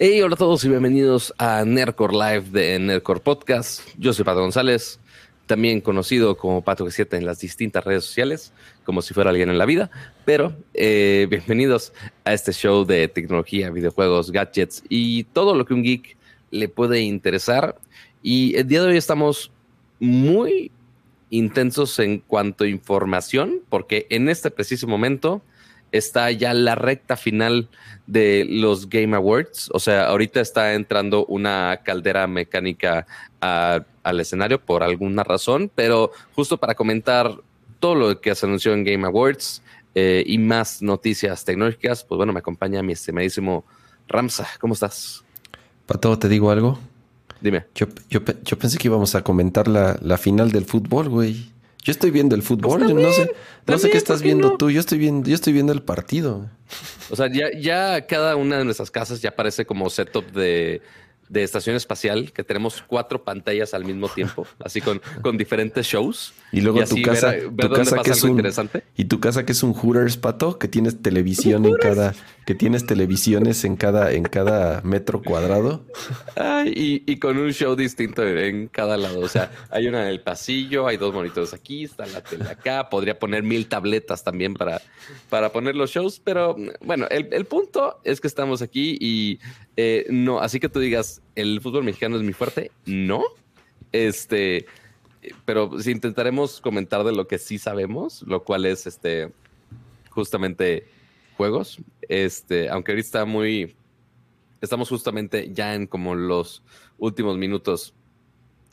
Hey, hola a todos y bienvenidos a Nerdcore Live de Nerdcore Podcast. Yo soy Pato González, también conocido como Pato G7 en las distintas redes sociales, como si fuera alguien en la vida. Pero eh, bienvenidos a este show de tecnología, videojuegos, gadgets y todo lo que un geek le puede interesar. Y el día de hoy estamos muy intensos en cuanto a información, porque en este preciso momento está ya la recta final de los Game Awards. O sea, ahorita está entrando una caldera mecánica al escenario por alguna razón, pero justo para comentar todo lo que se anunció en Game Awards eh, y más noticias tecnológicas, pues bueno, me acompaña mi estimadísimo Ramsa. ¿Cómo estás? Pato, ¿te digo algo? Dime. Yo, yo, pensé que íbamos a comentar la, la final del fútbol, güey. Yo estoy viendo el fútbol, pues no sé, no sé qué estás viendo tú, yo estoy viendo, yo estoy viendo el partido. O sea, ya, ya cada una de nuestras casas ya parece como setup de de estación espacial que tenemos cuatro pantallas al mismo tiempo, así con, con diferentes shows. Y luego tu casa, tu casa que es un, interesante. Y tu casa que es un Hooters pato, que tienes televisión en cada, que tienes televisiones en cada, en cada metro cuadrado. y, y, con un show distinto en cada lado. O sea, hay una en el pasillo, hay dos monitores aquí, está la tele acá. Podría poner mil tabletas también para, para poner los shows, pero bueno, el, el punto es que estamos aquí y eh, no, así que tú digas, el fútbol mexicano es mi fuerte, no. Este, pero sí intentaremos comentar de lo que sí sabemos, lo cual es este, justamente juegos. Este, aunque ahorita está muy, estamos justamente ya en como los últimos minutos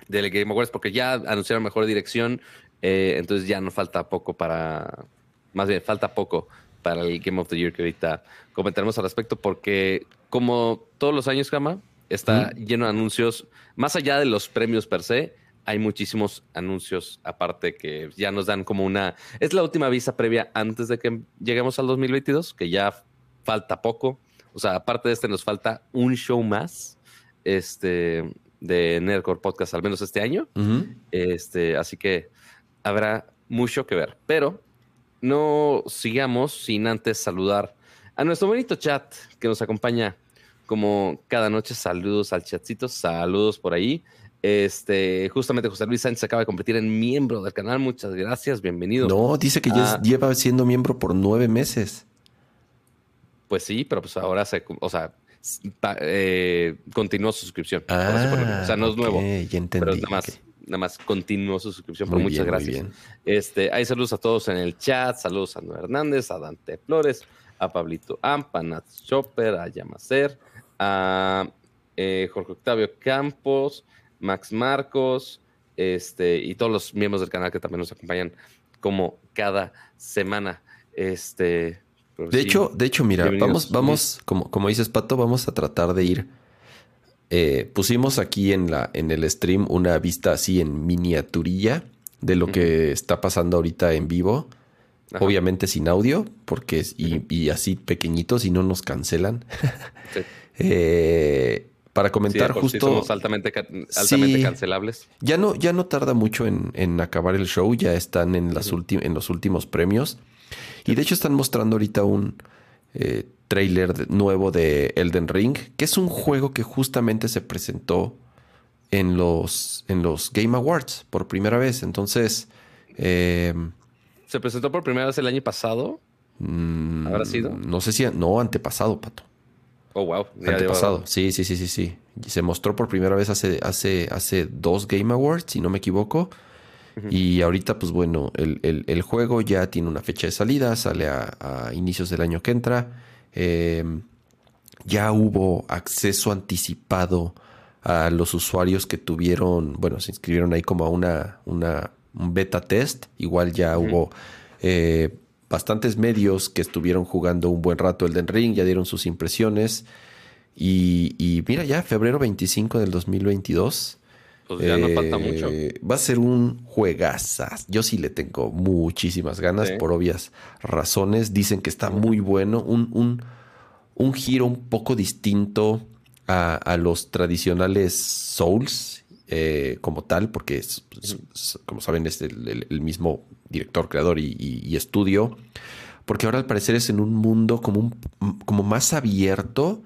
del Game Awards, porque ya anunciaron mejor dirección, eh, entonces ya no falta poco para, más bien falta poco para el Game of the Year que ahorita comentaremos al respecto, porque como todos los años, Jama, está lleno de anuncios. Más allá de los premios per se, hay muchísimos anuncios aparte que ya nos dan como una... Es la última visa previa antes de que lleguemos al 2022, que ya falta poco. O sea, aparte de este, nos falta un show más este, de Nerdcore Podcast, al menos este año. este, así que habrá mucho que ver. Pero no sigamos sin antes saludar a nuestro bonito chat que nos acompaña como cada noche. Saludos al chatcito, saludos por ahí. Este, justamente José Luis Sánchez acaba de convertir en miembro del canal. Muchas gracias, bienvenido. No, dice que ya ah. lleva siendo miembro por nueve meses. Pues sí, pero pues ahora se, o sea, eh, continuó su suscripción. Ah, o sea, no es nuevo. Ya entendí. Pero nada más nada más continuó su suscripción. Por muchas gracias. Este, hay saludos a todos en el chat. Saludos a Noé Hernández, a Dante Flores, a Pablito Ampa, a Nat Chopper, a Yamacer, a eh, Jorge Octavio Campos, Max Marcos, este, y todos los miembros del canal que también nos acompañan como cada semana. Este, de hecho, de hecho, mira, vamos, vamos, como, como dices, Pato, vamos a tratar de ir eh, pusimos aquí en, la, en el stream una vista así en miniaturilla de lo que está pasando ahorita en vivo. Obviamente sin audio, porque es, y, así pequeñitos y no nos cancelan. Eh, para comentar justo. altamente, altamente cancelables. Ya no, ya no tarda mucho en, acabar el show, ya están en, las en los últimos premios. Y de hecho están mostrando ahorita un eh, trailer nuevo de Elden Ring, que es un juego que justamente se presentó en los, en los Game Awards por primera vez. Entonces... Em, ¿Se presentó por primera vez el año pasado? Mm, ¿Habrá sido? No sé si... No, antepasado, Pato. Oh, wow. antepasado. Sí, sí, sí, sí, sí. Se mostró por primera vez hace, hace, hace dos Game Awards, si no me equivoco. Y ahorita, pues bueno, el, juego ya tiene una fecha de salida, sale a inicios del año que entra. Em, ya hubo acceso anticipado a los usuarios que tuvieron, bueno, se inscribieron ahí como a una, una un beta test. Igual ya hubo eh, bastantes medios que estuvieron jugando un buen rato el Den Ring, ya dieron sus impresiones. Y, mira, ya febrero 25 del 2022. Pues ya no falta mucho. Eh, va a ser un juegazas. Yo sí le tengo muchísimas ganas por obvias razones. Dicen que está muy bueno. Un, un, un giro un poco distinto a, los tradicionales Souls eh, como tal, porque como saben es el, mismo director, creador y, estudio, porque ahora al parecer es en un mundo como, como más abierto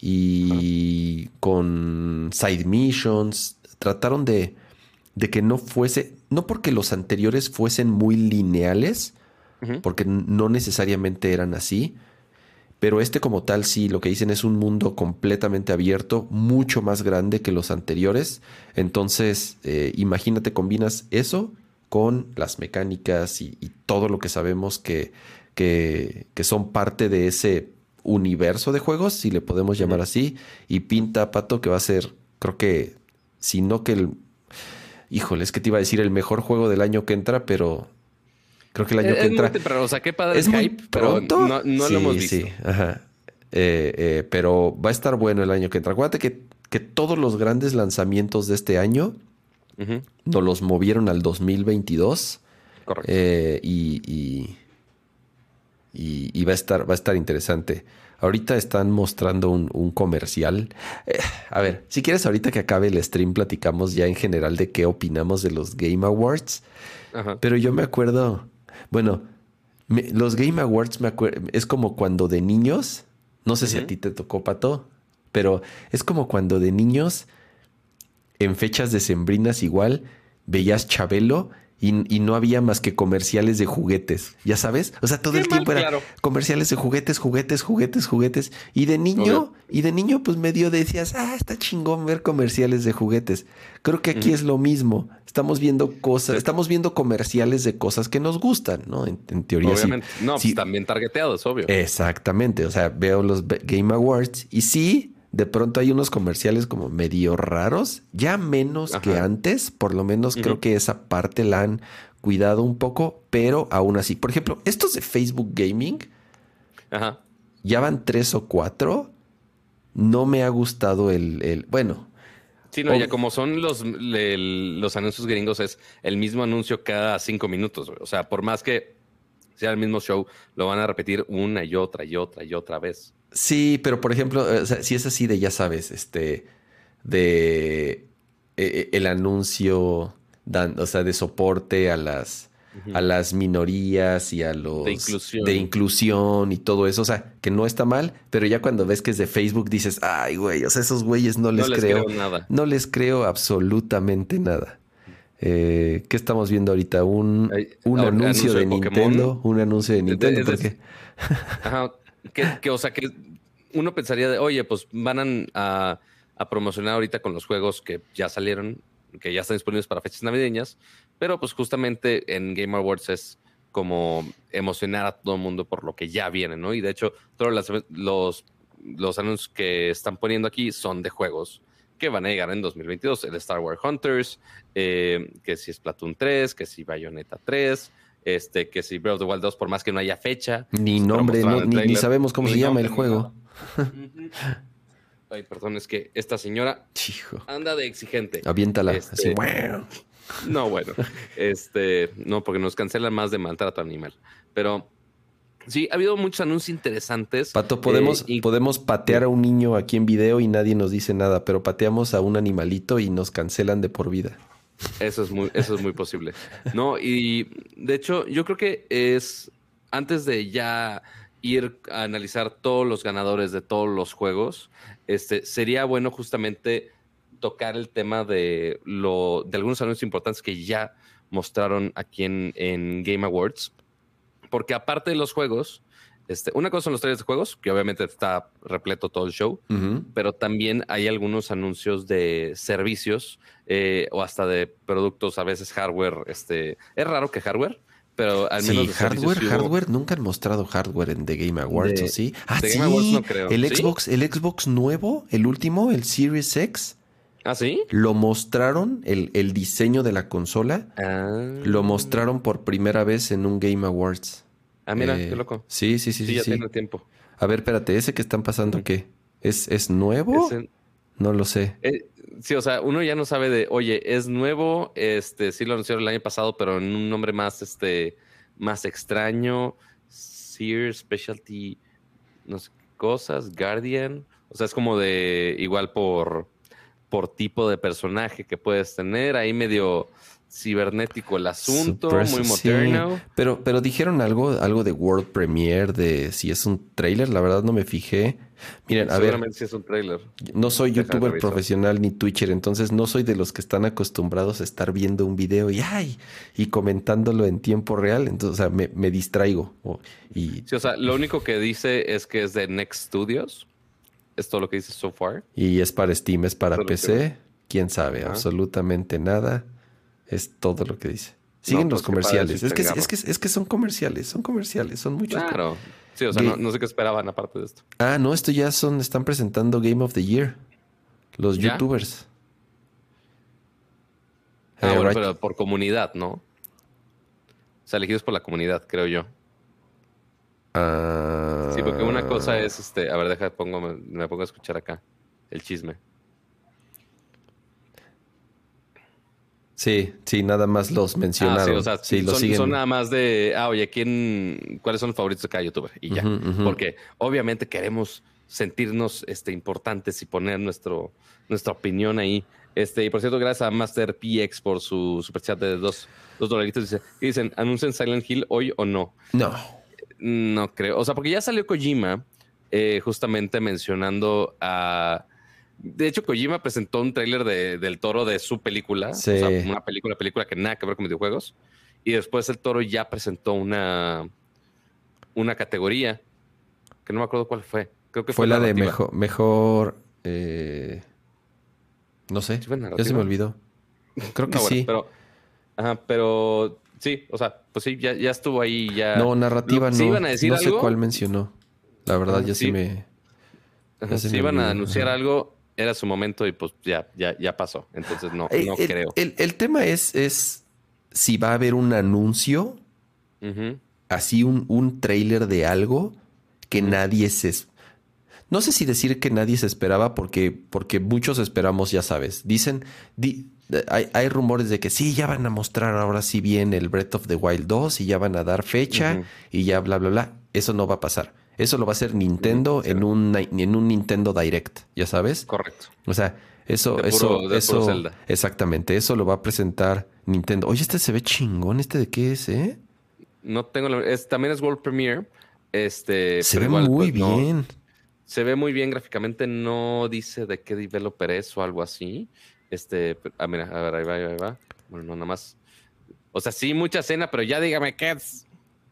y con side missions. Trataron de, de que no fuese, no porque los anteriores fuesen muy lineales, porque no necesariamente eran así, pero este como tal sí, lo que dicen es un mundo completamente abierto, mucho más grande que los anteriores. Entonces, eh, imagínate, combinas eso con las mecánicas y, todo lo que sabemos que, que, son parte de ese universo de juegos, si le podemos llamar así, y pinta Pato que va a ser, creo que, si no que el... Híjole, es que te iba a decir el mejor juego del año que entra, pero Creo que el año que entra. o sea, qué padre es hype, pero no, no lo hemos visto. Sí, ajá. Eh, eh, pero va a estar bueno el año que entra. Acuérdate que, que todos los grandes lanzamientos de este año nos los movieron al 2022. Correcto. Eh, y, y, va, a estar, va a estar interesante. Ahorita están mostrando un, un comercial. a ver, si quieres, ahorita que acabe el stream, platicamos ya en general de qué opinamos de los Game Awards. Ajá. Pero yo me acuerdo bueno, los Game Awards me es como cuando de niños, no sé si a ti te tocó, Pato, pero es como cuando de niños, en fechas decembrinas igual, veías Chabelo y, no había más que comerciales de juguetes, ya sabes. O sea, todo el tiempo era comerciales de juguetes, juguetes, juguetes, juguetes. Y de niño, y de niño, pues medio decías, ah, está chingón ver comerciales de juguetes. Creo que aquí es lo mismo. Estamos viendo cosas, estamos viendo comerciales de cosas que nos gustan, ¿no? En, teoría. Obviamente. no, pues también targeteados, obvio. Exactamente. O sea, veo los Game Awards y sí, de pronto hay unos comerciales como medio raros, ya menos que antes, por lo menos creo que esa parte la han cuidado un poco, pero aún así, por ejemplo, estos de Facebook Gaming, ya van tres o cuatro, no me ha gustado el, bueno. Sí, no, ya como son los, los anuncios gringos, es el mismo anuncio cada cinco minutos. O sea, por más que sea el mismo show, lo van a repetir una y otra y otra y otra vez. Sí, pero por ejemplo, eh, si es así de, ya sabes, este, de eh, eh, el anuncio, dan, o sea, de soporte a las, a las minorías y a los de inclusión. y todo eso, o sea, que no está mal, pero ya cuando ves que es de Facebook dices, ay, güey, o sea, esos güeyes no les, creo, nada. No les creo absolutamente nada. ¿Qué estamos viendo ahorita? Un, un anuncio, de, Nintendo. Un anuncio de Nintendo. Ajá, que, o sea, que uno pensaría de, oye, pues van a, promocionar ahorita con los juegos que ya salieron, que ya están disponibles para fechas navideñas, pero pues justamente en Game Awards es como emocionar a todo el mundo por lo que ya viene, ¿no? Y de hecho, todos los, los anuncios que están poniendo aquí son de juegos que van a llegar en 2022. El Star Wars Hunters, eh, que si es Platoon 3, que si Bayonetta 3, este, que si Breath of the Wild 2, por más que no haya fecha. Ni nombre, ni, sabemos cómo se llama el juego. Ay, perdón, es que esta señora anda de exigente. Aviéntala, así, este, No, bueno, este, no, porque nos cancelan más de maltrato animal. Pero sí, ha habido muchos anuncios interesantes. Pato, podemos, eh, podemos patear a un niño aquí en video y nadie nos dice nada, pero pateamos a un animalito y nos cancelan de por vida. Eso es muy, eso es muy posible. No, y de hecho, yo creo que es antes de ya ir a analizar todos los ganadores de todos los juegos, este sería bueno justamente tocar el tema de lo de algunos anuncios importantes que ya mostraron aquí en, en Game Awards. Porque aparte de los juegos, este, una cosa son los trailers de juegos, que obviamente está repleto todo el show, pero también hay algunos anuncios de servicios eh, o hasta de productos, a veces hardware. Este, es raro que hardware, pero al menos. Sí, hardware, hardware, nunca han mostrado hardware en The Game Awards, ¿o sí? Ah, sí. no creo. El Xbox, el Xbox nuevo, el último, el Series X. ¿Ah, sí? Lo mostraron, el, el diseño de la consola. Ah. Lo mostraron por primera vez en un Game Awards. Ah, mira, qué eh, loco. Sí, sí, sí. Sí, ya tiene tiempo. A ver, espérate, ¿ese que están pasando qué? ¿Es, ¿Es nuevo? No lo sé. Eh, sí, o sea, uno ya no sabe de, oye, es nuevo, este, sí lo anunciaron el año pasado, pero en un nombre más, este, más extraño. Sears Specialty, no sé, cosas, Guardian. O sea, es como de igual por, por tipo de personaje que puedes tener. Ahí medio cibernético el asunto, muy moderno. Pero, pero dijeron algo, algo de World Premiere, de si es un trailer, la verdad no me fijé. Miren, a ver. si es un trailer. No soy youtuber profesional ni Twitcher, entonces no soy de los que están acostumbrados a estar viendo un video y ay, y comentándolo en tiempo real. Entonces, o sea, me, me distraigo. Y... Sí, o sea, lo único que dice es que es de Next Studios. Es todo lo que dice so far. Y es para Steam, es para PC. Quién sabe, absolutamente nada. Es todo lo que dice. Siguen los pues, comerciales. Es que, es, que, es que son comerciales, son comerciales, son muchos. Claro. Sí, o sea, no, sé qué esperaban aparte de esto. Ah, no, esto ya son, están presentando Game of the Year. Los youtubers. Ah, eh, bueno, pero por comunidad, ¿no? O sea, elegidos por la comunidad, creo yo. Ah. sí, porque una cosa es, este, a ver, deja, pongo, me pongo a escuchar acá el chisme. Sí, sí, nada más los mencionaron. Ah, sí, o sea, son, nada más de, ah, oye, ¿quién, ¿cuáles son los favoritos de cada youtuber? Y ya. Porque obviamente queremos sentirnos este, importantes y poner nuestro, nuestra opinión ahí. Este, y por cierto, gracias a Master PX por su superchat de dos, dos dolaritos. Dice, dicen, ¿anuncian Silent Hill hoy o no? No. No creo. O sea, porque ya salió Kojima eh, justamente mencionando a de hecho, Kojima presentó un tráiler de, del toro de su película. O sea, una película, película que nada que ver con videojuegos. Y después el toro ya presentó una, una categoría que no me acuerdo cuál fue. Creo que fue, la de mejor, mejor eh, no sé, ya se me olvidó. Creo que sí. Pero, ajá, pero sí, o sea, pues sí, ya, ya estuvo ahí. Ya. No, narrativa no. Iban a decir no sé cuál mencionó. La verdad, ya sí, me. si iban a anunciar algo, era su momento y pues ya, ya, ya pasó. Entonces no, eh, no creo. El, tema es, es si va a haber un anuncio, así un, un trailer de algo que nadie se... No sé si decir que nadie se esperaba porque, porque muchos esperamos, ya sabes. Dicen, hay, hay, rumores de que sí, ya van a mostrar ahora sí bien el Breath of the Wild 2 y ya van a dar fecha y ya bla, bla, bla. Eso no va a pasar. Eso lo va a hacer Nintendo en, un, en un Nintendo Direct, ya sabes. Correcto. O sea, eso, eso, eso, exactamente, eso lo va a presentar Nintendo. Oye, este se ve chingón, ¿este de qué es, eh? No tengo la, es, también es World Premiere. Este, se ve muy pues, bien. se ve muy bien gráficamente, no dice de qué developer es o algo así. Este, ah, mira, a ver, ahí va, ahí va. Bueno, no, nada más. O sea, sí, mucha escena, pero ya dígame qué es.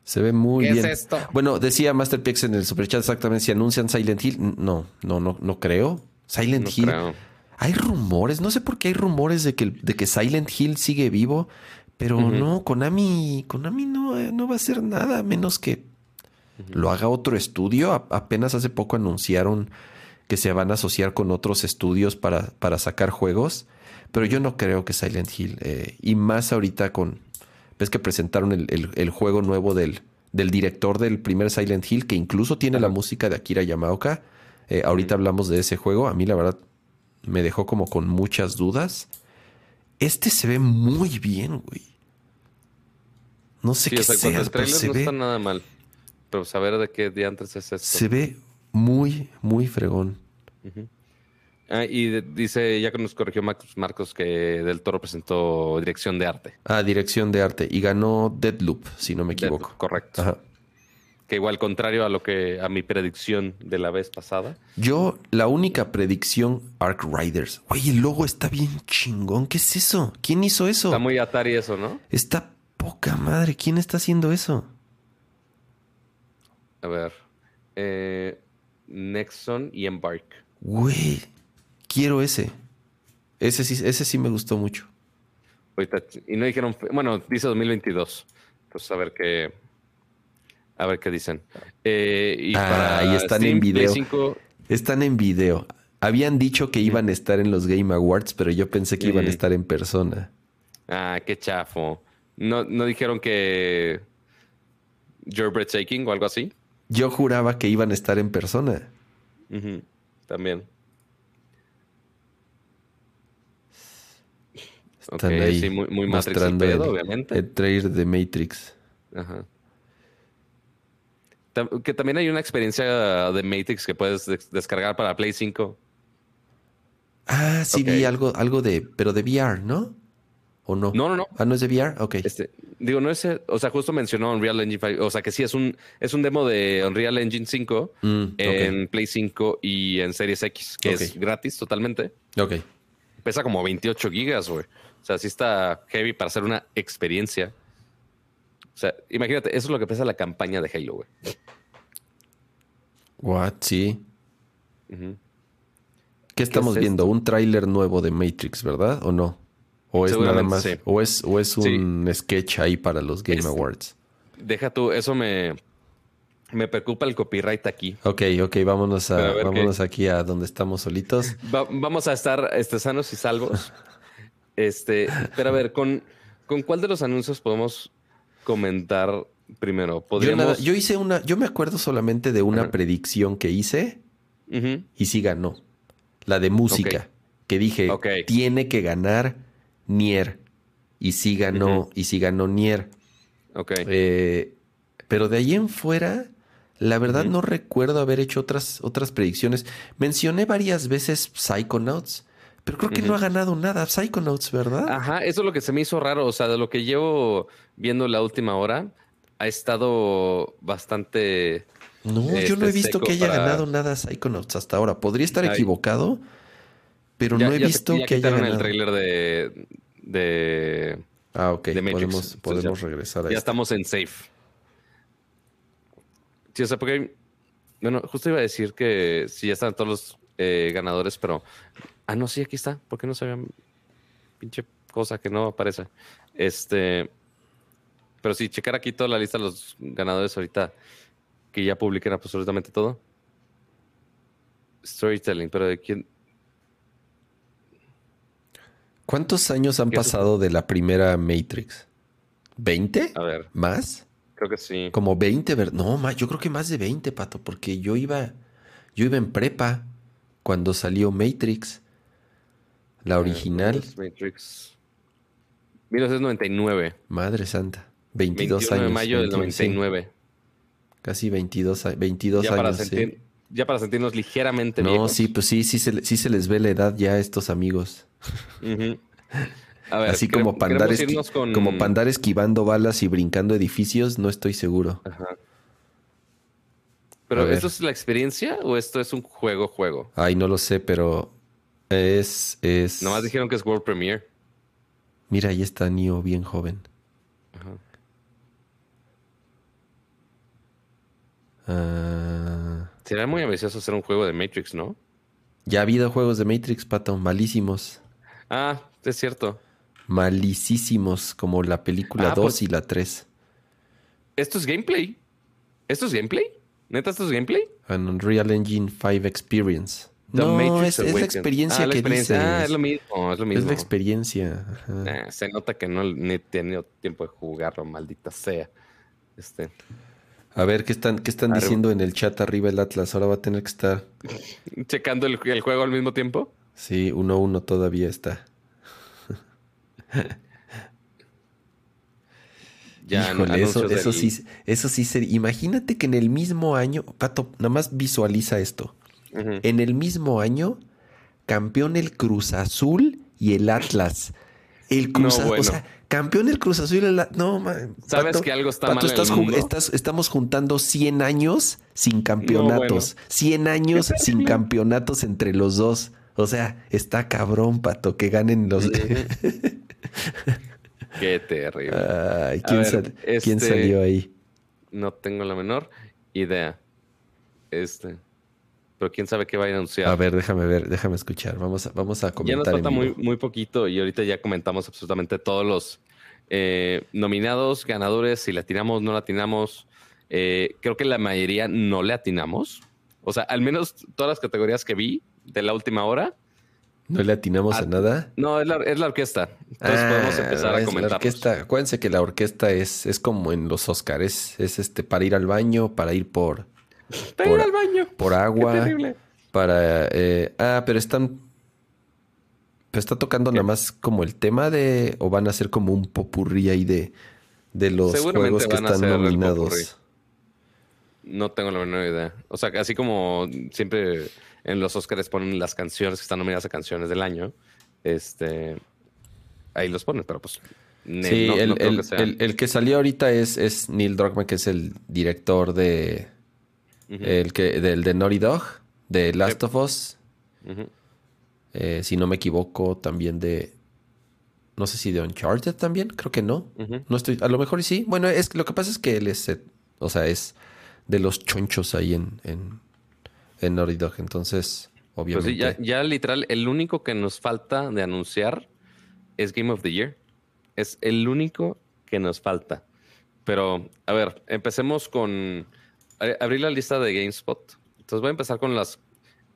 Se ve muy bien. Es esto? Bueno, decía Master Pix en el superchat exactamente si anuncian Silent Hill. No, no, no, no creo. Silent Hill. Hay rumores, no sé por qué hay rumores de que, de que Silent Hill sigue vivo, pero no, Konami, Konami no, no va a hacer nada a menos que lo haga otro estudio. apenas hace poco anunciaron que se van a asociar con otros estudios para, para sacar juegos, pero yo no creo que Silent Hill, eh, y más ahorita con, Ves que presentaron el, juego nuevo del, del, director del primer Silent Hill, que incluso tiene la música de Akira Yamaoka. Eh, ahorita hablamos de ese juego. A mí, la verdad, me dejó como con muchas dudas. Este se ve muy bien, güey. No sé qué sea, el pero no está nada mal. Pero saber de qué diantres es esto. Se ve muy, muy fregón. Ah, y dice, ya que nos corrigió Marcos, que Del Toro presentó dirección de arte. Ah, dirección de arte. Y ganó Deadloop, si no me equivoco. correcto. Que igual contrario a lo que a mi predicción de la vez pasada. Yo, la única predicción, Ark Riders. Oye, el logo está bien chingón. ¿Qué es eso? ¿Quién hizo eso? Está muy Atari eso, ¿no? Está poca madre. ¿Quién está haciendo eso? A ver. Eh, Nexon y Embark. Güey, quiero ese. Ese sí, ese sí me gustó mucho. y no dijeron, bueno, dice 2022. Entonces, a ver qué, a ver qué dicen. Eh, y ah, ahí están en video. Están en video. Habían dicho que iban a estar en los Game Awards, pero yo pensé que iban a estar en persona. Ah, qué chafo. ¿No, no dijeron que You're breathtaking o algo así? Yo juraba que iban a estar en persona. También. Están ahí sí, muy, muy mostrando el, obviamente. el trailer de Matrix. Ajá. Que también hay una experiencia de Matrix que puedes descargar para Play 5. Ah, sí, vi algo, algo de, pero de VR, ¿no? ¿O no? No, no, no. Ah, no es de VR. Ok. Este, digo, no es, o sea, justo mencionó Unreal Engine 5. O sea, que sí es un, es un demo de Unreal Engine 5 mm, en Play 5 y en Series X, que es gratis totalmente. Ok. Pesa como 28 gigas, güey. O sea, sí está heavy para hacer una experiencia. O sea, imagínate, eso es lo que pesa la campaña de Halo, güey. What? Sí. ¿Qué estamos viendo? Un tráiler nuevo de Matrix, ¿verdad? ¿O no? ¿O es nada más? ¿O es, o es un sketch ahí para los Game Awards? Deja tú, eso me, me preocupa el copyright aquí. Ok, ok, vámonos, a, vámonos aquí a donde estamos solitos. vamos a estar este, sanos y salvos. este, pero a ver, ¿con, ¿con cuál de los anuncios podemos comentar primero? Yo, hice una, yo me acuerdo solamente de una predicción que hice y sí ganó. La de música. Que dije, tiene que ganar Nier. Y sí ganó, y sí ganó Nier. Ok. Eh, pero de ahí en fuera, la verdad no recuerdo haber hecho otras, otras predicciones. Mencioné varias veces Psychonauts. Pero creo que no ha ganado nada Psychonauts, ¿verdad? Ajá, eso es lo que se me hizo raro. O sea, de lo que llevo viendo la última hora, ha estado bastante. No, yo no he este, visto que haya ganado nada Psychonauts hasta ahora. Podría estar equivocado, pero no he visto que haya ganado. el trailer de, de. Ah, ok. podemos, podemos regresar a Ya estamos en safe. Sí, o sea, porque. Bueno, justo iba a decir que sí, ya están todos los eh, ganadores, pero Ah, no, sí, aquí está. ¿Por qué no se ve? Pinche cosa que no aparece. Este. Pero sí, checar aquí toda la lista de los ganadores ahorita que ya publiquen absolutamente todo. Storytelling, pero de quién. ¿Cuántos años han pasado de la primera Matrix? ¿20? A ver. ¿Más? Creo que sí. Como 20, no, más, yo creo que más de 20, Pato, porque yo iba, yo iba en prepa cuando salió Matrix. La original. Matrix. 1999. Madre santa. 22 años. de mayo del 99. Casi 22, 22 ya años. Ya para sentirnos ligeramente No, sí, pues sí, sí se, sí se les ve la edad ya a estos amigos. a ver, Así como pandar, como pandar esquivando balas y brincando edificios, no estoy seguro. Ajá. ¿Pero esto es la experiencia o esto es un juego, juego? Ay, no lo sé, pero es, es. Nomás dijeron que es World Premiere. Mira, ahí está Neo bien joven. Ajá. Ah. Sería muy ambicioso hacer un juego de Matrix, ¿no? Ya ha habido juegos de Matrix, pato, malísimos. Ah, es cierto. Malicísimos, como la película 2 pues y la 3. ¿Esto es gameplay? ¿Esto es gameplay? ¿Neta esto es gameplay? An Unreal Engine 5 Experience no, es, la experiencia ah, que dices. Ah, es lo mismo, es lo mismo. Es la experiencia. se nota que no he tenido tiempo de jugarlo, maldita sea. Este. A ver, ¿qué están, qué están diciendo en el chat arriba el Atlas? Ahora va a tener que estar... ¿Checando el, juego al mismo tiempo? Sí, 1-1 todavía está. ya, Híjole, eso, eso sí, eso sí sería... Imagínate que en el mismo año... Pato, nada más visualiza esto. En el mismo año, campeón el Cruz Azul y el Atlas. El Cruz Azul, o sea, campeón el Cruz Azul y el Atlas. No, man, ¿Sabes que algo está mal estamos juntando 100 años sin campeonatos. 100 años sin campeonatos entre los dos. O sea, está cabrón, Pato, que ganen los... Qué terrible. ¿quién, ¿quién este, salió ahí? No tengo la menor idea. Este pero quién sabe qué va a anunciar. A ver, déjame ver, déjame escuchar. Vamos a, vamos a comentar. Ya nos falta muy, muy poquito y ahorita ya comentamos absolutamente todos los eh, nominados, ganadores, si le atinamos, no le atinamos. Eh, creo que la mayoría no le atinamos. O sea, al menos todas las categorías que vi de la última hora. ¿No le atinamos a, ah, nada? No, es la, orquesta. Entonces ah, podemos empezar a comentar. Acuérdense que la orquesta es, es como en los Oscars. Es, este para ir al baño, para ir por para por, ir al baño. Por agua. Para. Eh, ah, pero están. Pero está tocando nada más como el tema de. O van a ser como un popurrí ahí de. De los juegos que están nominados. No tengo la menor idea. O sea, así como siempre en los Oscars ponen las canciones que están nominadas a canciones del año, este, ahí los ponen, pero pues. Sí, el, que salió ahorita es, es Neil Druckmann, que es el director de. El que, del de Naughty Dog, de Last of Us. Eh, si no me equivoco, también de. No sé si de Uncharted también, creo que no. No estoy. A lo mejor sí. Bueno, es lo que pasa es que él es. O sea, es de los chonchos ahí en, en, en Naughty Dog. Entonces, obviamente. Pues sí, ya, literal, el único que nos falta de anunciar es Game of the Year. Es el único que nos falta. Pero, a ver, empecemos con. Abrir la lista de GameSpot. Entonces voy a empezar con las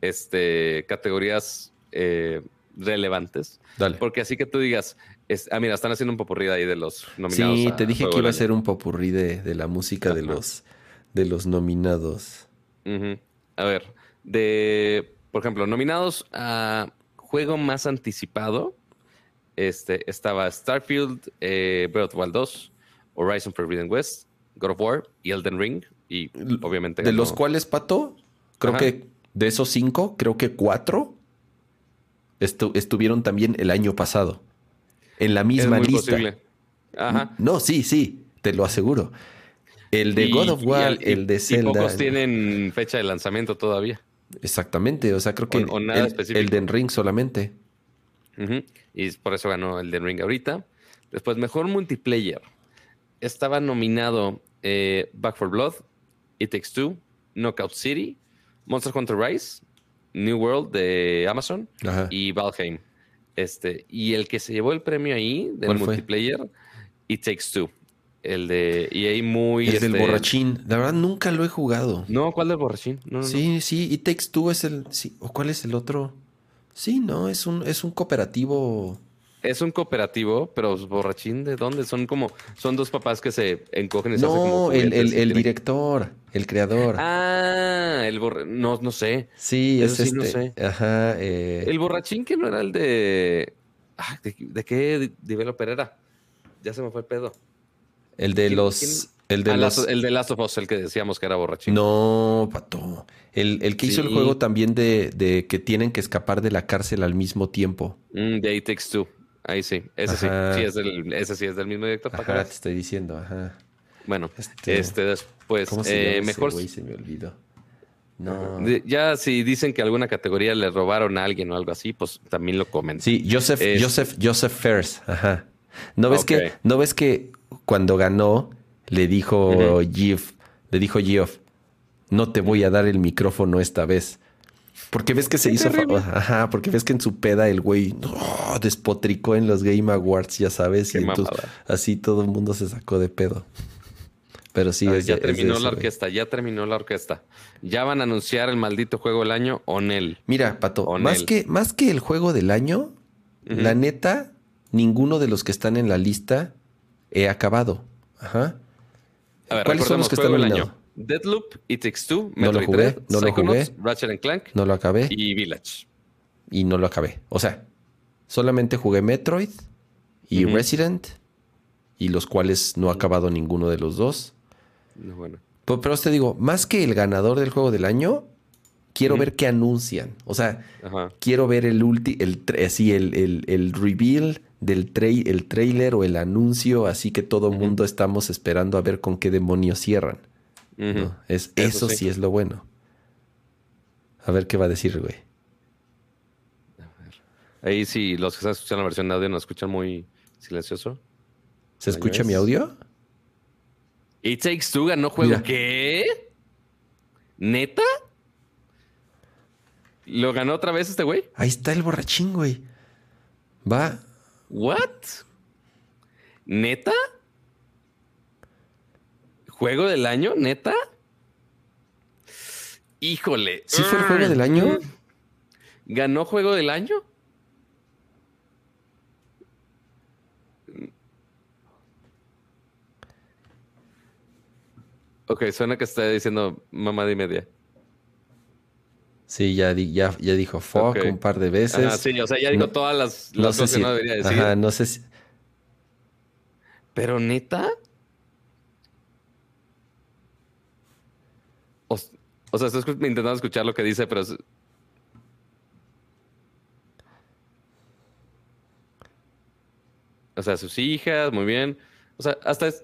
este, categorías eh, relevantes. Dale. Porque así que tú digas, ah, mira, están haciendo un popurrí ahí de los nominados. Sí, te dije que iba a ser un popurrí de, de la música de los, de los nominados. A ver, de, por ejemplo, nominados a juego más anticipado, este, estaba Starfield, eh, Breath of the Wild 2, Horizon Forbidden West, God of War y Elden Ring. Y obviamente. De los cuales, Pato, creo que de esos cinco, creo que cuatro estuvieron también el año pasado. En la misma lista. Ajá. No, sí, sí, te lo aseguro. El de God of War, el, de Zelda. Y pocos tienen fecha de lanzamiento todavía. Exactamente, o sea, creo que el, de Ring solamente. Y por eso ganó el de Ring ahorita. Después, mejor multiplayer. Estaba nominado eh, Back for Blood, It Takes Two, Knockout City, Monster Hunter Rise, New World de Amazon y Valheim. Este, y el que se llevó el premio ahí del multiplayer, It Takes Two. El de EA muy. Es del este, borrachín. La verdad, nunca lo he jugado. No, ¿cuál del borrachín? sí, sí. Y Takes Two es el. Sí. ¿O cuál es el otro? Sí, no, es un, es un cooperativo. Es un cooperativo, pero borrachín, ¿de dónde? Son como. Son dos papás que se encogen y se hacen como. No, el, el, director, el creador. Ah, el borrachín. No, no sé. Sí, es sí, no este, sé. Ajá. Eh... El borrachín que no era el de. Ah, ¿de, ¿de, qué developer era? Ya se me fue el pedo. El de los. El de, ah, los... el de Last of Us, el que decíamos que era borrachín. No, pato. El, el que hizo el juego también de, de, que tienen que escapar de la cárcel al mismo tiempo. Mm, de It Takes Two. Ahí sí. Ese sí. sí es del, ese sí es del mismo director. Ajá, te estoy diciendo. Ajá. Bueno, este, este después. ¿Cómo se eh, mejor. se me olvidó. No. Ya si dicen que alguna categoría le robaron a alguien o algo así, pues también lo comen. Sí, Joseph, Joseph, Joseph Fairs. Ajá. ¿No ves, que, ¿No ves que cuando ganó le dijo Jeff, le dijo Geoff, no te voy a dar el micrófono esta vez? Porque ves que se hizo... Ajá, porque ves que en su peda el güey despotricó en los Game Awards, ya sabes. y entonces, así todo el mundo se sacó de pedo. Pero sí, ya terminó la orquesta, ya terminó la orquesta. Ya van a anunciar el maldito juego del año, Onel. Mira, Pato, más que, más que el juego del año, la neta, ninguno de los que están en la lista he acabado. Ajá. A ver, ¿Cuáles son los que están en el año? Deadloop, It Takes Two, Metroid no lo jugué, no lo jugué. Ratchet Clank. No lo acabé. Y Village. Y no lo acabé. O sea, solamente jugué Metroid y Resident, y los cuales no he acabado ninguno de los dos. No, bueno. Pero, pero, te digo, más que el ganador del juego del año, quiero ver qué anuncian. O sea, quiero ver el ulti, el, así, el, el, el reveal del el trailer o el anuncio, así que todo el mundo estamos esperando a ver con qué demonios cierran. Es, eso, sí. es lo bueno. A ver qué va a decir, güey. Ahí sí, los que están escuchando la versión de audio nos escuchan muy silencioso. ¿Se escucha mi audio? It Takes Two ganó juego. ¿Qué? ¿Neta? ¿Lo ganó otra vez este güey? Ahí está el borrachín, güey. Va ¿What? ¿Neta? ¿Juego del año? ¿Neta? Híjole. ¿Sí fue el juego del año? ¿Ganó juego del año? Ok, suena que está diciendo mamá de media. Sí, ya, ya, ya dijo fuck un par de veces. Ah, sí, o sea, ya dijo todas las, cosas que no debería decir. Ajá, no sé si. Pero neta. O, o sea, estoy intentando escuchar lo que dice, pero es- O sea, sus hijas, muy bien. O sea, hasta es.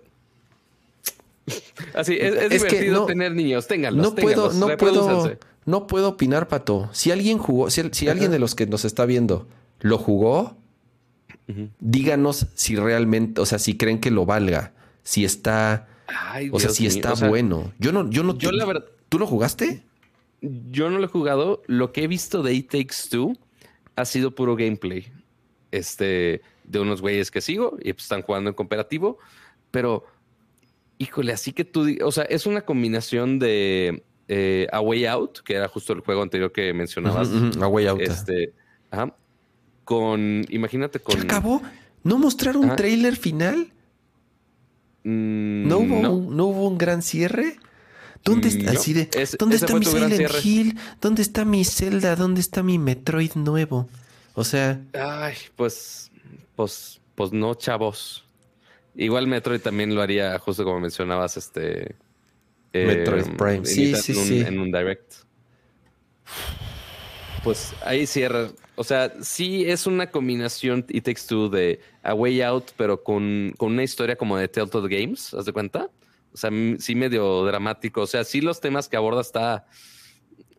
Así, es, es divertido no- tener niños. Ténganlos, No puedo, no puedo, no puedo opinar, Pato. Si alguien jugó, si, si alguien de los que nos está viendo lo jugó, díganos si realmente, o sea, si creen que lo valga, si está, Ay, o sea, si mío. está O sea, bueno. Yo no, yo no. yo la verdad- ¿Tú lo jugaste? Yo no lo he jugado. Lo que he visto de It Takes Two ha sido puro gameplay. Este, de unos güeyes que sigo y pues, están jugando en cooperativo. Pero, híjole, así que tú, o sea, es una combinación de eh, A Way Out, que era justo el juego anterior que mencionabas. Ujú, A Way Out. Este, ajá, con, imagínate con. ¿Ya acabó? ¿No mostraron un Ajá. trailer final? Mm, ¿No hubo, no. Un, ¿No hubo un gran cierre? ¿Dónde está? no. Así de, ¿dónde está mi Silent. Hill? ¿Dónde está mi Zelda? ¿Dónde está mi Metroid nuevo? O sea, Ay, pues, pues, pues no, chavos. Igual Metroid también lo haría, justo como mencionabas, este. Metroid Prime. Sí, sí, un, sí. En un direct. Pues ahí cierra. O sea, sí es una combinación It Takes Two de A Way Out, pero con, con una historia como de Telltale Games, ¿haz de cuenta? O sea, sí medio dramático. O sea, sí los temas que aborda está...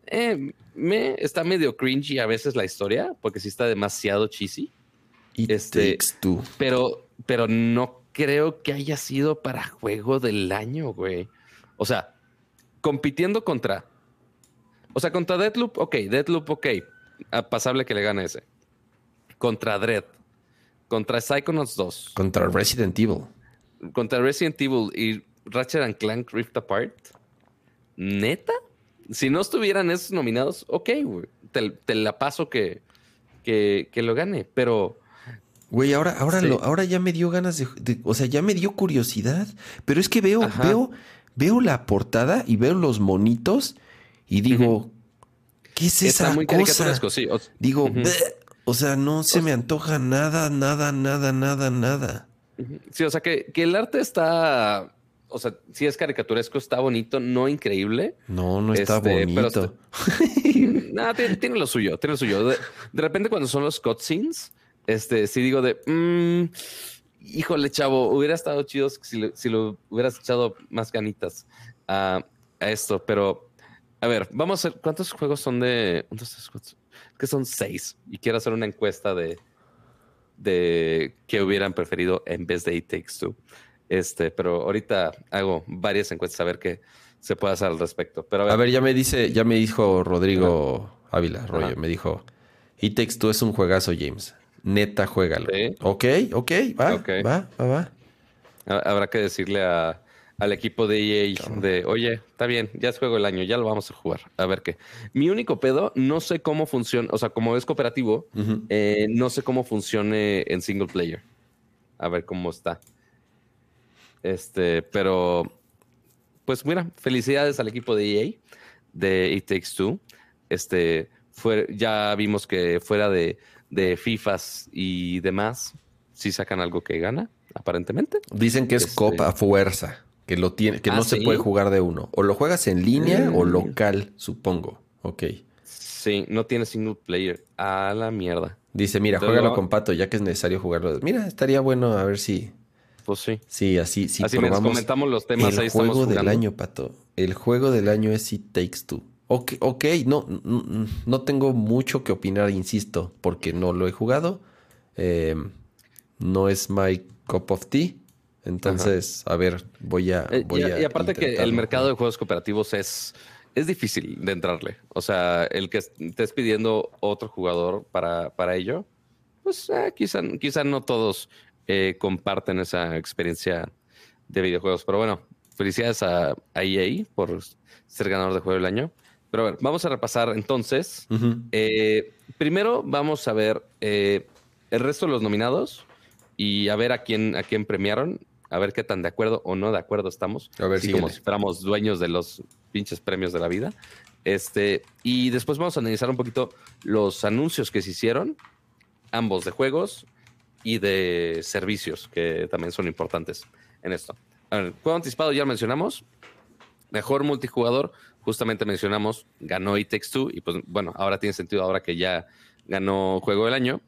eh, me, está medio cringy a veces la historia, porque sí está demasiado cheesy. It Este-. Pero, pero no creo que haya sido para juego del año, güey. O sea, compitiendo contra. O sea, contra Deadloop, ok, Deadloop, ok. Pasable que le gane ese. Contra Dread. Contra Psychonauts 2. Contra Resident Evil. Contra Resident Evil y Ratchet and Clank Rift Apart. ¿Neta? Si no estuvieran esos nominados, ok, güey. Te, te la paso que, que, que lo gane. Pero. Güey, ahora, ahora, Sí. lo, ahora ya me dio ganas de, de- O sea, ya me dio curiosidad. Pero es que veo, Ajá. veo, veo la portada y veo los monitos y digo, ¿qué es Está esa muy cosa? sí. O- Digo, o sea, no se me antoja nada, nada, nada, nada, nada. Sí, o sea que, que el arte está, o sea, sí es caricaturesco, está bonito, no increíble. No, no está Este, pero bonito. Nada, tiene, tiene lo suyo, tiene lo suyo. De, de repente cuando son los cutscenes, este, sí digo de, mm, híjole, chavo, hubiera estado chido si, lo- si lo hubieras echado más ganitas a, a esto, pero a ver, vamos a hacer, ¿cuántos juegos son de, cuatro? que son seis y quiero hacer una encuesta de, de qué hubieran preferido en vez de It Takes Two. Este, pero ahorita hago varias encuestas a ver qué se puede hacer al respecto. Pero A ver, ya me dice, ya me dijo Rodrigo Ávila, Rollo, Ajá. me dijo, Takes Two es un juegazo, James. Neta, juégalo. Sí. Ok, ok, va, va, va, va. Ha- Habrá que decirle a- al equipo de EA de, oye, está bien, ya es juego del año, ya lo vamos a jugar. A ver qué. Mi único pedo, no sé cómo funciona, o sea, como es cooperativo, eh, no sé cómo funcione en single player. A ver cómo está. Este, pero, pues mira, felicidades al equipo de EA de It Takes Two. Este, fue, ya vimos que fuera de, de FIFAs y demás, sí sacan algo que gana, aparentemente. Dicen que es Este- copa fuerza, que lo tiene, que Ah, no se puede jugar de uno. O lo juegas en línea o Mm. local, supongo. Ok. Sí, no tiene single player. A la mierda. Dice, mira, Entonces, juégalo con Pato, ya que es necesario jugarlo. Mira, estaría bueno a ver si, Pues sí. si así, si Así probamos comentamos los temas, el ahí estamos juego del año, Pato. El juego del año es It Takes Two. Ok, ok, no, no, no tengo mucho que opinar, insisto, porque no lo he jugado. Eh, no es my cup of tea. Entonces, a ver, voy a. Eh, voy y, a y aparte que el mercado de juegos cooperativos es, es difícil de entrarle. O sea, el que estés pidiendo otro jugador para, para ello, pues eh, quizá, quizá no todos eh, comparten esa experiencia de videojuegos. Pero bueno, felicidades a, a EA por ser ganador de juego del año. Pero a ver, vamos a repasar entonces. Eh, primero vamos a ver eh, el resto de los nominados y a ver a quién, a quién premiaron, a ver qué tan de acuerdo o no de acuerdo estamos. A ver, Así síguele. como si fuéramos dueños de los pinches premios de la vida. Este, y después vamos a analizar un poquito los anuncios que se hicieron, ambos de juegos y de servicios, que también son importantes en esto. A ver, juego anticipado ya lo mencionamos. Mejor multijugador justamente mencionamos, ganó It Takes Two y pues bueno, ahora tiene sentido ahora que ya ganó Juego del Año.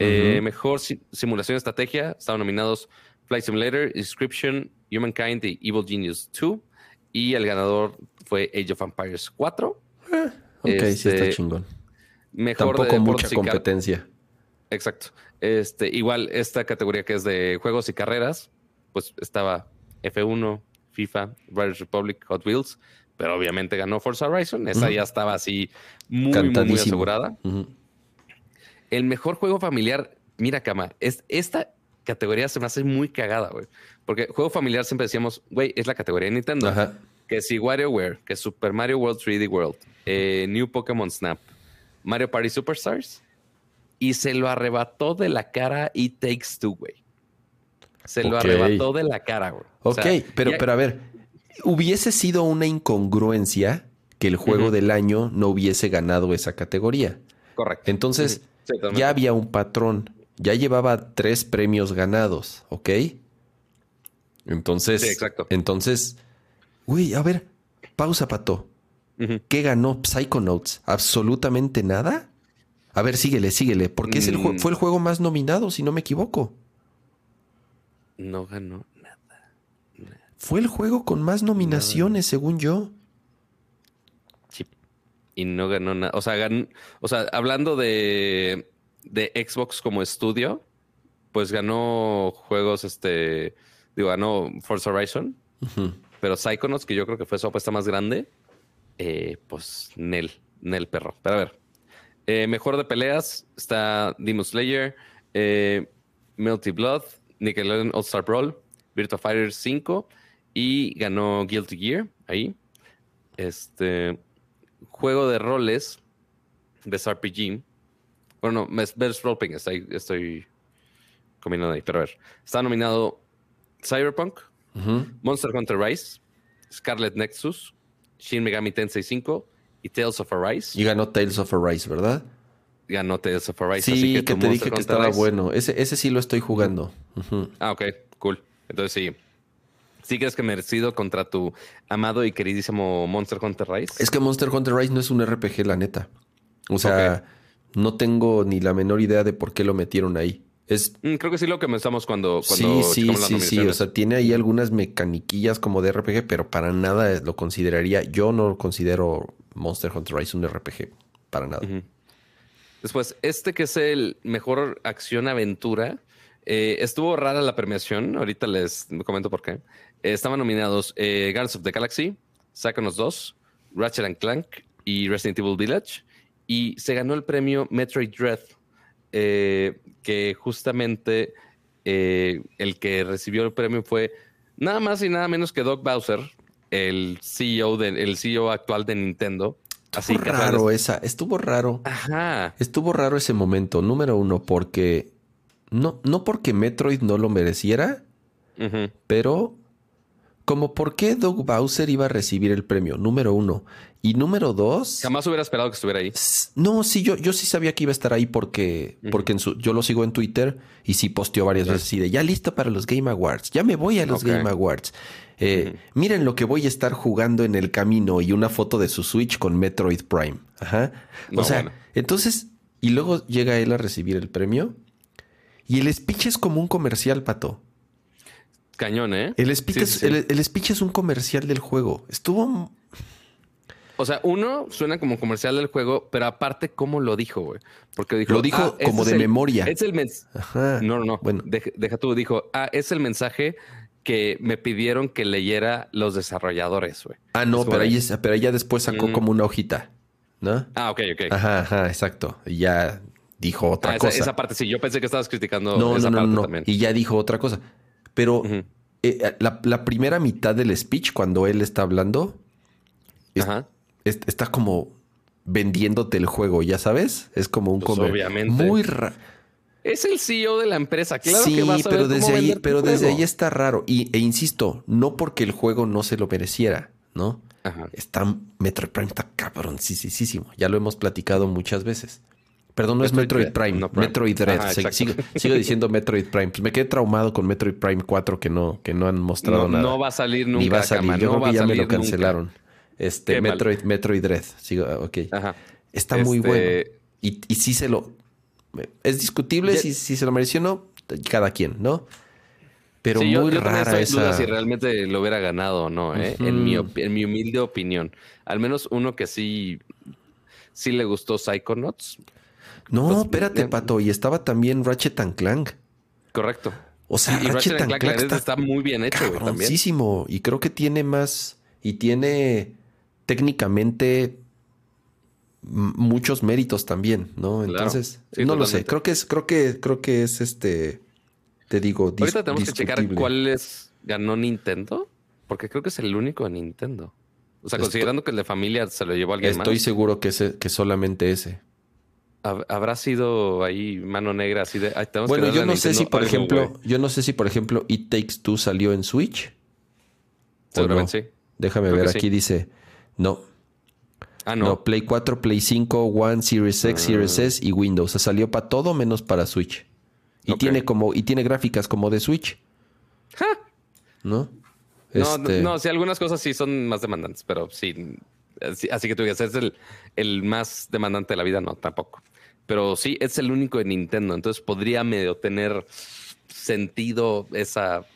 Eh, mejor simulación de estrategia, estaban nominados Flight Simulator, Inscription, Humankind y Evil Genius 2. Y el ganador fue Age of Empires 4. Eh, ok, sí está este, chingón. Mejor Tampoco mucha competencia. Exacto. Este, igual, esta categoría que es de juegos y carreras, pues estaba F1, FIFA, Riders Republic, Hot Wheels, pero obviamente ganó Forza Horizon. Esa ya estaba así muy, muy, asegurada. El mejor juego familiar, mira, Cama, es, esta categoría se me hace muy cagada, güey. Porque juego familiar siempre decíamos, güey, es la categoría de Nintendo. Que si WarioWare, que Super Mario World 3D World, eh, New Pokémon Snap, Mario Party Superstars, y se lo arrebató de la cara y Takes Two, güey. Se lo arrebató de la cara, güey. Ok, pero, pero a ver, hubiese sido una incongruencia que el juego del año no hubiese ganado esa categoría. Correcto. Entonces, ya había un patrón. Ya llevaba tres premios ganados, ¿ok? Entonces, sí, exacto. entonces, uy, a ver, pausa, Pato. ¿Qué ganó Psychonauts? ¿Absolutamente nada? A ver, síguele, síguele, porque es el mm. fue el juego más nominado, si no me equivoco. No ganó fue el juego con más nominaciones, según yo. Y no ganó nada. O sea, o sea, hablando de, de Xbox como estudio, pues ganó juegos, este, digo, ganó Forza Horizon, pero Psychonauts, que yo creo que fue su apuesta más grande, eh, pues Nel, Nel perro. Pero a ver, eh, mejor de peleas está Demon Slayer, eh, Melty Blood, Nickelodeon All Star Brawl, Virtua Fighter 5 y ganó Guilty Gear ahí. Este juego de roles, Best RPG. Bueno, no, Best Role estoy, estoy combinando ahí, pero a ver. Está nominado Cyberpunk, Monster Hunter Rise, Scarlet Nexus, Shin Megami Tensei 5 y Tales of Arise. Y ganó Tales of Arise, ¿verdad? Ganó Tales of Arise. Sí, que, te dije que estaba bueno. Ese, ese sí lo estoy jugando. Ah, ok, cool. Entonces sí, ¿Sí crees que merecido contra tu amado y queridísimo Monster Hunter Rise? Es que Monster Hunter Rise no es un RPG, la neta. O sea, no tengo ni la menor idea de por qué lo metieron ahí. Es... Mm, creo que sí lo que pensamos cuando, cuando Sí, sí, sí, sí. O sea, tiene ahí algunas mecaniquillas como de RPG, pero para nada lo consideraría. Yo no considero Monster Hunter Rise un RPG. Para nada. Después, este que es el mejor acción-aventura, eh, estuvo rara la premiación. Ahorita les comento por qué. Eh, estaban nominados eh, Guardians of the Galaxy, Psychonauts 2, Ratchet and Clank y Resident Evil Village. Y se ganó el premio Metroid Dread, eh, que justamente el que recibió el premio fue nada más y nada menos que Doc Bowser, el CEO, el CEO actual de Nintendo. Estuvo raro esa, estuvo raro. Ajá. Estuvo raro ese momento, número uno, porque no, no porque Metroid no lo mereciera, pero como por qué Doug Bowser iba a recibir el premio, número uno. Y número dos. Jamás hubiera esperado que estuviera ahí. No, sí, yo, yo sí sabía que iba a estar ahí porque, porque en su, yo lo sigo en Twitter y sí posteó varias veces y de ya listo para los Game Awards, ya me voy a los Game Awards. Eh, miren lo que voy a estar jugando en el camino y una foto de su Switch con Metroid Prime. Ajá. o sea, entonces, y luego llega él a recibir el premio y el speech es como un comercial, pato. Cañón, ¿eh? El speech, es, El, speech es un comercial del juego. Estuvo. O sea, uno suena como comercial del juego, pero aparte, ¿cómo lo dijo, güey? Porque dijo. Lo dijo ah, como de memoria. Es el mensaje. No, no, no. Bueno. Deja, tú, dijo, ah, es el mensaje que me pidieron que leyera los desarrolladores, güey. Ah, no, pero, ella, pero ella después sacó mm. como una hojita, ¿no? Ah, ok, ok. Ajá, ajá, exacto. Y ya dijo otra ah, cosa. Esa, parte sí, yo pensé que estabas criticando no, esa no, parte no, también. Y ya dijo otra cosa. Pero eh, la, primera mitad del speech, cuando él está hablando, está como vendiéndote el juego, ya sabes. Es como un pues muy raro. Es el CEO de la empresa, claro que a pero desde ahí, pero desde ahí está raro. Y, e insisto, no porque el juego no se lo mereciera, ¿no? Ajá. Está Metroid Prime está cabroncísimo. Ya lo hemos platicado muchas veces. Perdón, no es Metroid Prime, Metroid Dread. sigo, diciendo Metroid Prime. Pues me quedé traumado con Metroid Prime 4 que no, que no han mostrado nada. No va a salir nunca. Ni va a salir. Yo creo que ya me lo cancelaron. Este, Metroid, Metroid Dread. Sí, ok. Está muy este bueno. Y, y sí se lo. Es discutible si, si, se lo mereció o no, cada quien, ¿no? Pero muy yo, yo rara esa. si realmente lo hubiera ganado o no, ¿eh? en, mi en mi humilde opinión. Al menos uno que sí, sí le gustó Psychonauts. No, pues, espérate, Pato. Y estaba también Ratchet and Clank. Correcto. O sea, Ratchet, and Clank, está, muy bien hecho, también. Y creo que tiene más. Y tiene técnicamente muchos méritos también, ¿no? Entonces, no lo sé. Creo que es, creo que, creo que es este. Te digo, Ahorita tenemos que checar cuáles ganó Nintendo, porque creo que es el único de Nintendo. O sea, considerando que el de familia se lo llevó alguien estoy más. Estoy seguro que, ese, que solamente ese. Habrá sido ahí mano negra así de. bueno, yo no sé si, por ejemplo, yo no sé si, por ejemplo, It Takes Two salió en Switch. Seguramente sí. Déjame ver, aquí dice. No. Ah, no. Play 4, Play 5, One, Series X, Series ah. S y Windows. O sea, salió para todo menos para Switch. Y tiene como, y tiene gráficas como de Switch. ¿No? Este... No, sí, algunas cosas sí son más demandantes, pero sí. Así, que tú digas, es el, el más demandante de la vida, no, tampoco. Pero sí, es el único de Nintendo. Entonces podría medio tener sentido esa,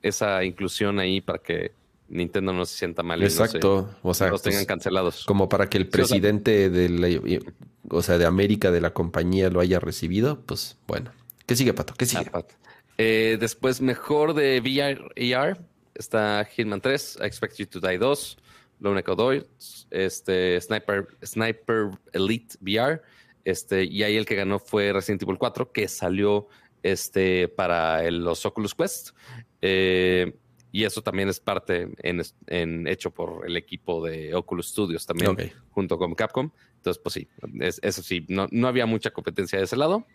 esa inclusión ahí para que Nintendo no se sienta mal. Exacto. o sea, los tengan pues, cancelados. Como para que el presidente de la, o sea, de América de la compañía lo haya recibido, pues bueno. ¿Qué sigue, Pato? ¿Qué sigue? Ah, eh, después, mejor de VR e está Hitman 3, I Expect You to Die 2, Lone Echo 2, este, Sniper, Sniper Elite VR, este, y ahí el que ganó fue Resident Evil 4, que salió este, para los Oculus Quest. Eh, y eso también es parte en, hecho por el equipo de Oculus Studios también, junto con Capcom. Entonces, pues sí, eso sí, no, no, había mucha competencia de ese lado.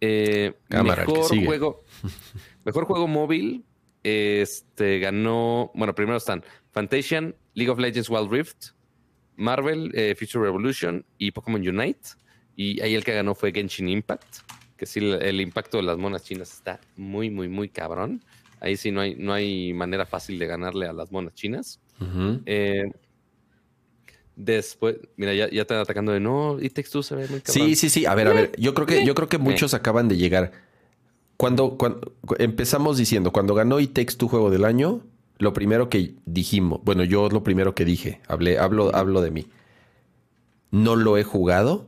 Eh, mejor juego, mejor juego móvil. Este ganó. Bueno, primero están Fantasian, League of Legends Wild Rift, Marvel, eh, Future Revolution y Pokémon Unite. Y ahí el que ganó fue Genshin Impact. Que sí, el impacto de las monas chinas está muy, muy, muy cabrón. Ahí sí no hay, no hay manera fácil de ganarle a las monas chinas. Eh, después, mira, ya, ya están atacando de no, y Textu se ve muy cabrón. Sí, sí, sí. A ver, a ver. Yo creo que, yo creo que muchos acaban de llegar. Cuando, cuando empezamos diciendo, cuando ganó y tu juego del año, lo primero que dijimos, bueno, yo lo primero que dije, hablé, hablo, hablo de mí. No lo he jugado,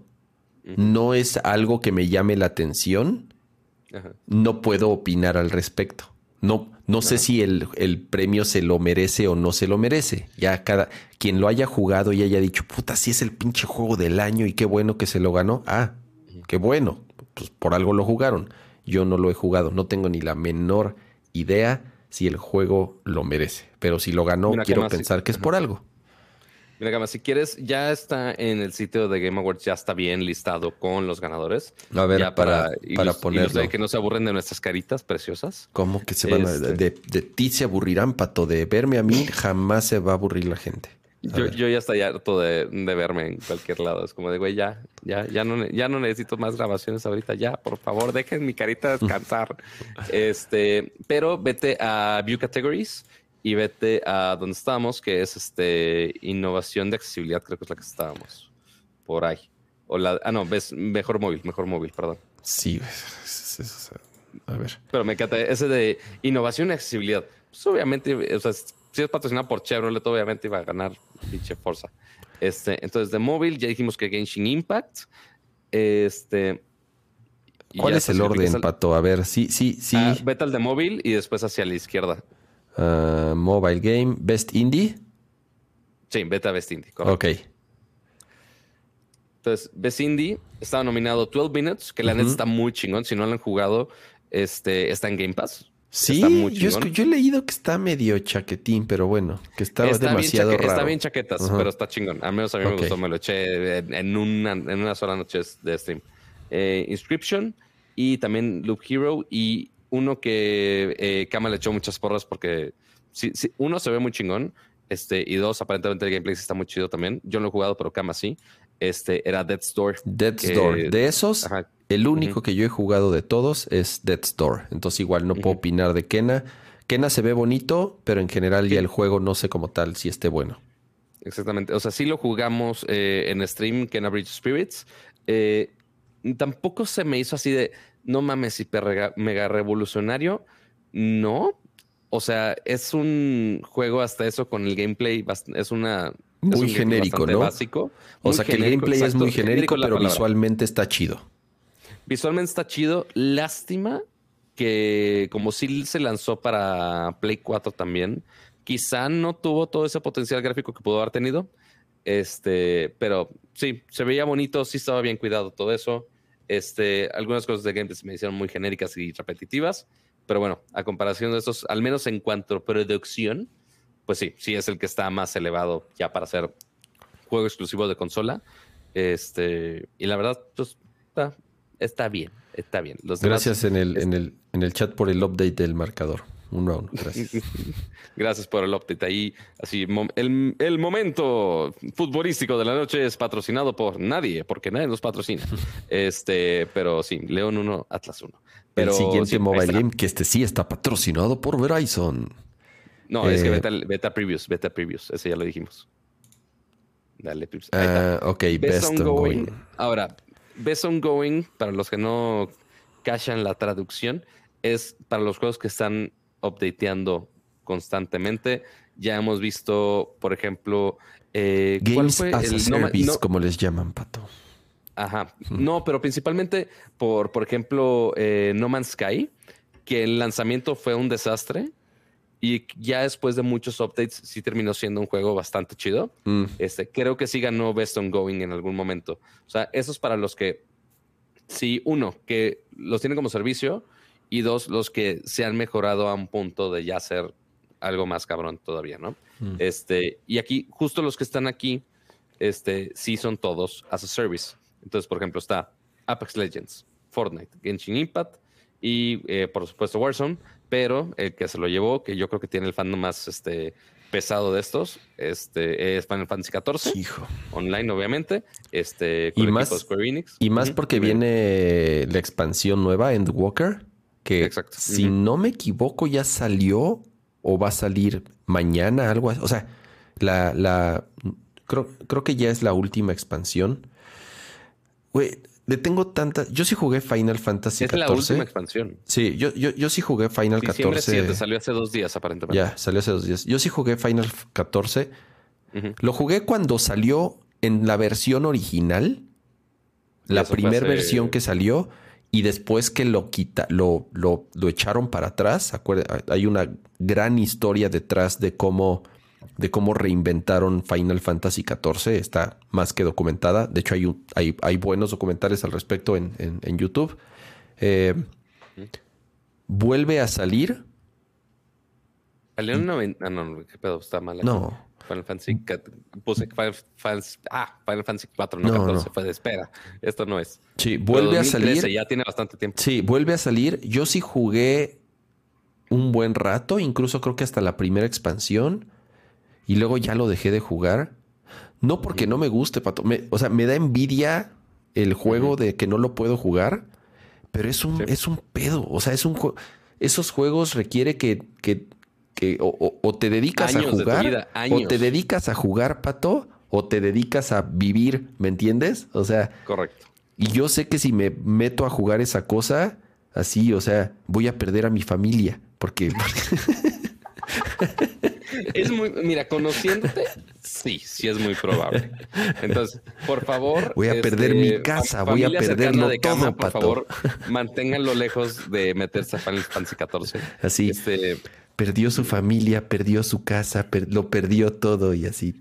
no es algo que me llame la atención, no puedo opinar al respecto. No, no sé si el, premio se lo merece o no se lo merece. Ya cada quien lo haya jugado y haya dicho, puta, si es el pinche juego del año y qué bueno que se lo ganó. Ah, qué bueno. Pues por algo lo jugaron. Yo no lo he jugado. No tengo ni la menor idea si el juego lo merece. Pero si lo ganó, quiero pensar que es por algo. Mira, Gama, si quieres, ya está en el sitio de Game Awards, ya está bien listado con los ganadores. A ver, para, para, ponerlo. que no se aburren de nuestras caritas preciosas. ¿Cómo que se van a, este. de, de, ti se aburrirán, Pato? De verme a mí jamás se va a aburrir la gente. Yo, yo, ya estoy harto de, de, verme en cualquier lado. Es como de, güey, ya, ya, ya no, ya no necesito más grabaciones ahorita. Ya, por favor, dejen mi carita descansar. este, pero vete a View Categories y vete a donde estábamos, que es este innovación de accesibilidad, creo que es la que estábamos. Por ahí. O la, ah, no, ves, mejor móvil, mejor móvil, perdón. Sí, a ver. Pero me encanta ese de innovación y accesibilidad. Pues obviamente, o sea, si es patrocinado por Chevrolet, obviamente iba a ganar pinche Forza. Este, entonces, de móvil, ya dijimos que Genshin Impact. Este. ¿Cuál es el orden, Pato? A ver, sí, sí, sí. Ah, vete al de móvil y después hacia la izquierda. Uh, mobile Game, Best Indie. Sí, Beta Best Indie, correcto. Ok. Entonces, Best Indie estaba nominado 12 Minutes, que la neta está muy chingón. Si no lo han jugado, este, está en Game Pass. Sí, yo, he leído que está medio chaquetín, pero bueno, que está, demasiado raro. Está bien chaquetas, pero está chingón. Al menos a mí me gustó, me lo eché en, una, en una sola noche de stream. Eh, Inscription y también Loop Hero y uno que eh, Kama le echó muchas porras porque si, uno se ve muy chingón, este, y dos, aparentemente el gameplay está muy chido también. Yo no lo he jugado, pero Kama sí. Este era Death's Door. Death's Door. De esos, el único que yo he jugado de todos es Death's Door. Entonces, igual no puedo opinar de Kena. Kena se ve bonito, pero en general ya el juego no sé como tal si esté bueno. exactamente. O sea, sí lo jugamos eh, en stream, Kena Bridge Spirits. Eh, tampoco se me hizo así de, no mames, hiper mega revolucionario. No. O sea, es un juego hasta eso con el gameplay, es una... Muy genérico, ¿no? Básico. O sea, que el gameplay es muy genérico, pero visualmente está chido. Visualmente está chido. Lástima que como sí se lanzó para Play 4 también, quizá no tuvo todo ese potencial gráfico que pudo haber tenido. Este, pero sí, se veía bonito, sí estaba bien cuidado todo eso. Este, algunas cosas de gameplay se me hicieron muy genéricas y repetitivas, pero bueno, a comparación de estos, al menos en cuanto a producción, pues sí, sí es el que está más elevado ya para ser juego exclusivo de consola. Este, y la verdad, pues está, está bien, está bien. Gracias en, el, en, el, en el chat por el update del marcador. Uno a uno. Gracias. Gracias por el update. Ahí, así, el, el, momento futbolístico de la noche es patrocinado por nadie, porque nadie nos patrocina. este, pero sí, León 1, Atlas 1. Pero, el siguiente mobile game, que este sí está patrocinado por Verizon. No, es que beta, eh, beta previews, beta previews. Ese ya lo dijimos. Dale, previews. Uh, ok, best, ongoing. Ahora, best ongoing, para los que no cachan la traducción, es para los juegos que están updateando constantemente. Ya hemos visto, por ejemplo, eh, Games as a service, como les llaman, Pato. Ajá. No, pero principalmente por, por ejemplo, eh, No Man's Sky, que el lanzamiento fue un desastre y ya después de muchos updates sí terminó siendo un juego bastante chido. Mm. Este, creo que sí ganó Best Ongoing en algún momento. O sea, eso es para los que, sí, uno, que los tienen como servicio y dos, los que se han mejorado a un punto de ya ser algo más cabrón todavía, ¿no? Mm. Este, y aquí, justo los que están aquí, este, sí son todos as a service. Entonces, por ejemplo, está Apex Legends, Fortnite, Genshin Impact y, eh, por supuesto, Warzone, pero el que se lo llevó, que yo creo que tiene el fandom más este, pesado de estos, este, es Final Fantasy XIV. Hijo. Online, obviamente. Este, y más, Square Enix. Y más porque viene la expansión nueva, Endwalker que si no me equivoco ya salió o va a salir mañana, algo así. O sea, la, la creo, creo que ya es la última expansión. Güey, le tengo tanta. Yo sí jugué Final Fantasy XIV. Es la última expansión. Sí, yo, yo, yo sí jugué Final Diciembre 14. salió hace dos días, aparentemente. Ya, salió hace dos días. Yo sí jugué Final 14. Lo jugué cuando salió en la versión original. La primera versión que salió y después que lo quita, lo, lo, echaron para atrás, hay una gran historia detrás de cómo, de cómo reinventaron Final Fantasy XIV, está más que documentada, de hecho hay, hay, hay buenos documentales al respecto en, YouTube. Eh, vuelve a salir. Salió en 90. Ah, no, qué pedo, está mal. No. Final Fantasy puse Final Fantasy, ah, Final Fantasy 4, no, 14, fue de espera. Esto no es. Sí, vuelve a salir. Ya tiene bastante tiempo. Sí, vuelve a salir. Yo sí jugué un buen rato, incluso creo que hasta la primera expansión. Y luego ya lo dejé de jugar. No porque no me guste, Pato. o sea, me da envidia el juego de que no lo puedo jugar. Pero es un, es un pedo. O sea, es un Esos juegos requiere que, que o, te dedicas a jugar, o te dedicas a jugar, pato, o te dedicas a vivir, ¿me entiendes? O sea, correcto. Y yo sé que si me meto a jugar esa cosa, así, o sea, voy a perder a mi familia, porque... es muy, mira, conociéndote, sí, sí es muy probable. Entonces, por favor. Voy a perder mi este, casa, voy a perderlo de todo, Por favor, manténganlo lejos de meterse a Final Fantasy XIV. Así. Este, perdió su familia, perdió su casa, lo perdió todo y así.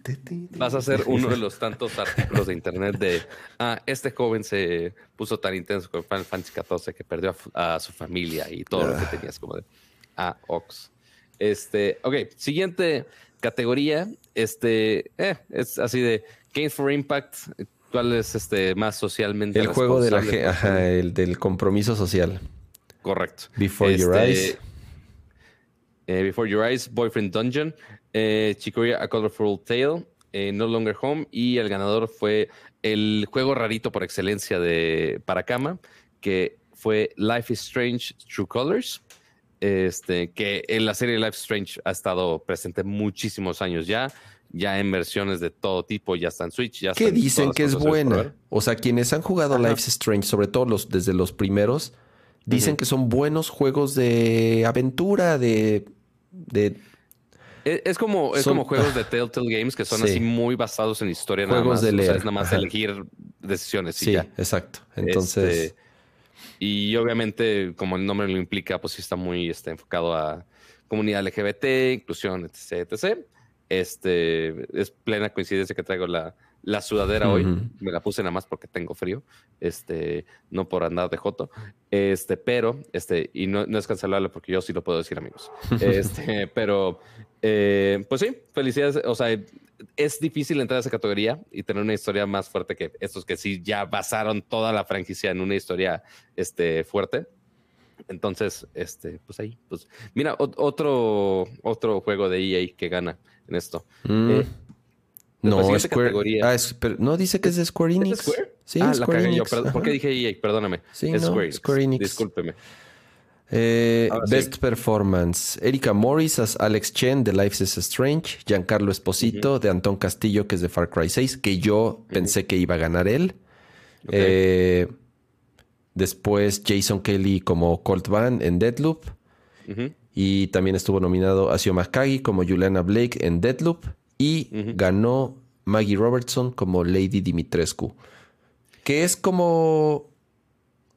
Vas a ser uno de los tantos artículos de internet de, ah, este joven se puso tan intenso con Final Fantasy XIV que perdió a, su familia y todo lo que ah. tenías como de, ah, Ox. Este, ok, siguiente categoría, este, eh, es así de Games for Impact, ¿cuál es este más socialmente? El juego de la, ajá, el del compromiso social. Correcto. Before Your este, Eyes. Eh, Before Your Eyes, Boyfriend Dungeon, eh, Chicoria A Colorful Tale, eh, No Longer Home y el ganador fue el juego rarito por excelencia de para cama, que fue Life is Strange True Colors. Este, que en la serie Life Strange ha estado presente muchísimos años ya. ya en versiones de todo tipo, ya está en Switch, ya ¿Qué dicen que es buena? O sea, quienes han jugado Life's Strange, sobre todo los, desde los primeros, dicen que son buenos juegos de aventura, de... de e, es, como, es como juegos de Telltale Games que son así muy basados en historia. Juegos de leer. es nada más elegir decisiones. sí, exacto. Entonces... Este, y obviamente, como el nombre lo implica, pues sí está muy este, enfocado a comunidad LGBT, inclusión, etc, etc. Este, es plena coincidencia que traigo la, la sudadera hoy. Me la puse nada más porque tengo frío. Este, no por andar de joto. Este, pero, este, y no, no es cancelable porque yo sí lo puedo decir, amigos. Este, pero, eh, pues sí, felicidades. O sea, es difícil entrar a esa categoría y tener una historia más fuerte que estos que sí ya basaron toda la franquicia en una historia este, fuerte. Entonces, este, pues ahí, pues mira, otro, otro juego de EA que gana en esto. Mm. Eh, no, Square. Ah, no, dice que es de Square Enix. Square? Sí, ah, Square la Enix. Yo, ¿Por qué dije EA? Perdóname. Sí, es Square, Enix. Discúlpeme. Eh, Best Performance. Erika Morris as Alex Chen de Life is Strange. Giancarlo Esposito de Antón Castillo, que es de Far Cry 6, que yo pensé que iba a ganar él. Eh, después Jason Kelly como Colt Van en Deadloop. Y también estuvo nominado Asio Makagi como Juliana Blake en Deadloop. Y ganó Maggie Robertson como Lady Dimitrescu. Que es como.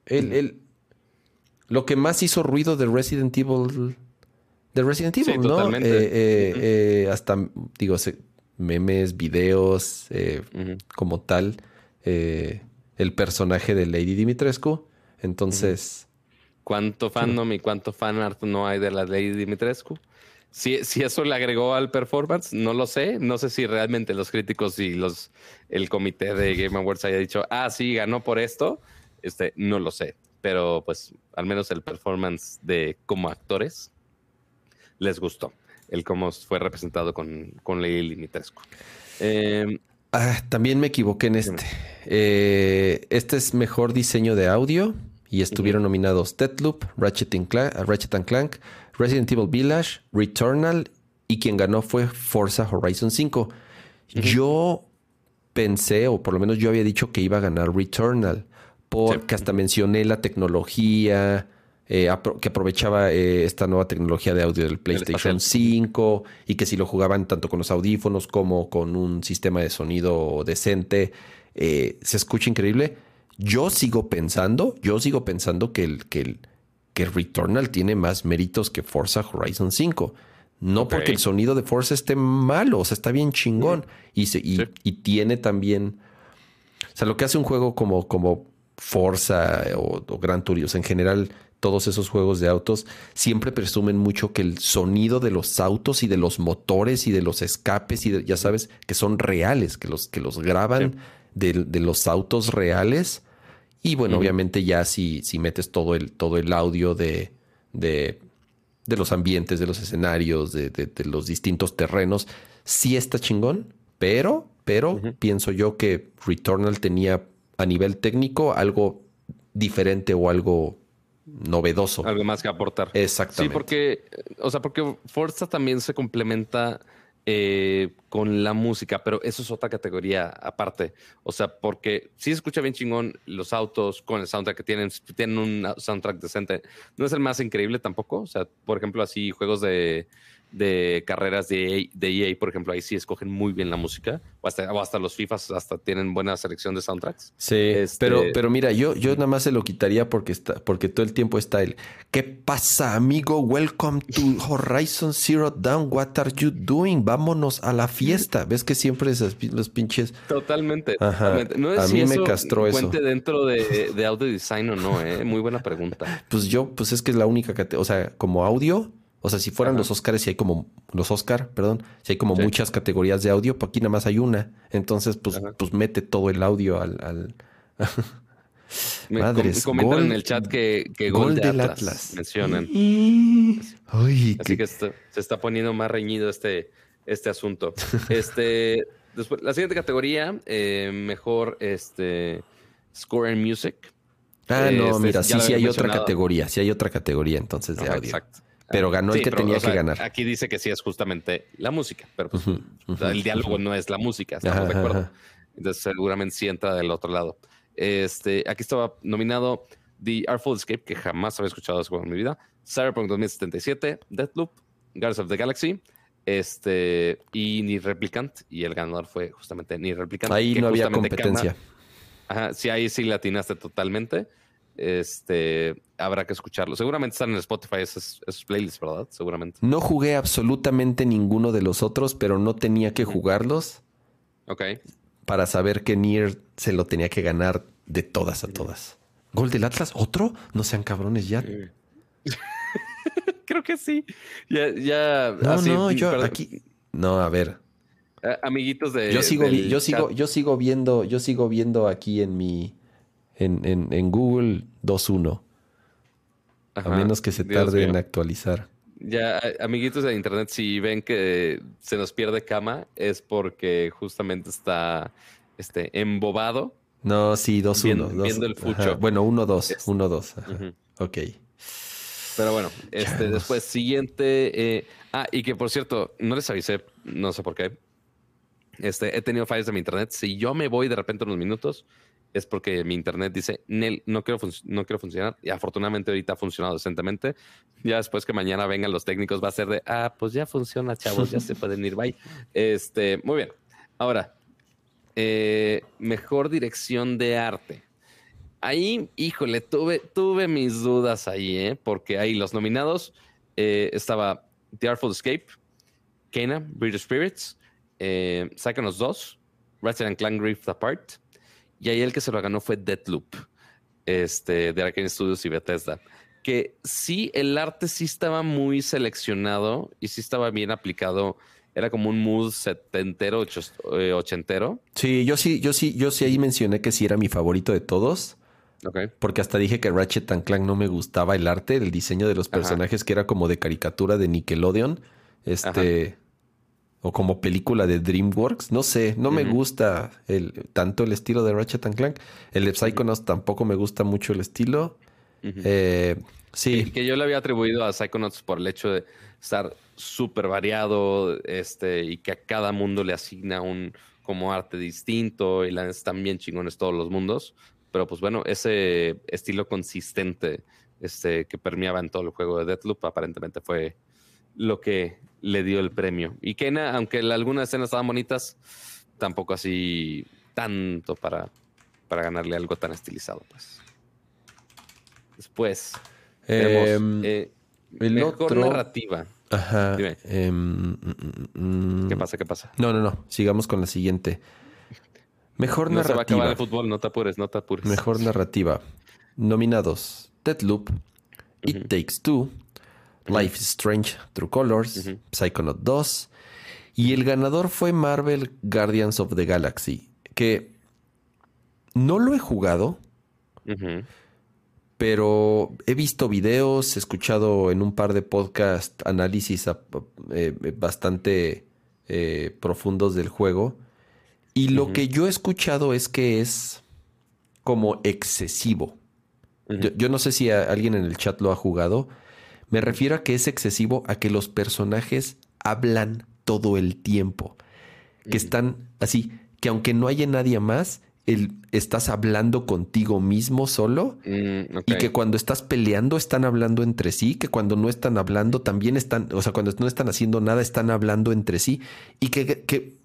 El, lo que más hizo ruido de Resident Evil. De Resident Evil, ¿no? Eh, eh, eh, hasta, digo, memes, videos, como tal. el personaje de Lady Dimitrescu. Entonces. ¿Cuánto fandom y cuánto fanart no hay de la Lady Dimitrescu? Si, si, eso le agregó al performance, no lo sé. No sé si realmente los críticos y los el comité de Game Awards haya dicho, ah, sí, ganó por esto. Este, no lo sé. Pero pues al menos el performance de como actores les gustó. El cómo fue representado con, con Dimitrescu. Em, ah, también me equivoqué en este. Eh, este es mejor diseño de audio y estuvieron nominados Deathloop, Ratchet, Ratchet and Clank, Resident Evil Village, Returnal y quien ganó fue Forza Horizon 5. Yo pensé, o por lo menos yo había dicho que iba a ganar Returnal, porque hasta mencioné la tecnología, eh, que aprovechaba eh, esta nueva tecnología de audio del PlayStation 5 y que si lo jugaban tanto con los audífonos como con un sistema de sonido decente, eh, se escucha increíble. Yo sigo pensando, yo sigo pensando que el, que el, que Returnal tiene más méritos que Forza Horizon 5. No porque el sonido de Forza esté malo, o sea, está bien chingón. Y, y, tiene también. O sea, lo que hace un juego como, como Forza o, Gran Turismo, en general, todos esos juegos de autos siempre presumen mucho que el sonido de los autos y de los motores y de los escapes y ya sabes que son reales, que los, que los graban de, de, los autos reales. Y bueno, obviamente ya si, si metes todo el, todo el audio de, de, los ambientes, de los escenarios, de, los distintos terrenos, sí está chingón, pero, pero pienso yo que Returnal tenía a nivel técnico algo diferente o algo novedoso. Algo más que aportar. Exactamente. Sí, porque, o sea, porque Forza también se complementa eh, con la música, pero eso es otra categoría aparte. O sea, porque si se escucha bien chingón los autos con el soundtrack que tienen, tienen un soundtrack decente. No es el más increíble tampoco. O sea, por ejemplo, así juegos de de carreras de, de EA, por ejemplo, ahí sí escogen muy bien la música, o hasta, hasta los FIFAs hasta tienen buena selección de soundtracks. Sí, este, pero, pero mira, yo, yo nada más se lo quitaría porque está, porque todo el tiempo está el ¿Qué pasa, amigo? Welcome to Horizon Zero Dawn. What are you doing? Vámonos a la fiesta. ¿Ves que siempre esos, los pinches? Totalmente. No a mí me castró eso. dentro de, de, audio design o no, ¿eh? Muy buena pregunta. Pues yo, pues es que es la única que, o sea, como audio, o sea, si fueran los Oscars, si hay como, los Oscar, perdón, si hay como muchas categorías de audio, pues aquí nada más hay una. Entonces, pues, pues mete todo el audio al... al... Madres, comentan en el chat que, que Gol, de Atlas, mencionan. Así que se está poniendo más reñido este, este asunto. este, después, la siguiente categoría, eh, mejor este, Score and Music. Ah, no, este, mira, sí, sí hay otra categoría, sí hay otra categoría entonces de audio. Exacto. Pero ganó el que tenía que ganar. Aquí dice que sí es justamente la música, pero pues, el diálogo no es la música, estamos de acuerdo. Entonces seguramente sí entra del otro lado. Este, aquí estaba nominado The Artful Escape, que jamás había escuchado ese juego en mi vida, Cyberpunk 2077, Deathloop, Guardians of the Galaxy, este, y Ni Replicant, y el ganador fue justamente Ni Replicant. Ahí no había competencia. ajá, sí, ahí sí latinaste totalmente. Este, habrá que escucharlo. Seguramente están en Spotify esos, playlists, ¿verdad? Seguramente. No jugué absolutamente ninguno de los otros, pero no tenía que jugarlos. Ok. Para saber que Nier se lo tenía que ganar de todas a todas. ¿Gol del Atlas? ¿Otro? No sean cabrones ya. Creo que sí. Ya, ya. No, no, yo aquí. No, a ver. amiguitos de. Yo sigo, yo sigo, yo sigo viendo, yo sigo viendo aquí en mi. En, en, en Google 2.1. A menos que se tarde en actualizar. Ya, amiguitos de internet, si ven que se nos pierde cama, es porque justamente está este, embobado no, sí, 2-1. Viendo, el fucho. Bueno, 1-2. 1-2. Ok. Pero bueno, este, después, siguiente. Eh, ah, y que por cierto, no les avisé, no sé por qué. Este, he tenido fallas de mi internet. Si yo me voy de repente unos minutos, es porque mi internet dice, Nel, no quiero, no quiero funcionar. Y afortunadamente ahorita ha funcionado decentemente. Ya después que mañana vengan los técnicos, va a ser de, ah, pues ya funciona, chavos, ya se pueden ir, bye. Este, muy bien. Ahora, eh, mejor dirección de arte. Ahí, híjole, tuve, tuve mis dudas ahí, ¿eh? porque ahí los nominados eh, estaba The Artful Escape, Kena, British Spirits, eh, Psychonauts 2, Ratchet and Clank Rift Apart, y ahí el que se lo ganó fue Deathloop, este, de Arkane Studios y Bethesda. Que sí, el arte sí estaba muy seleccionado y sí estaba bien aplicado era como un mood setentero, eh, ochentero. Sí, yo sí, yo sí, yo sí ahí mencioné que sí era mi favorito de todos. Porque hasta dije que Ratchet and Clank no me gustaba el arte, el diseño de los personajes, que era como de caricatura de Nickelodeon. Este. O como película de DreamWorks. No sé, no me gusta el, tanto el estilo de Ratchet and Clank. El de Psychonauts tampoco me gusta mucho el estilo. Eh, sí. que yo le había atribuido a Psychonauts por el hecho de estar súper variado este, y que a cada mundo le asigna un como arte distinto y la están bien chingones todos los mundos. Pero pues bueno, ese estilo consistente este, que permeaba en todo el juego de Deathloop aparentemente fue lo que le dio el premio. Y Kena, aunque algunas escenas estaban bonitas, tampoco así tanto para, para ganarle algo tan estilizado. Pues. Después, em, eh, mejor narrativa. Ajá. Em, mm, mm, mm, ¿Qué pasa? ¿Qué pasa? No, no, no. Sigamos con la siguiente. Mejor narrativa. Se va a acabar el fútbol, no te apures, no te apures. Mejor narrativa. Nominados: Deadloop, It Takes Two, Life is Strange, True Colors, Psychonaut 2. Y el ganador fue Marvel Guardians of the Galaxy. Que no lo he jugado pero he visto videos, he escuchado en un par de podcast análisis eh, bastante eh, profundos del juego. Y lo que yo he escuchado es que es como excesivo. yo, no sé si alguien en el chat lo ha jugado. Me refiero a que es excesivo a que los personajes hablan todo el tiempo. Que están así, que aunque no haya nadie más, estás hablando contigo mismo solo mm, y que cuando estás peleando están hablando entre sí, que cuando no están hablando también están, o sea, cuando no están haciendo nada están hablando entre sí y que, que,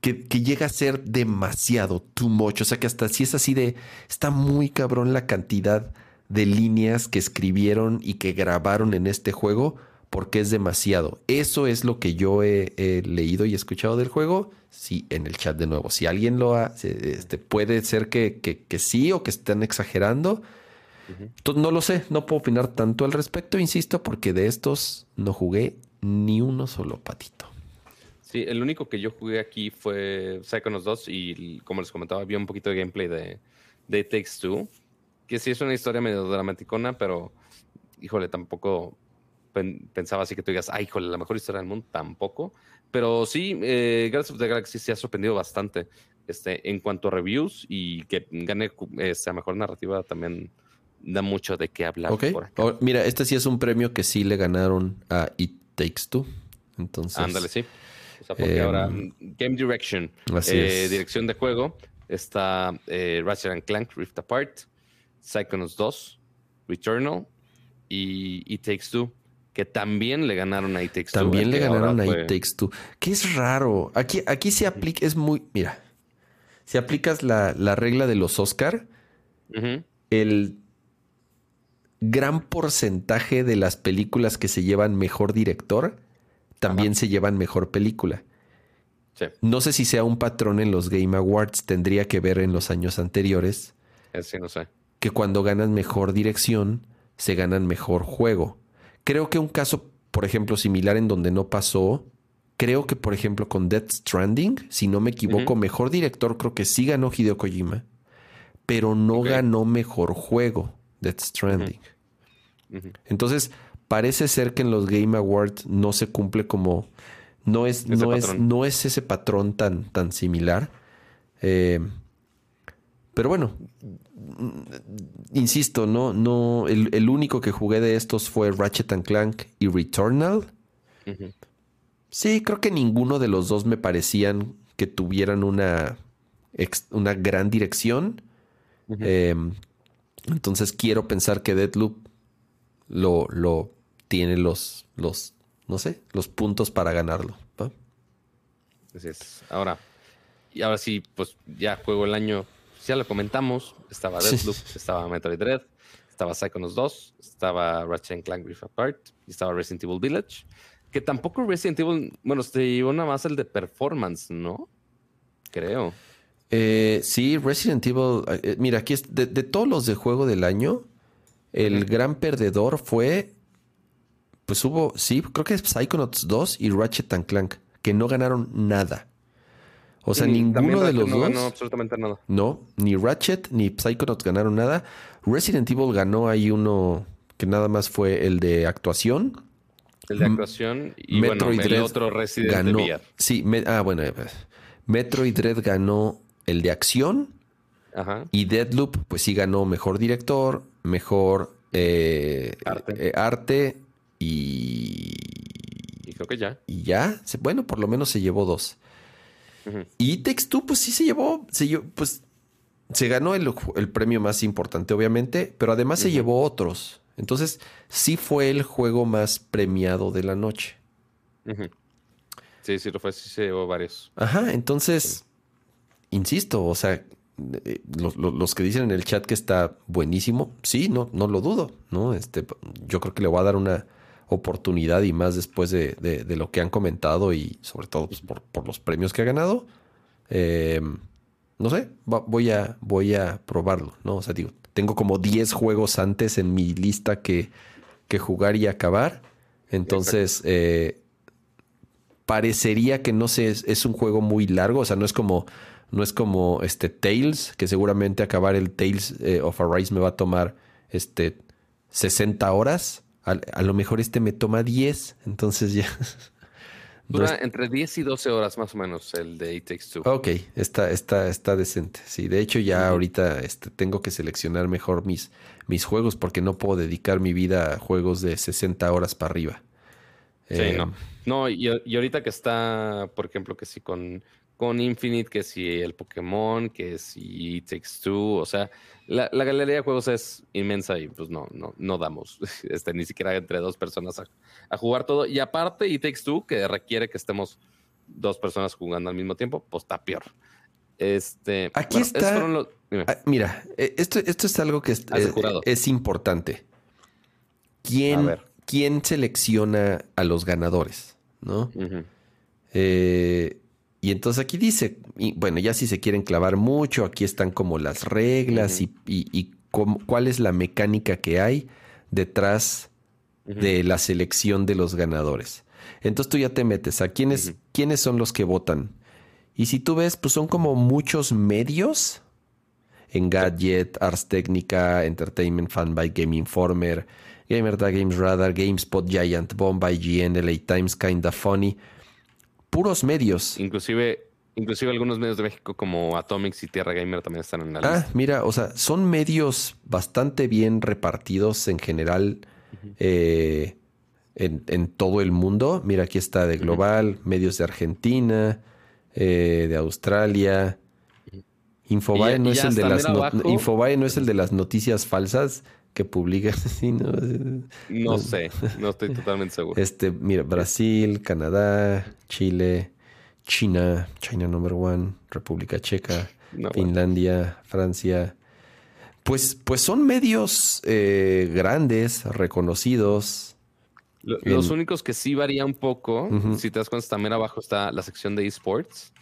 que, llega a ser demasiado, too much, o sea, que hasta si es así de, está muy cabrón la cantidad de líneas que escribieron y que grabaron en este juego porque es demasiado. Eso es lo que yo he, leído y escuchado del juego. Sí, en el chat de nuevo. Si alguien lo ha, este, puede ser que, que, sí o que estén exagerando. no lo sé, no puedo opinar tanto al respecto, insisto, porque de estos no jugué ni uno solo patito. Sí, el único que yo jugué aquí fue Psychonauts 2 y como les comentaba, había un poquito de gameplay de, de Takes Two, que sí es una historia medio dramaticona, pero híjole, tampoco pensaba así que tú digas, ay, híjole, la mejor historia del mundo, tampoco. Pero sí, eh, Guardians of the Galaxy se ha sorprendido bastante este, en cuanto a reviews y que gane esa mejor narrativa también da mucho de qué hablar. Ok. mira, este sí es un premio que sí le ganaron a It Takes Two. Entonces. Ándale, sí. O sea, porque ahora em, Game Direction, eh, dirección de juego, está eh, Ratchet Clank Rift Apart, Psychonauts 2, Returnal y It Takes Two que también le ganaron a It Takes Two. También le ganaron a It Takes Two. Que es raro. Aquí, aquí se aplica, es muy, mira, si aplicas la, regla de los Oscar, el gran porcentaje de las películas que se llevan mejor director también se llevan mejor película. No sé si sea un patrón en los Game Awards, tendría que ver en los años anteriores. Eh, sí, no sé. Que cuando ganan mejor dirección, se ganan mejor juego. Creo que un caso, por ejemplo, similar en donde no pasó, creo que, por ejemplo, con Death Stranding, si no me equivoco, mejor director creo que sí ganó Hideo Kojima, pero no ganó mejor juego Death Stranding. Entonces, parece ser que en los Game Awards no se cumple como... No es, no es, no es, ese patrón tan, tan similar. Eh, pero bueno, insisto, no, no, el, único que jugué de estos fue Ratchet and Clank y Returnal. Sí, creo que ninguno de los dos me parecían que tuvieran una, una gran dirección. Em, entonces quiero pensar que Deadloop lo, lo tiene los, los, no sé, los puntos para ganarlo. Así es. Ahora, y ahora sí, pues ya juego el año ya lo comentamos, estaba Deathloop, estaba Metroid Dread, estaba Psychonauts 2, estaba Ratchet Clank Rift Apart y estaba Resident Evil Village. Que tampoco Resident Evil, bueno, se llevó nada más el de performance, ¿no? Creo. Eh, sí, Resident Evil. Eh, mira, aquí es de, todos los de juego del año, el gran perdedor fue. Pues hubo, sí, creo que es Psychonauts 2 y Ratchet and Clank, que no ganaron nada. O sea, ninguno de los no dos. Ganó absolutamente nada. No, ni Ratchet ni Psychonauts ganaron nada. Resident Evil ganó ahí uno que nada más fue el de actuación. El de actuación y Metroid bueno, el otro Resident ganó, Sí, ah, bueno. Eh, pues, Metroid Dread ganó el de acción. Ajá. Y Deadloop, pues sí ganó mejor director, mejor eh, arte. Eh, y. Y creo que ya. Y ya. Bueno, por lo menos se llevó dos. Y Text pues sí se llevó, se pues se ganó el, premio más importante, obviamente, pero además se llevó otros. Entonces, sí fue el juego más premiado de la noche. Sí, sí lo fue, sí se llevó varios. Ajá, entonces, insisto, o sea, eh, los, que dicen en el chat que está buenísimo, sí, no, no lo dudo, ¿no? Este, yo creo que le voy a dar una, oportunidad y más después de, de, lo que han comentado y sobre todo pues, por, por, los premios que ha ganado. Eh, no sé, voy, a, voy a probarlo, ¿no? O sea, digo, tengo como 10 juegos antes en mi lista que, que jugar y acabar. Entonces, eh, parecería que no sé, es, un juego muy largo, o sea, no es como no es como este Tales, que seguramente acabar el Tales eh, of Arise me va a tomar este 60 horas. A, lo mejor este me toma 10, entonces ya. Dura entre 10 y 12 horas más o menos el de It Takes Two. Ok, está, está, está decente. Sí, de hecho ya ahorita este, tengo que seleccionar mejor mis, mis juegos porque no puedo dedicar mi vida a juegos de 60 horas para arriba. Sí, no. Em, no, y, y, ahorita que está, por ejemplo, que sí con, con Infinite, que si el Pokémon, que si Takes Two, o sea, la, galería de juegos es inmensa y pues no, no, no damos este, ni siquiera entre dos personas a, jugar todo. Y aparte, y Takes Two, que requiere que estemos dos personas jugando al mismo tiempo, pues está peor. Este, Aquí está. Ah, mira, e, esto, esto es algo que es, es, importante. ¿Quién, ¿Quién selecciona a los ganadores? ¿No? eh, y entonces aquí dice, bueno, ya si se quieren clavar mucho, aquí están como las reglas y, cuál es la mecánica que hay detrás de la selección de los ganadores. Entonces tú ya te metes a quiénes, quiénes son los que votan. Y si tú ves, pues son como muchos medios en Gadget, Ars Technica, Entertainment Fan by Game Informer, Gamer Games Radar, GameSpot, Giant Bomb, IGN, LA Times, Kinda Funny puros medios. Inclusive, Inclusive algunos medios de México como Atomics y Tierra Gamer también están en la Ah, lista. mira, o sea, son medios bastante bien repartidos en general eh, en, en todo el mundo. Mira, aquí está de Global, medios de Argentina, eh, de Australia. Infobae no es el de las no-. Infobae no es el de las noticias falsas que publica. Sí, no, No sé, no estoy totalmente seguro. Este, mira, Brasil, Canadá, Chile, China, China number one, República Checa, No, bueno. Finlandia, Francia. Pues, pues son medios eh, grandes, reconocidos. Lo-. Los únicos que sí varía un poco, si te das cuenta, también abajo está la sección de esports,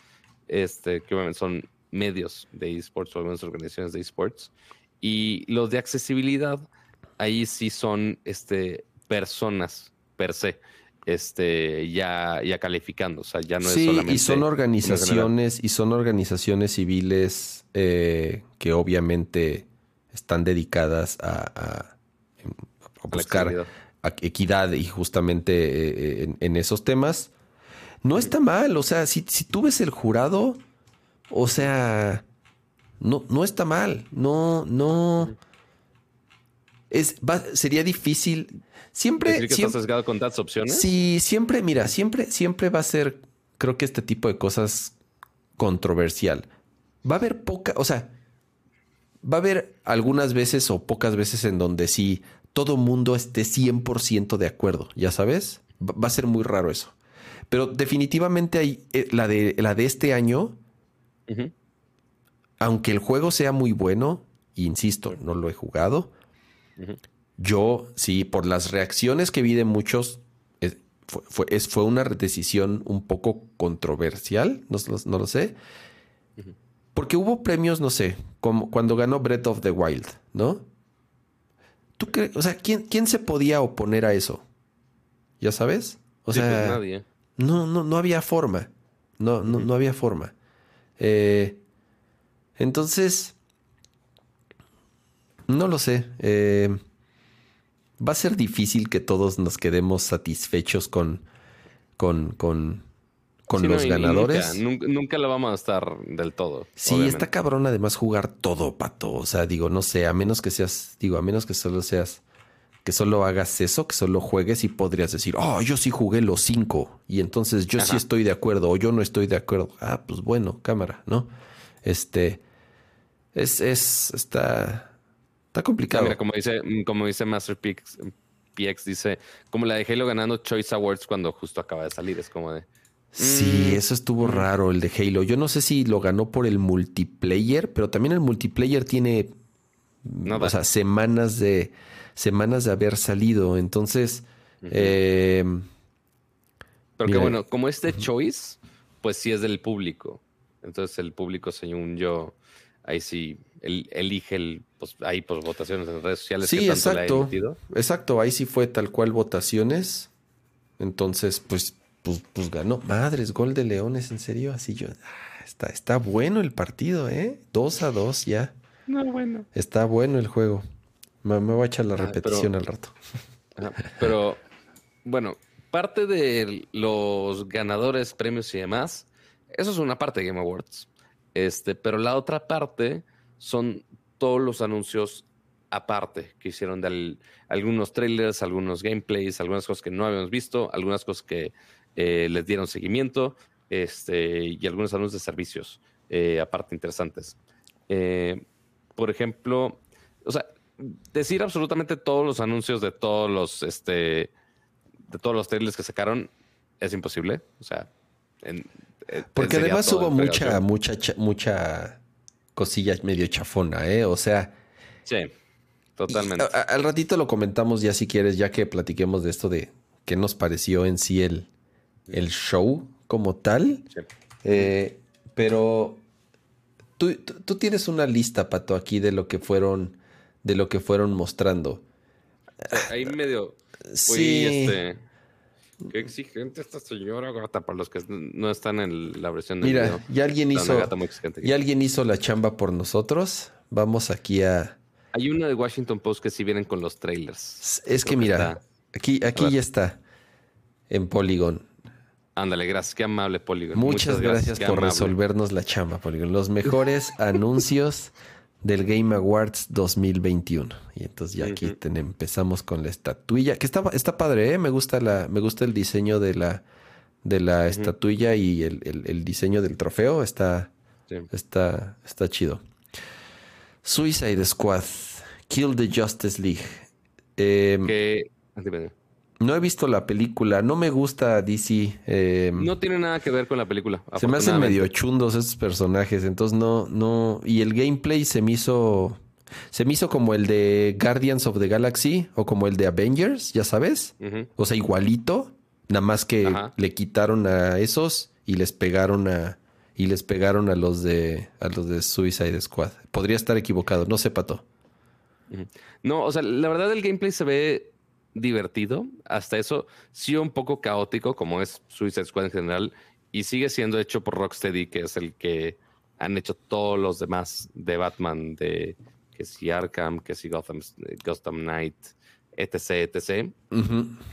este, que obviamente son medios de esports o algunas organizaciones de esports. Y los de accesibilidad, ahí sí son este, personas per se, este, ya, ya calificando. O sea, ya no es solamente. y son organizaciones, y son organizaciones civiles eh, que obviamente están dedicadas a, a- a la buscar a- equidad y justamente eh, en, en esos temas. No está mal, o sea, si, si tú ves el jurado, o sea, no, no está mal, no, no. Es, va- sería difícil. Siempre, Decir que siempre- estás sesgado con tantas opciones. Sí, siempre, mira, siempre, siempre va a ser, creo que este tipo de cosas controversial. Va a haber poca, o sea, va a haber algunas veces o pocas veces en donde sí todo mundo esté 100% de acuerdo, ya sabes. Va a ser muy raro eso. Pero definitivamente hay, eh, la, de, la de este año, Ujú. Aunque el juego sea muy bueno, insisto, no lo he jugado, yo sí, por las reacciones que vi de muchos, es- fue, fue- es- fue una decisión un poco controversial, no, lo- no lo sé. Porque hubo premios, no sé, como cuando ganó Breath of the Wild, ¿no? ¿Tú crees? O sea, ¿quién, ¿quién se podía oponer a eso? ¿Ya sabes? O Sí, pues sea, nadie. no, no, no había forma. No, no, no había forma. Eh, entonces, no lo sé. Eh, va a ser difícil que todos nos quedemos satisfechos con, con, con, con Sí, los ganadores. Nunca, nunca, nunca lo vamos a estar del todo. Sí, obviamente. está cabrón además jugar todo, pato. O sea, digo, no sé, a menos que seas, digo, a menos que solo seas, que solo hagas eso, que solo juegues y podrías decir, oh, yo sí jugué los cinco y entonces yo sí estoy de acuerdo o yo no estoy de acuerdo. Ah, pues bueno, cámara, ¿no? Este, es, es, está, está complicado. mira, como dice, como dice Master PX, dice, como la de Halo ganando Choice Awards cuando justo acaba de salir. Es como de. Sí, Mm. eso estuvo raro el de Halo. Yo no sé si lo ganó por el multiplayer, pero también el multiplayer tiene Nada. o sea, semanas de semanas de haber salido. Entonces, eh, Pero Mira. que bueno, como este Choice, pues sí es del público. Entonces el público, según yo, ahí sí el- elige el, pues ahí pues votaciones en redes sociales. sí, que tanto exacto. Exacto, ahí sí fue tal cual votaciones. Entonces, pues, pues, pues ganó. Madres, gol de Leones, en serio. Así yo. ah, está, está bueno el partido, ¿eh? Dos a dos ya. No, bueno. Está bueno el juego. Me, me voy a echar la Ah, repetición pero- al rato. Ajá, Pero bueno, parte de los ganadores, premios y demás, eso es una parte de Game Awards. Este, pero la otra parte son todos los anuncios aparte que hicieron de al- algunos trailers, algunos gameplays, algunas cosas que no habíamos visto, algunas cosas que eh, les dieron seguimiento, este, y algunos anuncios de servicios eh, aparte interesantes. Eh, por ejemplo, o sea, decir absolutamente todos los anuncios de todos los, este, de todos los trailers que sacaron es imposible. O sea, en- Porque sería además hubo mucha, mucha, cha- mucha cosilla medio chafona, ¿eh? O sea, Sí, totalmente. Y a- a- al ratito lo comentamos ya si quieres, ya que platiquemos de esto de qué nos pareció en sí el, el show como tal. Sí. Eh, pero tú, tú- tú tienes una lista, Pato, aquí de lo que fueron, de lo que fueron mostrando. Ahí medio. Fui, Sí. este, qué exigente esta señora gata para los que no están en la versión de Mira, ya alguien Está hizo, gata muy exigente. ya alguien hizo la chamba por nosotros. Vamos aquí a. Hay una de Washington Post que sí vienen con los trailers. Es que Creo mira, está- aquí, aquí ya está en Polygon. Ándale, gracias. Qué amable, Polygon. Muchas, gracias, por resolvernos la chamba, Polygon. Los mejores anuncios del Game Awards 2021. Y entonces ya aquí empezamos con la estatuilla, que está, está padre, ¿eh? Me gusta, la, me gusta el diseño de la, de la estatuilla y el, diseño del trofeo. Está, está, está chido. Suicide Squad, Kill the Justice League. Em, que... No he visto la película, no me gusta DC. Em, no tiene nada que ver con la película. Se me hacen medio chundos estos personajes, entonces no, no. Y el gameplay se me hizo. Se me hizo como el de Guardians of the Galaxy o como el de Avengers, ya sabes. O sea, igualito. Nada más que le quitaron a esos y les pegaron a. Y les pegaron a los de. a los de Suicide Squad. Podría estar equivocado, no sé, Pato. No, o sea, la verdad el gameplay se ve divertido, hasta eso sí un poco caótico, como es Suicide Squad en general, y sigue siendo hecho por Rocksteady, que es el que han hecho todos los demás de Batman, de que si Arkham, que si Gotham, Gotham Knight, etc, etc.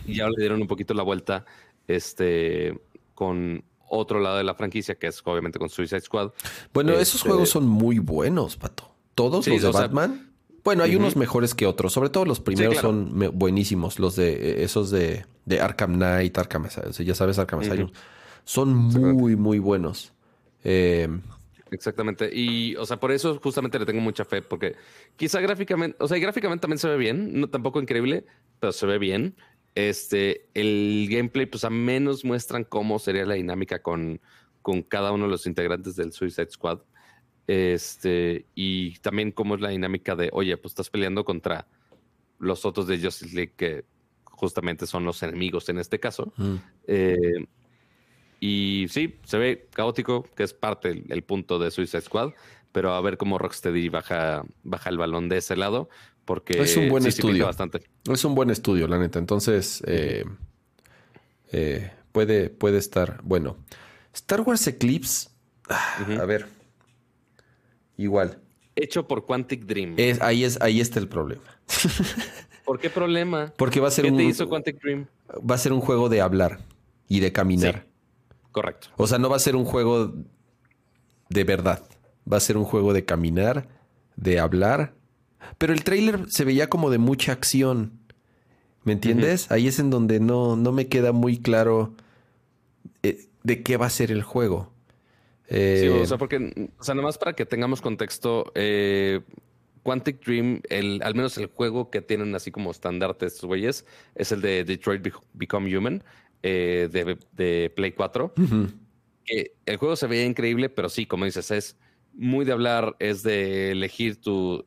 Y ya le dieron un poquito la vuelta este, con otro lado de la franquicia, que es obviamente con Suicide Squad. Bueno, esos este juegos son muy buenos, Pato. Todos los de Batman. Bueno, hay unos mejores que otros. Sobre todo los primeros son buenísimos. Los de eh, esos de, de Arkham Knight, Arkham Asylum. ya sabes, Arkham Asylum. Son muy, muy buenos. Eh, Exactamente. Y, o sea, por eso justamente le tengo mucha fe, porque quizá gráficamente, o sea, gráficamente también se ve bien, no tampoco increíble, pero se ve bien. Este, el gameplay, pues a menos muestran cómo sería la dinámica con, con cada uno de los integrantes del Suicide Squad. Este, y también cómo es la dinámica de, oye, pues estás peleando contra los otros de Justice League que justamente son los enemigos en este caso. Mm. Eh, y sí, se ve caótico, que es parte del punto de Suicide Squad, pero a ver cómo Rocksteady baja, baja el balón de ese lado, porque es un buen estudio. bastante. Es un buen estudio, la neta. Entonces, eh, eh, puede, puede estar bueno. Star Wars Eclipse, ah, a ver, Igual. Hecho por Quantic Dream. Es, ahí, es, ahí está el problema. ¿Por qué problema? Porque va a ser ¿Qué un. te hizo Quantic Dream? Va a ser un juego de hablar y de caminar. correcto. O sea, no va a ser un juego de verdad. Va a ser un juego de caminar, de hablar. Pero el trailer se veía como de mucha acción. ¿Me entiendes? Ahí es en donde no, no me queda muy claro eh, de qué va a ser el juego sí, o eh, sea, porque, o sea, nada más para que tengamos contexto, eh, Quantic Dream, el, al menos el juego que tienen así como estandarte estos güeyes, es el de Detroit Become Human eh, de, Play 4. el juego se veía increíble, pero sí, como dices, es muy de hablar, es de elegir tu.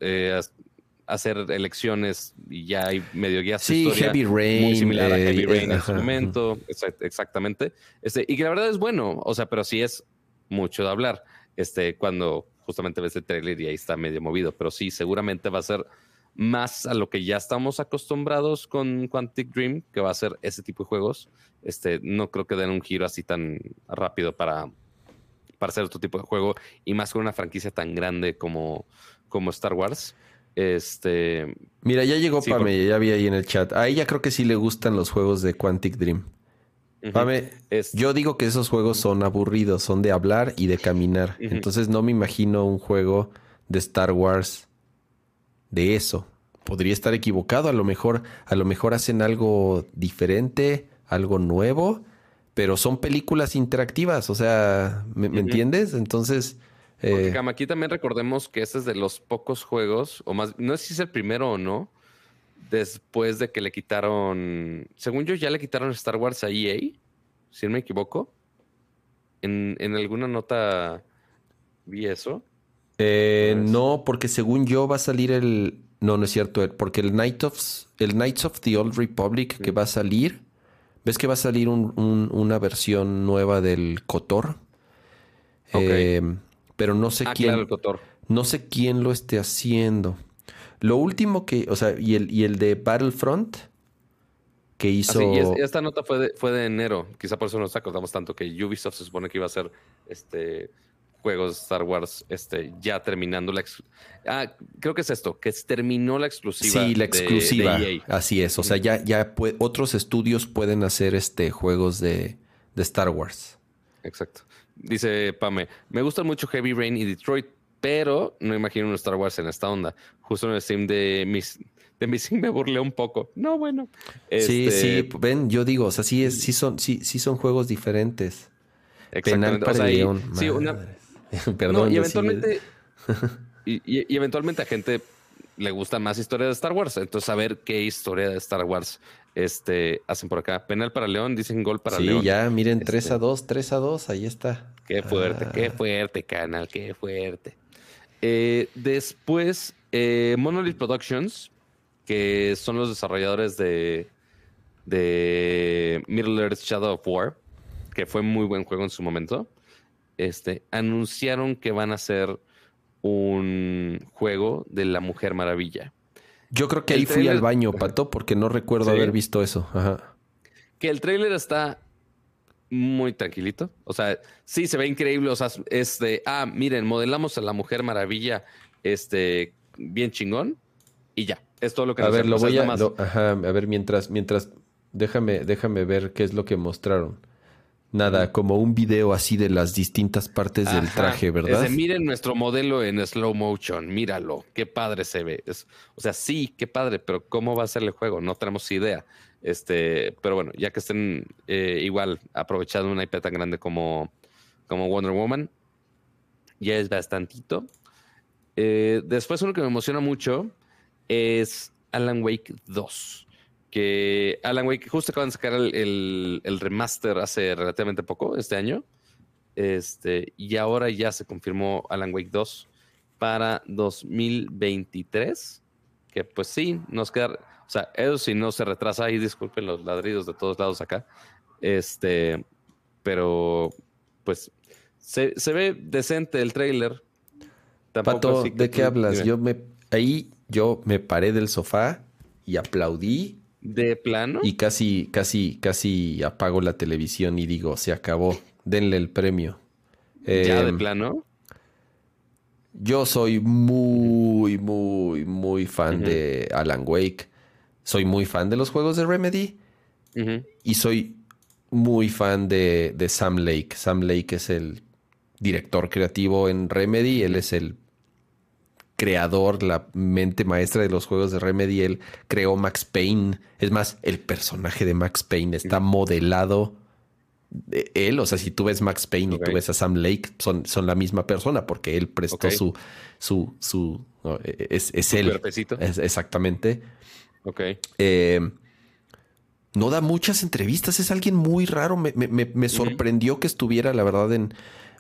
hacer elecciones y ya hay medio guías. Sí, Heavy Rain. Muy similar a Heavy Rain en su momento. Exactamente. Este, y que la verdad es bueno, o sea, pero sí es mucho de hablar. Este, cuando justamente ves el trailer y ahí está medio movido, pero sí, seguramente va a ser más a lo que ya estamos acostumbrados con Quantic Dream, que va a ser ese tipo de juegos. Este, no creo que den un giro así tan rápido para, para hacer otro tipo de juego y más con una franquicia tan grande como, como Star Wars. Este, Mira, ya llegó Pame, ya vi ahí en el chat. A ella creo que sí le gustan los juegos de Quantic Dream yo digo que esos juegos son aburridos, son de hablar y de caminar. Entonces no me imagino un juego de Star Wars de eso. Podría estar equivocado, a lo mejor, a lo mejor hacen algo diferente, algo nuevo, pero son películas interactivas, o sea, ¿me, entiendes? Entonces. Eh... aquí también recordemos que este es de los pocos juegos, o más, no sé si es el primero o no, después de que le quitaron, según yo ya le quitaron Star Wars a EA, si no me equivoco. En, alguna nota vi eso. Eh, no, porque según yo va a salir el... No, no es cierto, porque el, Night of, el Knights of the Old Republic que va a salir, ¿ves que va a salir una versión nueva del Cotor? Eh, pero no sé ah, quién... No sé quién lo esté haciendo. Lo último que, o sea, y el, y el de Battlefront que hizo. y esta nota fue de, fue de enero. Quizá por eso nos acordamos tanto que Ubisoft se supone que iba a hacer este juegos Star Wars este, ya terminando la. Ah, creo que es esto, que terminó la exclusiva. Sí, la exclusiva. E Así es. O sea, ya, ya otros estudios pueden hacer este juegos de, de Star Wars. Exacto. Dice Pame, me gustan mucho Heavy Rain y Detroit, pero no imagino un Star Wars en esta onda. Justo en el stream de mis de Missing me burlé un poco. No, bueno. Sí, sí, este, ven, yo digo, o sea, sí, es, sí, son, sí, sí son juegos diferentes. Penal para o Sí, una... Perdón. y eventualmente, y, eventualmente a gente le gusta más historia de Star Wars. Entonces, a ver qué historia de Star Wars este, hacen por acá. Penal para León, dicen gol para León. Sí, ya, miren, 3 este, a 2, 3 a 2, ahí está. Qué fuerte, qué ah. fuerte, canal, qué fuerte. Eh, después, eh, Monolith Productions, que son los desarrolladores de, de Middle Earth Shadow of War, que fue muy buen juego en su momento, este, anunciaron que van a hacer un juego de la Mujer Maravilla. Yo creo que ahí fui al baño, Pato, porque no recuerdo haber visto eso. Que el trailer está muy tranquilito. O sea, sí se ve increíble. O sea, es de, ah, miren, modelamos a la Mujer Maravilla, este, bien chingón, y ya. Es todo lo que A ver, lo voy a, ajá, a ver, mientras, mientras, déjame, déjame ver qué es lo que mostraron. Nada, como un video así de las distintas partes del traje, ¿verdad? miren nuestro modelo en slow motion, míralo, qué padre se ve. o sea, sí, qué padre, pero ¿cómo va a ser el juego? No tenemos idea. Este, pero bueno, ya que estén eh, igual aprovechando una IP tan grande como, como Wonder Woman, ya es bastantito. Eh, después uno que me emociona mucho es Alan Wake 2. Que Alan Wake, justo acaban de sacar el, remaster hace relativamente poco, este año. Este, y ahora ya se confirmó Alan Wake 2 para 2023. Que pues sí, nos queda. O sea, eso si no se retrasa ahí, disculpen los ladridos de todos lados acá. Este, pero pues se, ve decente el trailer. Pato, ¿de qué hablas? Yo me ahí yo me paré del sofá y aplaudí. ¿De plano? Y casi, casi, casi apago la televisión y digo, se acabó, denle el premio. ¿Ya de em, plano? Yo soy muy, muy, muy fan de Alan Wake. Soy muy fan de los juegos de Remedy. Y soy muy fan de, de Sam Lake. Sam Lake es el director creativo en Remedy. Él es el creador, la mente maestra de los juegos de Remedy. Él creó Max Payne. Es más, el personaje de Max Payne está modelado de él. O sea, si tú ves Max Payne y tú ves a Sam Lake, son, son la misma persona porque él prestó su, su, su, es, es él. Es, exactamente. Ok. Eh, no da muchas entrevistas, es alguien muy raro. Me, me, me sorprendió que estuviera, la verdad, en,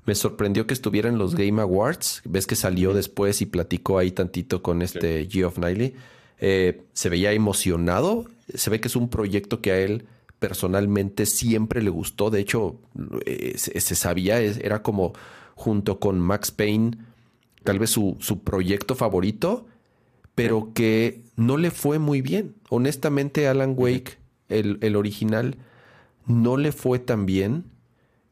me sorprendió que estuviera en los Game Awards. Ves que salió después y platicó ahí tantito con este Geoff Niley. Eh, se veía emocionado. Se ve que es un proyecto que a él personalmente siempre le gustó. De hecho, eh, se, sabía, era como junto con Max Payne, tal vez su, su proyecto favorito, pero que no le fue muy bien. Honestamente, Alan Wake, el, el original, no le fue tan bien.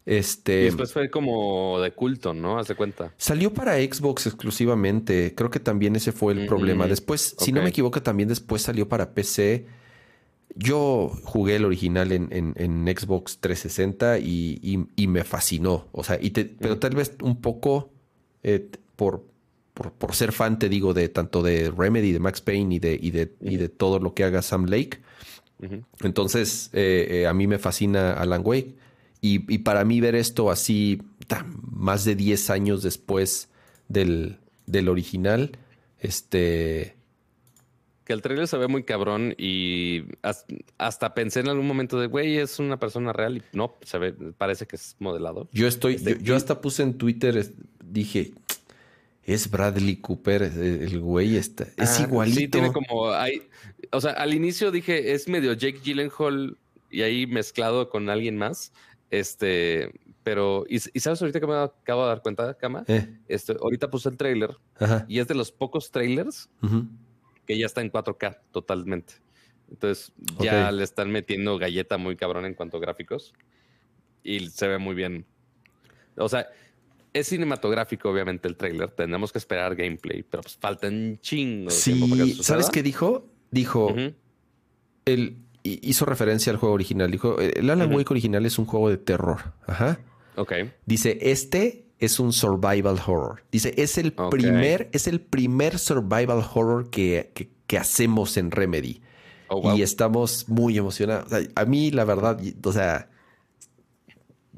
Este, y después fue como de culto, ¿no? Haz de cuenta. Salió para Xbox exclusivamente. Creo que también ese fue el problema. Después, si no me equivoco, también después salió para PC. Yo jugué el original en, Xbox 360 y, me fascinó. O sea, y pero tal vez un poco eh, por, por, ser fan, te digo, de tanto de Remedy, de Max Payne y de, y de, y de todo lo que haga Sam Lake. Entonces, eh, eh, a mí me fascina Alan Wake. Y, para mí ver esto así, más de 10 años después del, original, este... Que el trailer se ve muy cabrón y hasta, pensé en algún momento de, güey, es una persona real y no, se ve, parece que es modelado. Yo estoy, este, yo, hasta puse en Twitter, dije, es Bradley Cooper, el güey está, es igualito. Sí, tiene como, hay, o sea, al inicio dije, es medio Jake Gyllenhaal y ahí mezclado con alguien más. Este, pero, ¿y, sabes ahorita que me acabo de dar cuenta, Cama? Eh. Este, ahorita puse el trailer y es de los pocos trailers que ya está en 4K totalmente. Entonces, ya le están metiendo galleta muy cabrón en cuanto a gráficos y se ve muy bien. O sea, es cinematográfico, obviamente, el trailer. Tenemos que esperar gameplay, pero pues falta un chingo sí, ¿Sabes qué dijo? Dijo: el, hizo referencia al juego original. Dijo, el Alan Wake original es un juego de terror. Ajá. Ok. Dice, este es un survival horror. Dice, es el primer, es el primer survival horror que, que, hacemos en Remedy. Oh, y estamos muy emocionados. a mí, la verdad, o sea,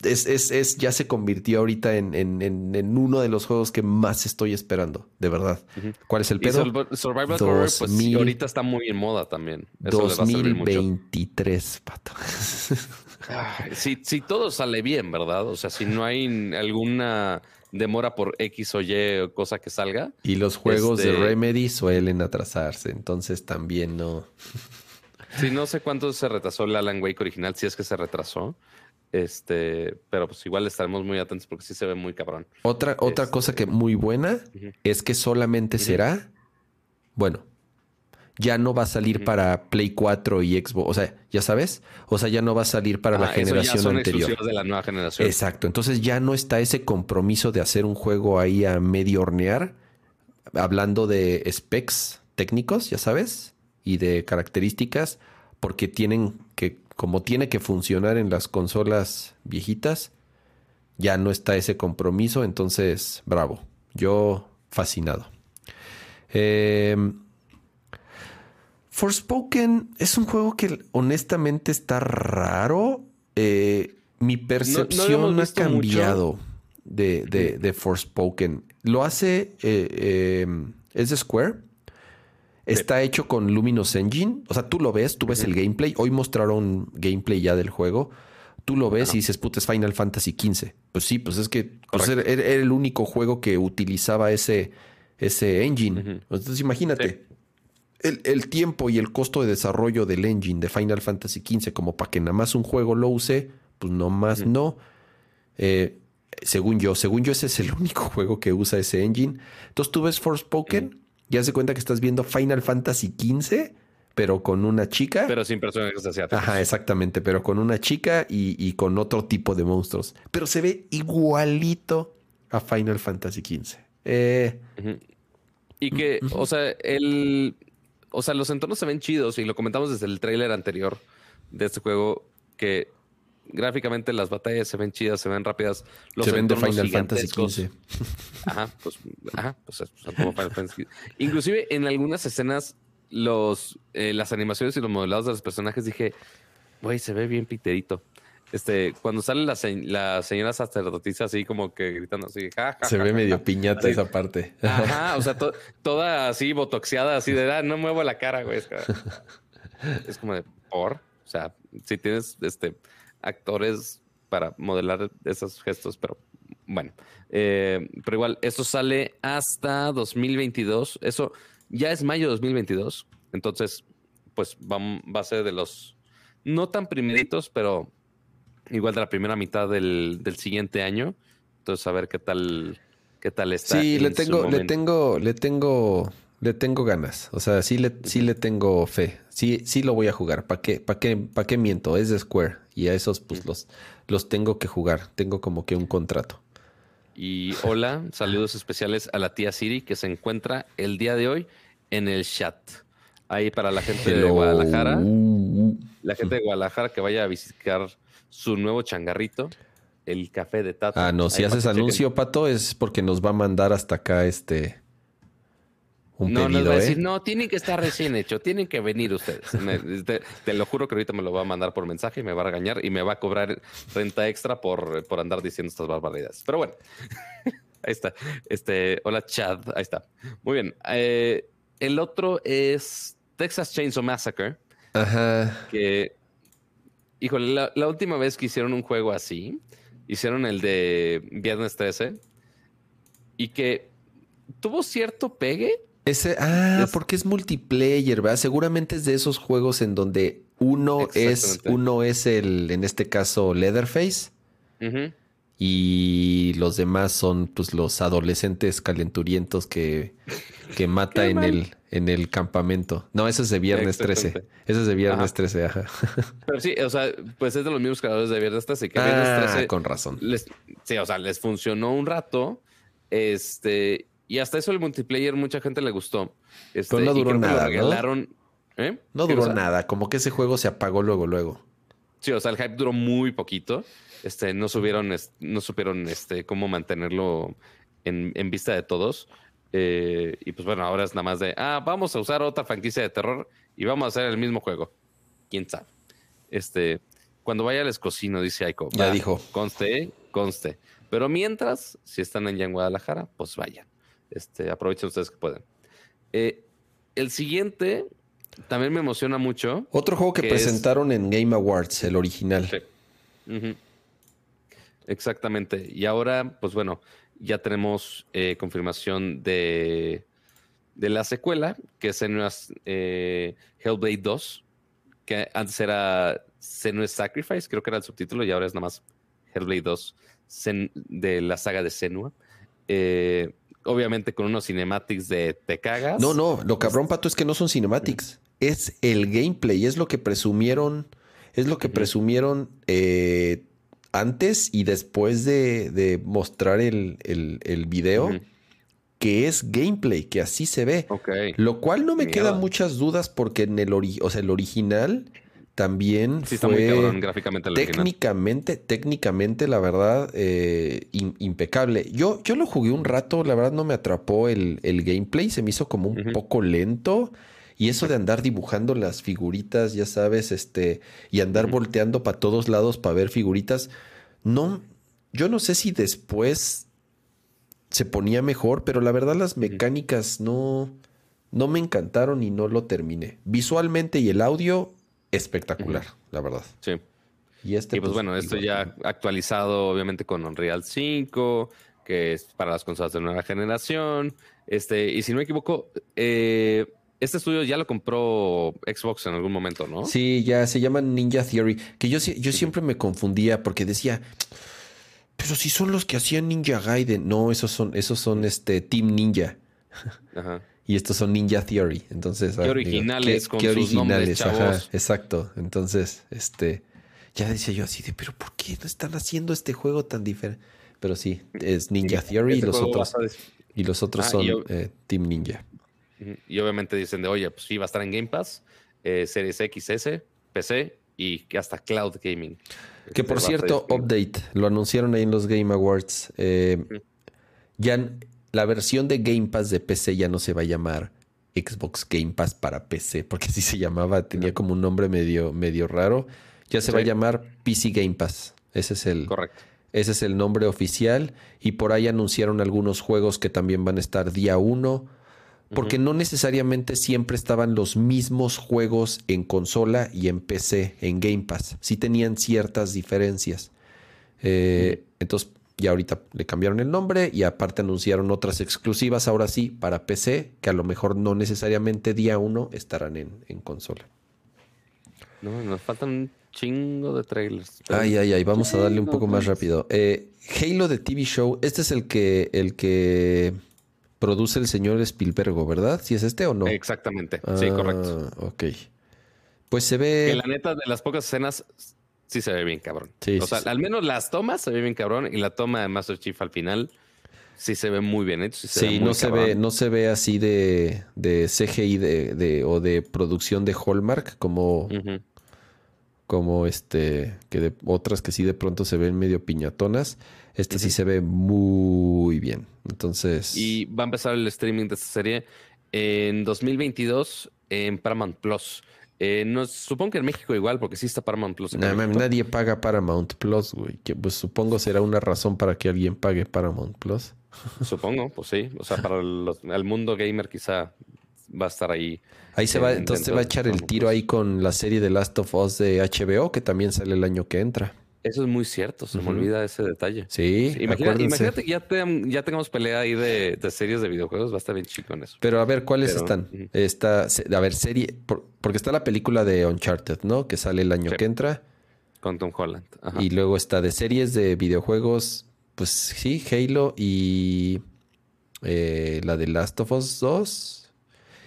es, es, es, ya se convirtió ahorita en, en, en, uno de los juegos que más estoy esperando, de verdad. ¿Cuál es el pedo? Survival Horror, pues ahorita está muy en moda también. Eso 2023, pato. si, si todo sale bien, ¿verdad? O sea, si no hay alguna demora por X o Y cosa que salga. Y los juegos de este Remedy suelen atrasarse, entonces también no. Sí, no sé cuánto se retrasó el Alan Wake original, si es que se retrasó. Este, pero pues igual estaremos muy atentos porque sí se ve muy cabrón. Otra, otra cosa que muy buena es que solamente será, bueno, ya no va a salir para Play 4 y Xbox, o sea, ya sabes, o sea, ya no va a salir para la generación anterior. de la nueva generación. Exacto, entonces ya no está ese compromiso de hacer un juego ahí a medio hornear, hablando de specs técnicos, ya sabes, y de características, porque tienen que como tiene que funcionar en las consolas viejitas, ya no está ese compromiso, entonces, bravo. Yo fascinado. Eh, Forspoken es un juego que honestamente está raro. Eh, mi percepción ha cambiado de, de, de, Forspoken. Lo hace, eh, em, es de Square. Está hecho con Luminous Engine. O sea, tú lo ves, tú ves el gameplay. Hoy mostraron gameplay ya del juego. Tú lo ves y dices, puta, es Final Fantasy XV. Pues sí, pues es que pues era, el único juego que utilizaba ese, ese engine. Entonces imagínate. El, tiempo y el costo de desarrollo del engine de Final Fantasy XV como para que nada más un juego lo use, pues nomás no. Eh, según yo, según yo ese es el único juego que usa ese engine. Entonces tú ves Forspoken ya se cuenta que estás viendo Final Fantasy XV, pero con una chica. Pero sin personajes asiáticos. Ajá, exactamente, pero con una chica y, con otro tipo de monstruos. Pero se ve igualito a Final Fantasy XV. Eh, y que, o sea, el. O sea, los entornos se ven chidos y lo comentamos desde el tráiler anterior de este juego que gráficamente las batallas se ven chidas, se ven rápidas. Los se ven de Final Fantasy XV. Ajá, pues, ajá, pues como Final Fantasy. Inclusive en algunas escenas, los, eh, las animaciones y los modelados de los personajes dije, güey, se ve bien piterito. Este, cuando sale la, la señora sacerdotisa así como que gritando así, ja, Se ve medio piñata esa parte. Ajá, o sea, toda así botoxeada, así de, ah, no muevo la cara, güey. Es, es como de, por, o sea, si tienes, este, actores para modelar esos gestos, pero bueno. Eh, pero igual, esto sale hasta 2022. Eso ya es mayo de 2022. Entonces, pues va, va, a ser de los no tan primeritos, pero igual de la primera mitad del, del siguiente año. Entonces, a ver qué tal, qué tal está. Sí, le tengo, le tengo, le tengo le tengo ganas. O sea, sí le, sí le tengo fe. Sí, sí lo voy a jugar. ¿Para qué, para qué, para qué miento? Es de Square. Y a esos, pues, los, los tengo que jugar. Tengo como que un contrato. Y hola, saludos especiales a la tía Siri que se encuentra el día de hoy en el chat. Ahí para la gente de Guadalajara. La gente de Guadalajara que vaya a visitar su nuevo changarrito, el café de Tato. Ah, no, si haces anuncio, Pato, es porque nos va a mandar hasta acá este no, no va a decir, ¿eh? no, tienen que estar recién hecho, tienen que venir ustedes. te, lo juro que ahorita me lo va a mandar por mensaje y me va a regañar y me va a cobrar renta extra por, por andar diciendo estas barbaridades. Pero bueno, ahí está. Este, hola Chad, ahí está. Muy bien. Eh, el otro es Texas Chainsaw Massacre. Ajá. Que, híjole, la, la última vez que hicieron un juego así, hicieron el de Viernes 13 y que tuvo cierto pegue ese, ah, porque es multiplayer, ¿verdad? Seguramente es de esos juegos en donde uno es, uno es el, en este caso, Leatherface. Y los demás son pues los adolescentes calenturientos que, que mata en el, en el campamento. No, ese es de viernes 13. Ese es de viernes 13, ajá. Pero sí, o sea, pues es de los mismos creadores de viernes 13. Que viernes 13 ah, con razón. sí, o sea, les funcionó un rato. Este, y hasta eso el multiplayer mucha gente le gustó. Este, no duró nada, regalaron, ¿Eh? No ¿Qué duró nada, como que ese juego se apagó luego, luego. Sí, o sea, el hype duró muy poquito. Este, no supieron, es- no supieron este, cómo mantenerlo en, en vista de todos. Eh, y pues bueno, ahora es nada más de, ah, vamos a usar otra franquicia de terror y vamos a hacer el mismo juego. ¿Quién sabe? Este, cuando vaya al escocino, dice Aiko. Ya dijo. Conste, conste. Pero mientras, si están en Guadalajara, pues vayan. Este, aprovechen ustedes que pueden. Eh, el siguiente también me emociona mucho. Otro juego que Que es- presentaron en Game Awards, el original. Sí. Exactamente. Y ahora, pues bueno, ya tenemos eh, confirmación de, de la secuela, que es Senua's eh, Hellblade 2, que antes era Senua's Sacrifice, creo que era el subtítulo, y ahora es nada más Hellblade 2 Sen- de la saga de Senua. Eh, obviamente con unos cinematics de te cagas. No, no, lo cabrón, Pato, es que no son cinematics. Es el gameplay, es lo que presumieron, es lo que presumieron eh, antes y después de, de mostrar el, el- el video, que es gameplay, que así se ve. Ok. Lo cual no me Mierda. quedan muchas dudas porque en el, ori- o sea, el original también Sí, está fue muy cabrón gráficamente técnicamente, técnicamente, la verdad, eh, im- impecable. Yo, yo lo jugué un rato, la verdad no me atrapó el, el gameplay, se me hizo como un poco lento. Y eso de andar dibujando las figuritas, ya sabes, este, y andar volteando para todos lados para ver figuritas, no, yo no sé si después se ponía mejor, pero la verdad las mecánicas no, no me encantaron y no lo terminé. Visualmente y el audio, espectacular, la verdad. Sí. Y este, y pues, bueno, esto ya actualizado obviamente con Unreal 5, que es para las consolas de nueva generación. Este, y si no me equivoco, eh, este estudio ya lo compró Xbox en algún momento, ¿no? Sí, ya se llaman Ninja Theory. Que yo, yo siempre me confundía porque decía, pero si son los que hacían Ninja Gaiden. No, esos son, esos son este Team Ninja. Ajá. Y estos son Ninja Theory. Entonces, ah, originales con sus nombres, originales, ajá, chavos. exacto. Entonces, este, ya decía yo así de, pero ¿por qué no están haciendo este juego tan diferente? Pero sí, es Ninja Theory y Este los otros, va a estar- y los otros Ah, son y yo- eh, Team Ninja. Y obviamente dicen de, oye, pues sí, va a estar en Game Pass, eh, Series XS, PC y que hasta Cloud Gaming. Que Este, por estar cierto, update, lo anunciaron ahí en los Game Awards. eh, ya la versión de Game Pass de PC ya no se va a llamar Xbox Game Pass para PC, porque así se llamaba, tenía como un nombre medio, medio raro. Ya se va a llamar PC Game Pass. Ese es el, Correcto. ese es el nombre oficial. Y por ahí anunciaron algunos juegos que también van a estar día uno. Porque no necesariamente siempre estaban los mismos juegos en consola y en PC, en Game Pass. Sí tenían ciertas diferencias. Eh, Entonces, ya ahorita le cambiaron el nombre y aparte anunciaron otras exclusivas, ahora sí, para PC, que a lo mejor no necesariamente día uno estarán en, en consola. No, nos faltan un chingo de trailers. Ay, ay, ay, vamos a darle un poco más pues. rápido. Eh, Halo de TV Show, este es el que, el que produce el señor Spielberg, ¿verdad? ¿Si es este o no? Exactamente. Sí, Ah, correcto. Ok. Pues se ve. Que la neta, de las pocas escenas, sí se ve bien cabrón. Sí, o sea, sí. al menos las tomas se ve bien cabrón y la toma de Master Chief al final sí se ve muy bien hecho. Sí, se ve no se cabrón. ve, no se ve así de, de CGI de, de- o de producción de Hallmark como, como este, que de otras que sí de pronto se ven medio piñatonas. Este sí se ve muy bien. Entonces. Y va a empezar el streaming de esta serie en 2022 en Paramount Plus. Eh, no, supongo que en México igual, porque sí está Paramount Plus. en Nah, nadie paga Paramount Plus, güey. Que pues supongo será una razón para que alguien pague Paramount Plus. Supongo, pues sí. O sea, para el mundo gamer quizá va a estar ahí. Ahí se va, entonces se va a echar el tiro ahí con la serie de Last of Us de HBO, que también sale el año que entra. Eso es muy cierto, se me olvida ese detalle. Sí, Imagina- imagínate que ya, te- ya tengamos pelea ahí de, de series de videojuegos, va a estar bien chico en eso. Pero a ver, ¿cuáles Pero, están? se- a ver, serie, por- porque está la película de Uncharted, ¿no? Que sale el año Sí. que entra. Con Tom Holland. Ajá. Y luego está de series de videojuegos, pues sí, Halo y eh, la de Last of Us 2.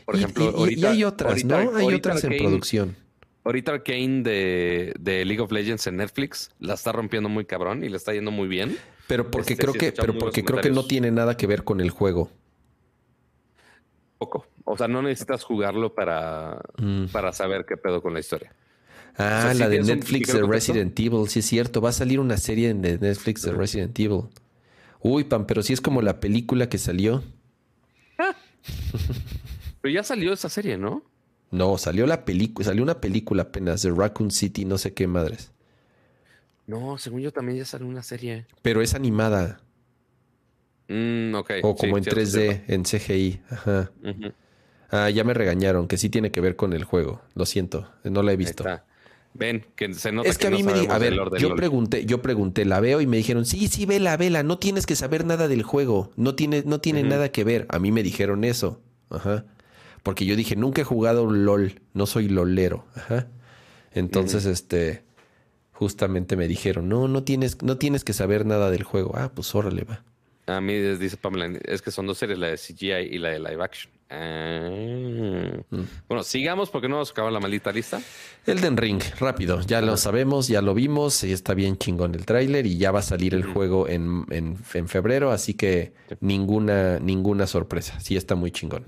Por Y- ejemplo, y, hay otras, ahorita- ¿no? Hay otras en producción. Ahorita Arcane de, de League of Legends en Netflix la está rompiendo muy cabrón y le está yendo muy bien. Pero porque Este, creo que, pero porque creo que no tiene nada que ver con el juego. Poco. O sea, no necesitas jugarlo para, Mm. para saber qué pedo con la historia. Ah, O sea, si la de Netflix de. Resident Evil, sí es cierto. Va a salir una serie de Netflix de Resident Evil. Uy, Pam, pero sí es como la película que salió. Pero ya salió esa serie, ¿no? No, salió la película, salió una película apenas de Raccoon City, no sé qué madres. No, según yo también ya salió una serie. Pero es animada. Mm, ok. O sí, como en cierto, 3D, en CGI. Ajá. Ah, ya me regañaron, que sí tiene que ver con el juego. Lo siento, no la he Ahí visto. está. Ven, que se nota Es que a no mí me di- a ver, yo LOL. pregunté, yo pregunté, la veo y me dijeron, sí, sí, vela, vela, no tienes que saber nada del juego, no tiene, no tiene nada que ver. A mí me dijeron eso, ajá, porque yo dije nunca he jugado LOL, no soy lolero, ajá. Entonces, este, justamente me dijeron, no, no tienes, no tienes que saber nada del juego. Ah, pues órale va. A mí dice Pamela, es que son dos series, la de CGI y la de live action. Ah. Mm. Bueno, sigamos porque no nos acaba la maldita lista. Elden Ring, rápido, ya lo sabemos, ya lo vimos, y está bien chingón el tráiler y ya va a salir el juego en, en- en febrero, así que ninguna, ninguna sorpresa, sí está muy chingón.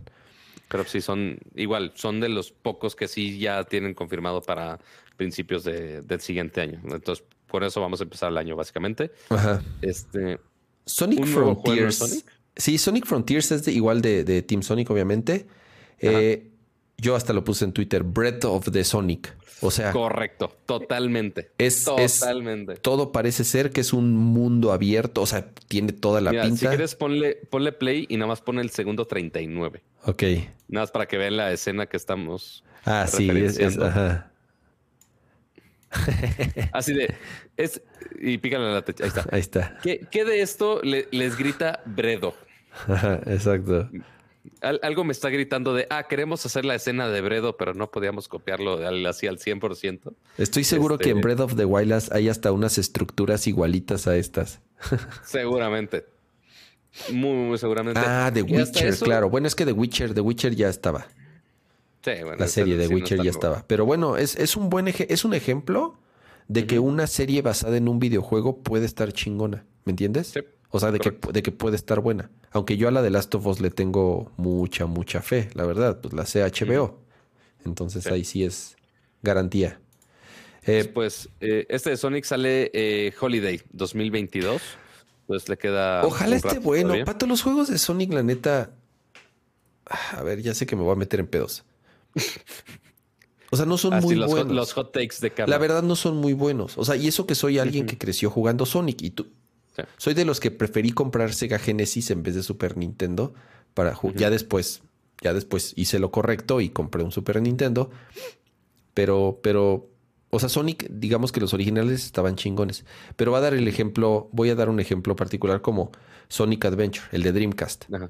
Pero sí son, igual, son de los pocos que sí ya tienen confirmado para principios de- del siguiente año. Entonces, por eso vamos a empezar el año, básicamente. Ajá. Este, Sonic ¿Un nuevo juego de Frontiers. Sonic? Sí, Sonic Frontiers es de- igual de, de Team Sonic, obviamente. Eh, yo hasta lo puse en Twitter, Breath of the Sonic. O sea, correcto, totalmente. Es- es- totalmente. todo parece ser que es un mundo abierto, o sea, tiene toda la Mira, si pinta. quieres, ponle, ponle play y nada más pon el segundo 39. Ok. Nada más para que vean la escena que estamos. Ah, sí, es, ajá. Así de. Es, y pícale la techa. Ahí está. Ahí está. ¿Qué, qué de esto le- les grita Bredo? Ajá, exacto. Al- algo me está gritando de, ah, queremos hacer la escena de Bredo, pero no podíamos copiarlo al- así al 100%. Estoy seguro que en Este- Breath of the Wild hay hasta unas estructuras igualitas a estas. Seguramente. Muy, muy seguramente. Ah, The Witcher, claro. Bueno, es que The Witcher, The Witcher ya estaba. Sí, bueno, La serie de sí Witcher ya estaba. Pero bueno, es, es un buen eje- es un ejemplo de que una serie basada en un videojuego puede estar chingona. ¿Me entiendes? Sí, o sea, de que, de que puede estar buena. Aunque yo a la de Last of Us le tengo mucha, mucha fe, la verdad. Pues la sé HBO. Entonces Sí. ahí sí es garantía. Eh, Pues eh, este de Sonic sale eh, Holiday 2022. Pues le queda. Ojalá esté bueno. todavía. Pato, los juegos de Sonic, la neta. A ver, ya sé que me voy a meter en pedos. O sea, no son Así muy Ah, los, buenos. hot, los hot takes de Carla. La verdad no son muy buenos. O sea, y eso que soy alguien que creció jugando Sonic y tú. Sí. Soy de los que preferí comprar Sega Genesis en vez de Super Nintendo para ju- ya después ya después hice lo correcto y compré un Super Nintendo. Pero pero o sea, Sonic, digamos que los originales estaban chingones, pero va a dar el ejemplo, voy a dar un ejemplo particular como Sonic Adventure, el de Dreamcast. Ajá.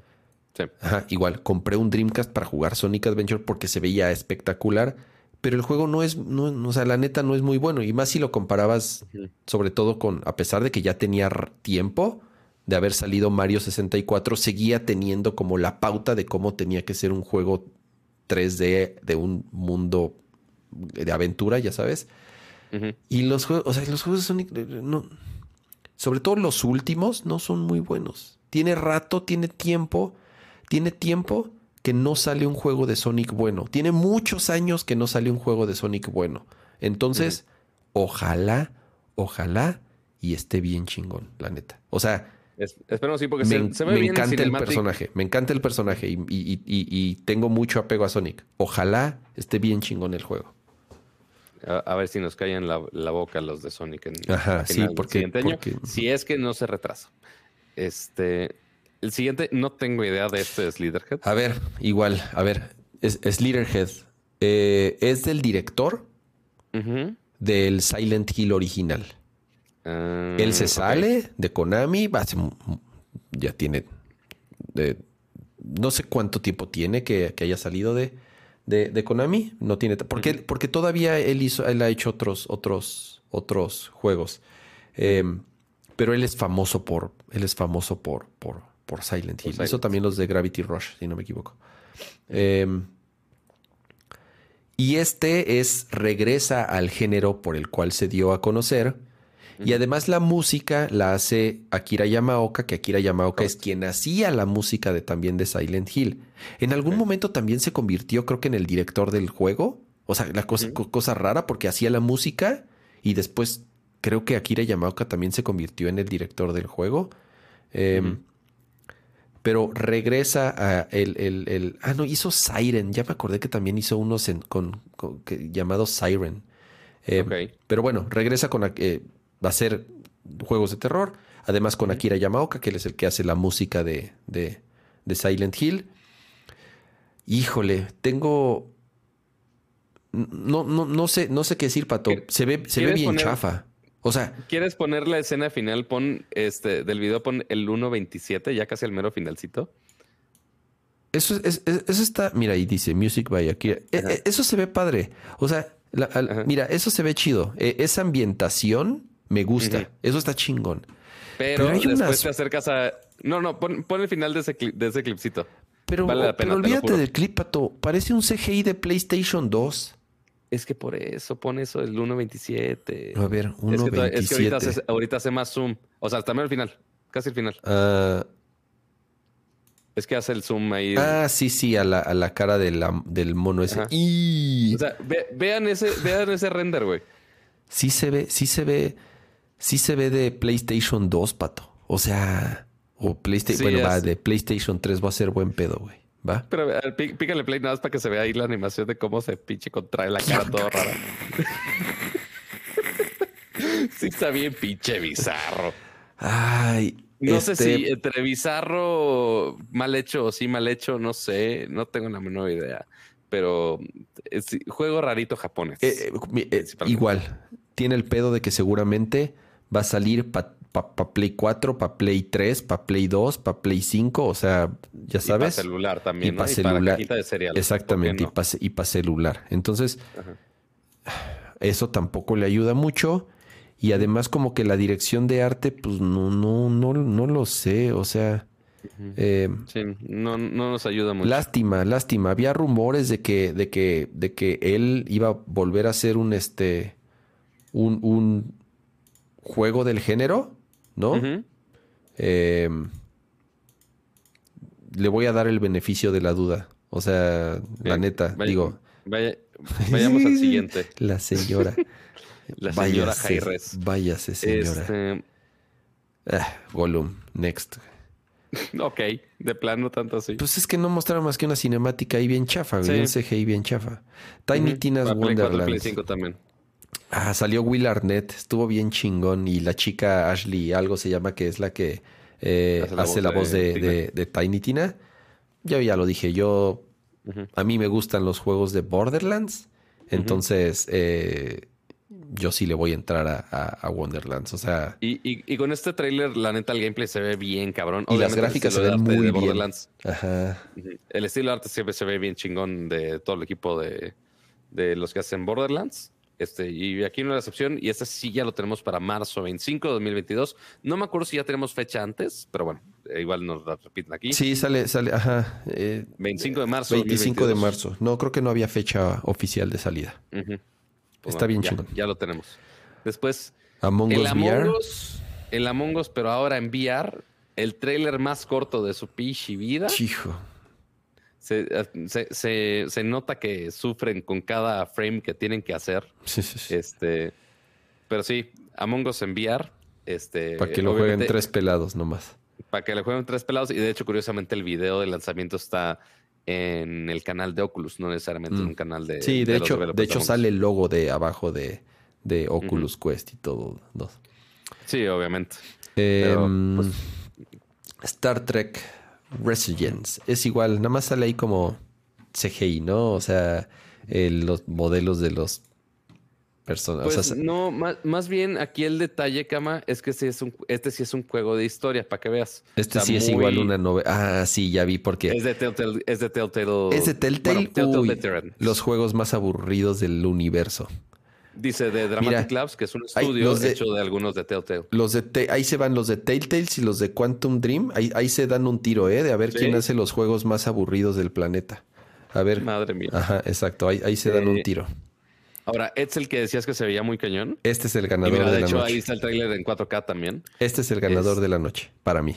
Sí. Ajá, igual, compré un Dreamcast para jugar Sonic Adventure porque se veía espectacular, pero el juego no es, no, o sea, la neta no es muy bueno. Y más si lo comparabas, sobre todo con, a pesar de que ya tenía tiempo de haber salido Mario 64, seguía teniendo como la pauta de cómo tenía que ser un juego 3D de un mundo de aventura, ya sabes. Y los juegos, o sea, los juegos no, sobre todo los últimos, no son muy buenos. Tiene rato, tiene tiempo, tiene tiempo que no sale un juego de Sonic bueno. Tiene muchos años que no sale un juego de Sonic bueno. Entonces, ojalá, ojalá y esté bien chingón, la neta. O sea, Es- esperemos sí, porque me, se, se ve me bien encanta el personaje, me encanta el personaje y, y- y- y- y tengo mucho apego a Sonic. Ojalá esté bien chingón el juego. A, a ver si nos callan la, la boca los de Sonic en Ajá, a sí, porque- siguiente año. porque- Si es que no se retrasa. Este, el siguiente, no tengo idea de este de Slitherhead. A ver, igual, a ver, es, Slitherhead. Eh, es del director del Silent Hill original. Ah, Él se sale de Konami, hace ya tiene, de- no sé cuánto tiempo tiene que, que haya salido de, de, de Konami, no tiene, porque, porque todavía él hizo, él ha hecho otros, otros, otros juegos, Em, pero él es famoso por, él es famoso por, por, por Silent Por Hill. Silent Hizo también los de Gravity Rush, si no me equivoco. Em, y este es regresa al género por el cual se dio a conocer Y además la música la hace Akira Yamaoka, que Akira Yamaoka es quien hacía la música de también de Silent Hill. En algún momento también se convirtió, creo que en el director del juego. O sea, la cosa, cosa rara porque hacía la música y después creo que Akira Yamaoka también se convirtió en el director del juego. Em, pero regresa a el, el, Ah, no, hizo Siren. Ya me acordé que también hizo unos en, con, llamados Siren. Em, pero bueno, regresa con... Eh, va a ser juegos de terror. Además con Akira Yamaoka, que él es el que hace la música de, de, Silent Hill. Híjole, tengo... No, no, no, sé, no sé qué decir, Pato. Se ve, se ve bien chafa. O sea. ¿Quieres poner la escena final? Pon este del video, pon el 1.27, ya casi el mero finalcito. Eso, es, eso está. Mira, ahí dice Music by Akira. E, e, eso se ve padre. O sea, mira, eso se ve chido. E, esa ambientación me gusta. Eso está chingón. Pero, después te acercas a. No, no, pon, el final de ese, de ese clipcito. Pero, pero olvídate del clip, Pato. Parece un CGI de PlayStation 2. Es que por eso pone eso el 1.27. A ver, 1.27. Es que, ahorita, hace, más zoom. O sea, también al final. Casi al final. Ah. es que hace el zoom ahí. Ah, sí, sí, a la, cara del mono ese. O sea, vean, ese, vean ese render, güey. Sí se ve, sí se ve sí se ve de PlayStation 2, pato. O sea, o PlayStation, bueno, va, de PlayStation 3 va a ser buen pedo, güey. ¿Va? Pero pícale play nada más para que se vea ahí la animación de cómo se pinche contrae la cara todo rara. sí está bien pinche bizarro. Ay. No sé si este entre bizarro mal hecho o sí mal hecho, no sé, no tengo la menor idea. Pero es juego rarito japonés. Eh, eh, eh, igual, tiene el pedo de que seguramente va a salir para Play 4, para Play 3, para Play 2, para Play 5, o sea, ya sabes. Y para celular también, y para celular. de cereal. Exactamente, y para celular. Entonces, eso tampoco le ayuda mucho. Y además como que la dirección de arte, pues no, no, no, no lo sé, o sea... Eh, sí, no, no, nos ayuda mucho. Lástima, lástima. Había rumores de que, de que, de que él iba a volver a ser un este un, un, juego del género, ¿no? Em, le voy a dar el beneficio de la duda. O sea, la neta, digo. vayamos al siguiente. La señora. la señora Jaires. Váyase, señora. Este... Ah, next. ok, de plano tanto así. Pues es que no mostraron más que una cinemática ahí bien chafa, bien CGI bien chafa. Tiny Tina's Wonderland. también. Ah, salió Will Arnett, estuvo bien chingón. Y la chica Ashley, algo se llama, que es la que eh, hace la, voz, de, Tiny Tina. Ya, ya lo dije, yo. A mí me gustan los juegos de Borderlands. Entonces, eh, yo sí le voy a entrar a, Wonderlands. O sea. Y, con este tráiler, la neta, el gameplay se ve bien, cabrón. Y las gráficas se ven muy bien. Borderlands. Ajá. El estilo de arte siempre se ve bien chingón de todo el equipo de, de los que hacen Borderlands. Este, y aquí no es la excepción. Y este sí ya lo tenemos para marzo 25 de 2022. No me acuerdo si ya tenemos fecha antes, pero bueno, eh, igual nos la repiten aquí. Sí, sale, sale, ajá. 25 eh, de marzo. 25 de marzo. No, creo que no había fecha oficial de salida. Pues Está bien ya, Ya lo tenemos. Después, Among Us VR. el Among Us, pero ahora en VR, el trailer más corto de su pichi vida. Chijo. Eh, se, se, se, nota que sufren con cada frame que tienen que hacer. Sí, sí, sí. Este, pero sí, Among Us enviar. Este, para que lo jueguen tres pelados nomás. Para que lo jueguen tres pelados. Y de hecho, curiosamente, el video de lanzamiento está en el canal de Oculus, no necesariamente en mm. un canal de. Sí, de, hecho, de hecho sale el logo de abajo de, de Oculus Quest y todo. Dos. Sí, obviamente. Em, pues, Star Trek Resurgence. Es igual, nada más sale ahí como CGI, ¿no? O sea, los modelos de los personas. Pues no, más, bien aquí el detalle, Cama, es que este, es un, este sí es un juego de historia, para que veas. Este sí es igual una novela. Ah, sí, ya vi porque. Es de Telltale. Es de Telltale. Es de Telltale. los juegos más aburridos del universo. Dice de Dramatic Labs, que es un estudio hecho de algunos de Telltale. Los de ahí se van los de Telltales y los de Quantum Dream. Ahí, ahí se dan un tiro, ¿eh? De a ver quién hace los juegos más aburridos del planeta. A ver. Madre mía. Ajá, exacto. Ahí, ahí se dan un tiro. Ahora, ¿es el que decías que se veía muy cañón? Este es el ganador mira, de, de, la hecho, noche. ahí está el tráiler en 4K también. Este es el ganador Es- de la noche, para mí.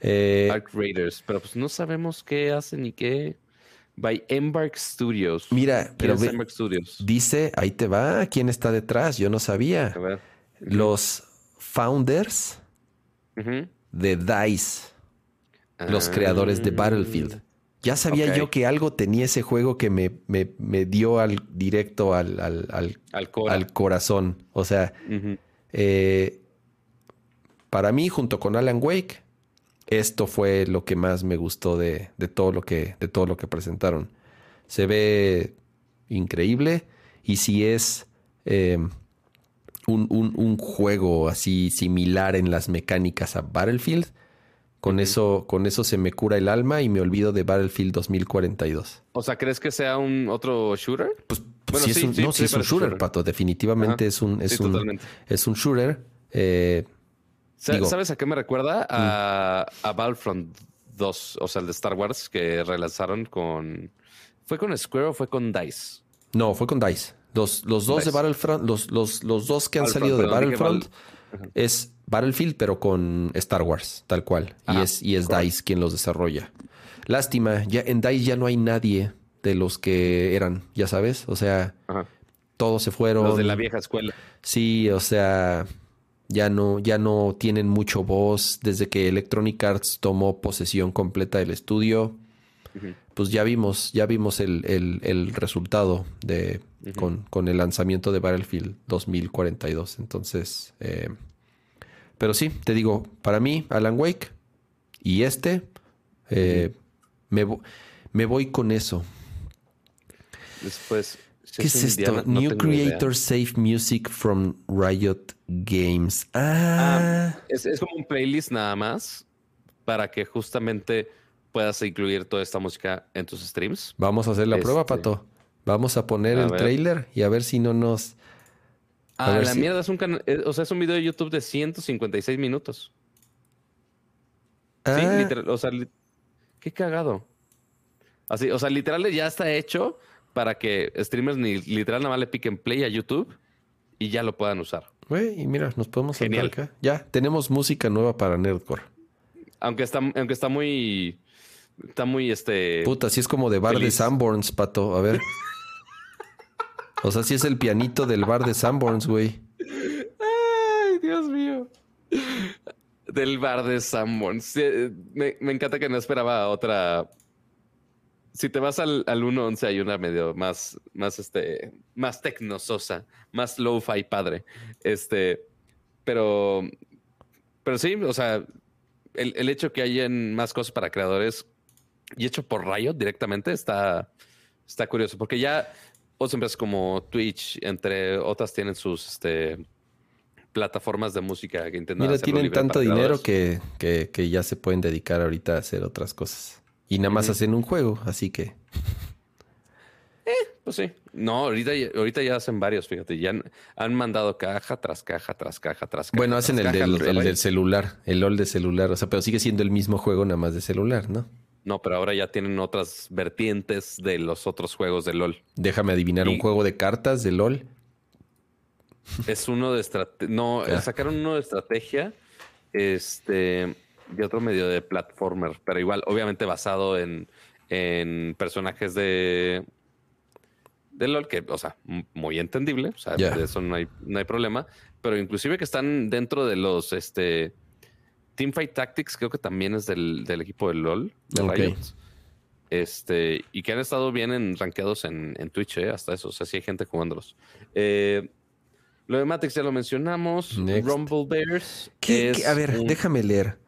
Eh, Ark Raiders. Pero pues no sabemos qué hacen ni qué. By Embark Studios. Mira, ¿Quién pero ve- Embark Studios? dice, ahí te va, ¿quién está detrás? Yo no sabía. A ver. Los founders de DICE, los Ah. creadores de Battlefield. Ya sabía yo que algo tenía ese juego que me, me- me dio al directo al, al- al- Al Cora. al corazón. O sea, eh, para mí, junto con Alan Wake, esto fue lo que más me gustó de, de todo, lo que, de todo lo que presentaron. Se ve increíble y si es eh, un, un- un juego así similar en las mecánicas a Battlefield, con, eso, con eso se me cura el alma y me olvido de Battlefield 2042. O sea, ¿crees que sea un otro shooter? Pues, Bueno, sí es un, sí, no, sí es un shooter, shooter. Pato. Definitivamente Ajá. es un, es un, totalmente. es un shooter. Eh, Digo- ¿Sabes a qué me recuerda? Mm. A, a Battlefront 2, o sea, el de Star Wars que relanzaron con... ¿Fue con Square o fue con DICE? No, fue con DICE. Los, los dos de. Battlefront, los, los, los dos que han salido de Battlefront es Battlefield, pero con Star Wars, tal cual. y es, y es correcto. DICE quien los desarrolla. Lástima, ya en DICE ya no hay nadie de los que eran, ya sabes. O sea, Ajá. todos se fueron. Los de la vieja escuela. Sí, o sea, ya no, ya no tienen mucho voz. Desde que Electronic Arts tomó posesión completa del estudio, pues ya vimos, ya vimos el, el- el resultado de con, con el lanzamiento de Battlefield 2042. Entonces, eh, pero sí, te digo, para mí, Alan Wake y este, eh, me, me voy con eso. Después... ¿Qué es esto? New Creator Save Music from Riot Games. Ah, Es, es como un playlist nada más para que justamente puedas incluir toda esta música en tus streams. vamos a hacer la prueba, este- Pato. Vamos a poner A el ver. trailer y a ver si no nos. A Ah, la si- mierda es un canal, eh, o sea, es un video de YouTube de 156 minutos. Sí, Ah, literal, o sea, li- qué cagado. Así, o sea, literal ya está hecho para que streamers ni literal nada más le piquen play a YouTube y ya lo puedan usar. güey, y mira, nos podemos Genial. acá. Ya, tenemos música nueva para Nerdcore. Aunque está, aunque está muy, está muy este. Puta, si es como de bar de feliz. Sanborns, Pato. A ver. o sea, si es el pianito del bar de Sanborns, güey. Ay, Dios mío. Del bar de Sanborns. Sí, eh, me, me encanta que no esperaba otra. Si te vas al, al 1.11 hay una medio más, más este, más tecnososa, más lo-fi padre. Este, pero, pero sí, o sea, el, el hecho que hayan más cosas para creadores y hecho por Riot directamente está, está curioso, porque ya otras empresas como Twitch, entre otras, tienen sus este, plataformas de música que intentan Mira, tienen tanto dinero que, que, que ya se pueden dedicar ahorita a hacer otras cosas. Y nada más hacen un juego, así que. Pues sí. No, ahorita, ya- ahorita ya hacen varios, fíjate. Ya han, han mandado caja tras caja, tras caja, tras caja. Bueno, hacen el caja, del, el celular, el LOL de celular. O sea, pero sigue siendo el mismo juego, nada más de celular, ¿no? No, pero ahora ya tienen otras vertientes de los otros juegos de LOL. Déjame adivinar, un juego de cartas de LOL. Es uno de estrategia. No, Ya. sacaron uno de estrategia. Este. Y otro medio de platformer. Pero igual, obviamente basado en, en personajes de. De LOL, que, o sea, muy entendible. O sea, de eso no hay, no hay problema. Pero inclusive que están dentro de los este. Teamfight Tactics, creo que también es del, del equipo de LOL, de Ok. Riot. Este, y que han estado bien en, rankeados en, en Twitch, eh, hasta eso. O sea, sí hay gente jugándolos. Eh, lo de Matrix ya lo mencionamos. Next. Rumble Bears. ¿Qué- es qué? A ver, un- déjame leer.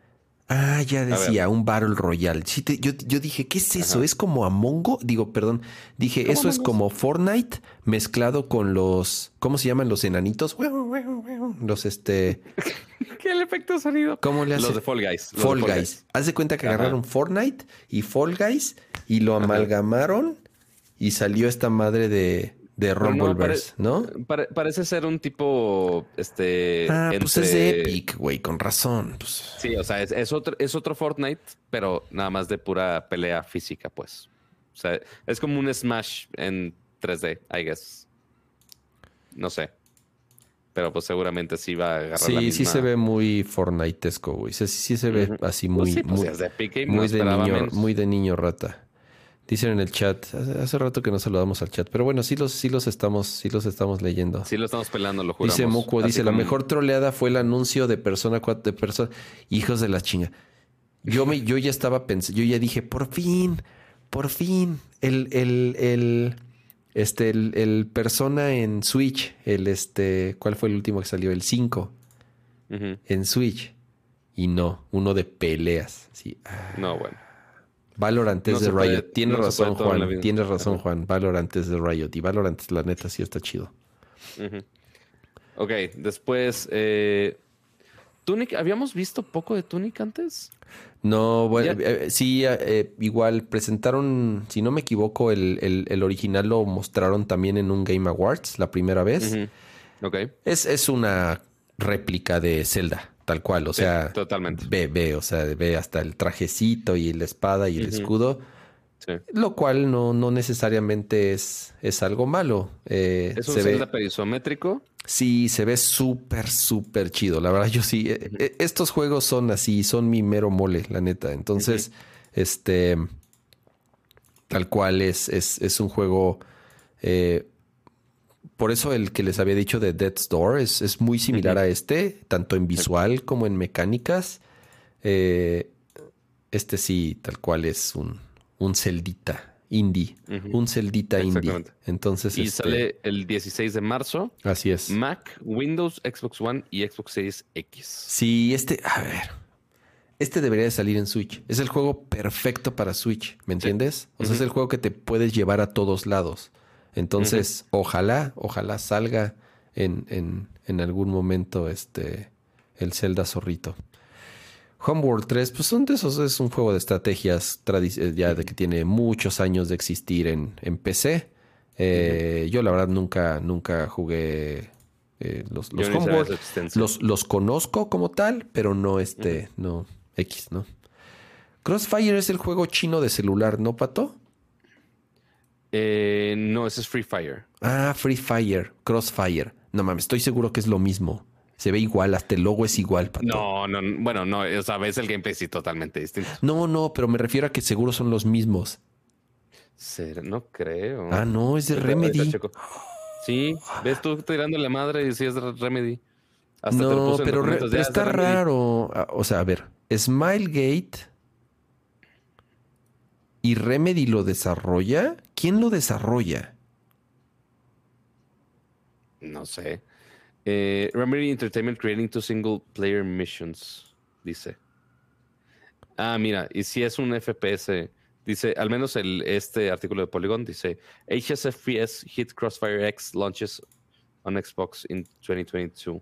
Ah, ya decía, un Battle Royale. Sí, te- yo, yo dije, ¿qué es eso? Ajá. ¿Es como Among Us? Digo, perdón. Dije, ¿Cómo eso es como Fortnite mezclado con los. ¿Cómo se llaman los enanitos? Los este. ¿Qué el efecto de sonido? ¿Cómo le hace? Los de Fall Guys. Fall Guys. Haz de cuenta que Ajá. agarraron Fortnite y Fall Guys y lo amalgamaron y salió esta madre de, de no, Rumbleverse, ¿no? Pare- parece ser un tipo. Este. Ah, pues es de Epic, güey, con razón. Pues, Sí, o sea, es, es otro, es otro Fortnite, pero nada más de pura pelea física, pues. O sea, es como un Smash en 3D, I guess. no sé. Pero pues seguramente sí va a agarrar Sí, la sí se ve muy Fortniteesco, güey. Sí, sí se ve así Pues muy, sí, pues muy, es de Epic Games, muy no de niño, menos. muy de niño rata. Dicen en el chat, hace, rato que no saludamos al chat, pero bueno, sí los, sí los estamos, sí los estamos leyendo. Sí lo estamos pelando, lo juramos. dice Moco, dice, la mejor troleada fue el anuncio de persona 4 de persona. Hijos de la chinga. Yo me, yo ya estaba pensando, yo ya dije, por fin, por fin, el, el, el, este, el, el persona en Switch, el este, ¿cuál fue el último que salió? El 5 Ujú. en Switch. Y no, uno de peleas. Sí. ah. No, bueno. Valorant es No de se puede- Riot. Tienes no razón, Juan. Tienes razón, Ajá. Juan. Valorant es de Riot. Y Valorant, la neta, sí está chido. Ok, después. Eh, Tunic, ¿habíamos visto poco de Tunic antes? No, bueno, eh, sí, eh, igual presentaron, si no me equivoco, el, el- el original lo mostraron también en un Game Awards la primera vez. Ok. es, es una réplica de Zelda, tal cual. O Sí, sea, totalmente. ve, ve, o sea, ve hasta el trajecito y la espada y el escudo. Sí. Lo cual no, no necesariamente es, es algo malo. Eh, Es un se ve- perisométrico. Sí, se ve súper, súper chido. La verdad, yo sí. eh, eh, Estos juegos son así, son mi mero mole, la neta. Entonces, este. Tal cual es, es, es un juego. eh, por eso el que les había dicho de Death's Door es, es muy similar a este, tanto en visual como en mecánicas. Eh, este sí, tal cual es un, un celdita indie. Un celdita indie. Entonces, Y este, sale el 16 de marzo. así es. Mac, Windows, Xbox One y Xbox Series X. Sí, este, a ver. Este debería de salir en Switch. Es el juego perfecto para Switch, ¿me entiendes? O sea, es el juego que te puedes llevar a todos lados. Entonces, ojalá, ojalá salga en, en, en algún momento este el Zelda Zorrito. Homeworld 3, pues son de esos, es un juego de estrategias eh, ya de que tiene muchos años de existir en, en PC. Eh, Yo la verdad nunca, nunca jugué eh, los, los Homeworld. los conozco como tal, pero no este, no, X, ¿no? Crossfire es el juego chino de celular, ¿no, Pato? Eh, no, ese es Free Fire. Ah, Free Fire, Crossfire. No mames, estoy seguro que es lo mismo. Se ve igual, hasta el logo es igual, Pato. No, no, bueno, no, o sea, ves el gameplay sí totalmente distinto. No, no, pero me refiero a que seguro son los mismos. No creo. Ah, no, es de Remedy. Sí, ves tú tirando la madre y sí es de Remedy. Hasta te lo No, puse pero, re- pero está raro. Ah, O sea, a ver, Smilegate y Remedy lo desarrolla. ¿Quién lo desarrolla? No sé. Eh, Remedy Entertainment creating two single player missions, dice. Ah, mira, y si es un FPS, dice, al menos el, este artículo de Polygon dice, HSFPS hit Crossfire X launches on Xbox in 2022.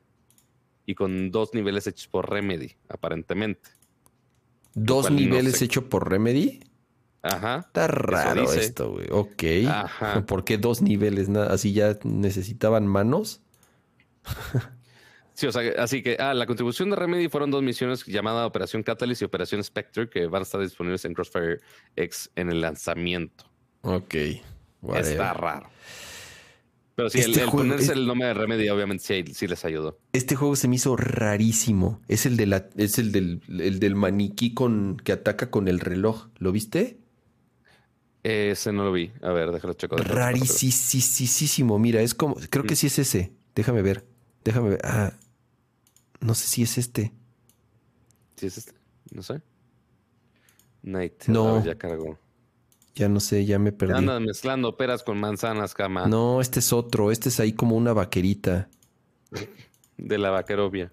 Y con dos niveles hechos por Remedy, aparentemente. ¿Dos no niveles sé. hechos por Remedy? Ajá. Está raro esto, güey. Ok. Ajá. ¿Por qué dos niveles? ¿Así ya necesitaban manos? Sí, o sea, así que, ah, la contribución de Remedy fueron dos misiones llamada Operación Catalyst y Operación Spectre que van a estar disponibles en Crossfire X en el lanzamiento. Ok. whatever. Está raro. Pero sí, el, Este el juego ponerse el nombre de Remedy obviamente sí, sí les ayudó. Este juego se me hizo rarísimo. Es el de la, es el del, el del maniquí con que ataca con el reloj. ¿Lo viste? Ese no lo vi. A ver, déjalo checo. Rarísimo. Mira, es como. Creo que sí es ese. Déjame ver. Déjame ver. Ah. No sé si es este. ¿Sí es este? No sé. Night. No. Ver, ya cargó. Ya no sé, ya me perdí. Andas mezclando peras con manzanas, cama. No, este es otro. Este es ahí como una vaquerita. De la vaquerovia.